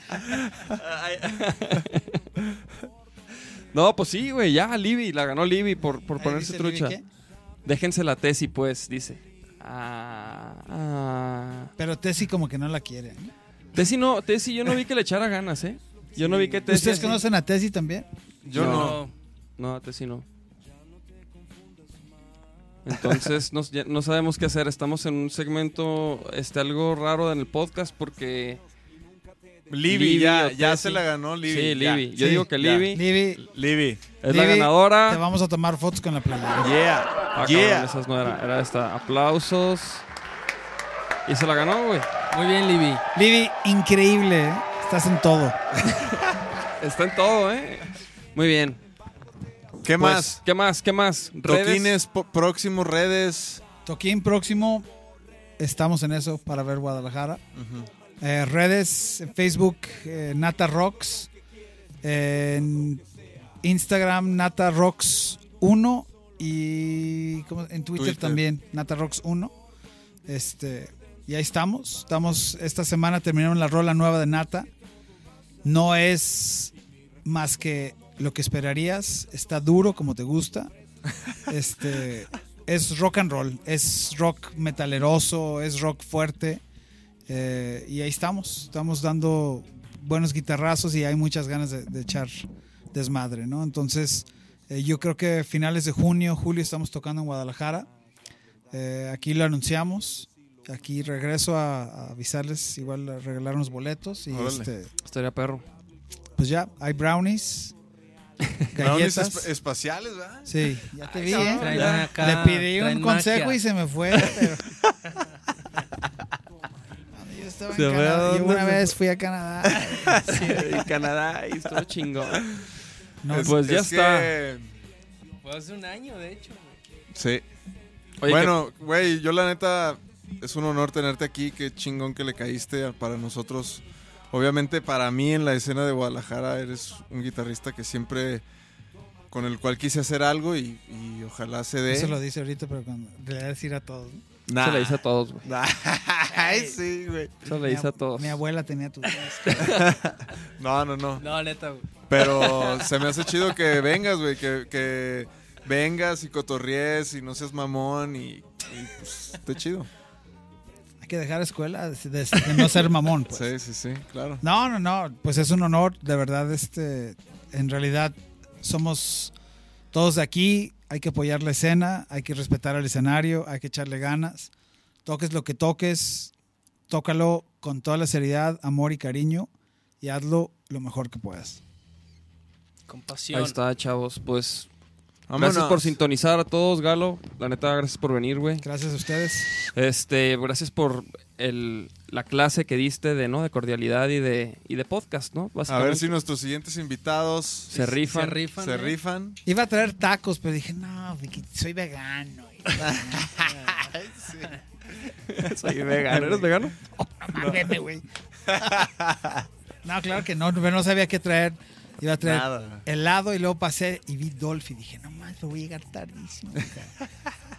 No, pues sí, güey, ya, Libby, la ganó Libby por, por ponerse Libby, trucha. ¿qué? Déjense la Tessy, pues, dice. Ah, ah. Pero Tessy como que no la quiere. Tessy no, Tessy, yo no vi que le echara ganas, ¿eh? Yo no vi que Tessy... ¿Ustedes así- conocen a Tessy también? Yo no. No, Tessy no. Entonces, no, ya no sabemos qué hacer. Estamos en un segmento este, algo raro en el podcast porque... Libby, Libby ya, ya se la ganó Libby. sí, ya. Libby. Yo Sí, digo que. Libby Libby, Libby. es la ganadora. te vamos a tomar fotos con la playera. Yeah. Ah, yeah. cabrón, esas no era, era esta. Aplausos. Y se la ganó, güey. Muy bien, Libby. Libby, increíble. ¿eh? estás en todo. Está en todo, ¿eh? Muy bien. ¿Qué Pues, más? ¿Qué más? ¿Qué más? Redes. Toquines próximos, redes. Toquín próximo, estamos en eso para ver Guadalajara. Eh, redes, en Facebook, eh, Nata Rocks. En Instagram, Nata Rocks 1. Y ¿cómo? en Twitter, Twitter. también, Nata Rocks 1. Este, y ahí estamos. Estamos, esta semana terminaron la rola nueva de Nata. No es más que lo que esperarías. Está duro como te gusta. Este es rock and roll, es rock metaleroso, es rock fuerte. eh, y ahí estamos, estamos dando buenos guitarrazos y hay muchas ganas de, de echar desmadre, ¿no? Entonces, eh, yo creo que finales de junio, julio estamos tocando en Guadalajara. Eh, aquí lo anunciamos. Aquí regreso a, a avisarles, igual a regalar unos boletos. Y Órale. este, Estaría perro. pues ya, hay brownies, Brownies esp- espaciales, ¿verdad? Sí, ya te vi, cabrón, ¿eh? traen Ya. acá, Le pedí un consejo magia. y se me fue, pero... Yo estaba en Se ve Canadá. a Yo una vez fui a Canadá. Sí, en Canadá y estuvo chingón. No, Es- pues ya es está. que- Fue hace un año, de hecho. Sí. Oye, bueno, güey, yo la neta es un honor tenerte aquí. Qué chingón que le caíste para nosotros. Obviamente para mí en la escena de Guadalajara eres un guitarrista que siempre con el cual quise hacer algo y, y ojalá se dé. Eso lo dice ahorita, pero cuando le voy a decir a todos. se le dice a todos, güey. Nah. Ay, sí, güey. Se le dice a todos. Mi abuela tenía tus No, no, no. No, neta, güey. Pero se me hace chido que vengas, güey, que, que vengas y cotorries y no seas mamón y, y, pues esté chido. Que dejar escuela de, de- de no ser mamón. Pues. Sí, sí, sí, claro. No, no, no. Pues es un honor, de verdad. Este, en realidad somos todos de aquí. Hay que apoyar la escena, hay que respetar el escenario, hay que echarle ganas. Toques lo que toques, tócalo con toda la seriedad, amor y cariño y hazlo lo mejor que puedas. Compasión. Ahí está, chavos. Pues Vámonos. gracias por sintonizar a todos, Galo. La neta, gracias por venir, güey. Gracias a ustedes. Este, gracias por el, la clase que diste de, ¿no? de cordialidad y de, y de podcast, ¿no? A ver si nuestros siguientes invitados se rifan. Se rifan. se ¿eh? rifan. Iba a traer tacos, pero dije, no, soy vegano. Soy vegano. ¿Eres vegano? No mames, güey. No, claro que no, pero no sabía qué traer. Iba a traer Nada. helado y luego pasé y vi Dolphy. Dije, no más, lo voy a llegar tardísimo. cara".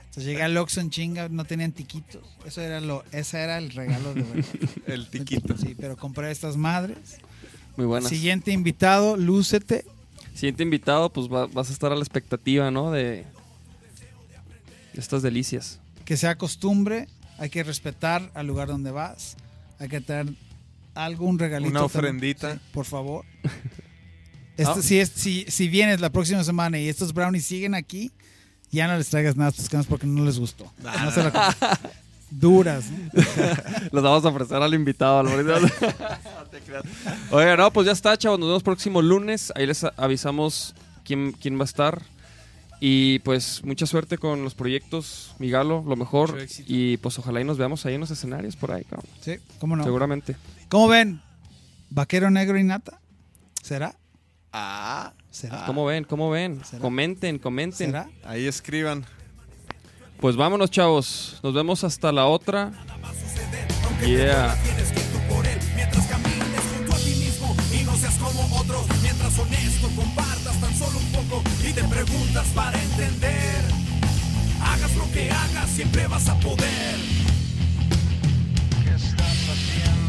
Entonces llegué al Oxxo en chinga, no tenían tiquitos. Eso era lo, ese era el regalo de verdad. El tiquito. Sí, pero compré estas madres. Muy buenas. Siguiente invitado, lúcete. Siguiente invitado, pues va- vas a estar a la expectativa, ¿no? De de estas delicias. Que sea costumbre, hay que respetar al lugar donde vas. Hay que traer algo, un regalito. Una también. ofrendita. Sí, por favor. Este, Ah. si, es, si, si vienes la próxima semana y estos brownies siguen aquí, ya no les traigas nada a tus camas porque no les gustó. No se la. Duras. ¿no? Los vamos a ofrecer al invitado. Oiga, no, pues ya está, chavos. Nos vemos próximo lunes. Ahí les avisamos quién, quién va a estar. Y pues mucha suerte con los proyectos, Migalo, lo mejor. Y pues ojalá y nos veamos ahí en los escenarios por ahí, cabrón. Sí, ¿cómo no? Seguramente. ¿Cómo ven? ¿Vaquero negro y nata? ¿Será? Ah, ¿Será? ¿Cómo ven? ¿Cómo ven? ¿Será? Comenten, comenten. ¿Será? ahí escriban. Pues vámonos, chavos. Nos vemos hasta la otra. Yeah. Mientras camines junto a ti mismo y no seas como otros, mientras honesto compartas tan solo un poco y te preguntas para entender. Hagas lo que hagas, siempre vas a poder. ¿Qué estás haciendo?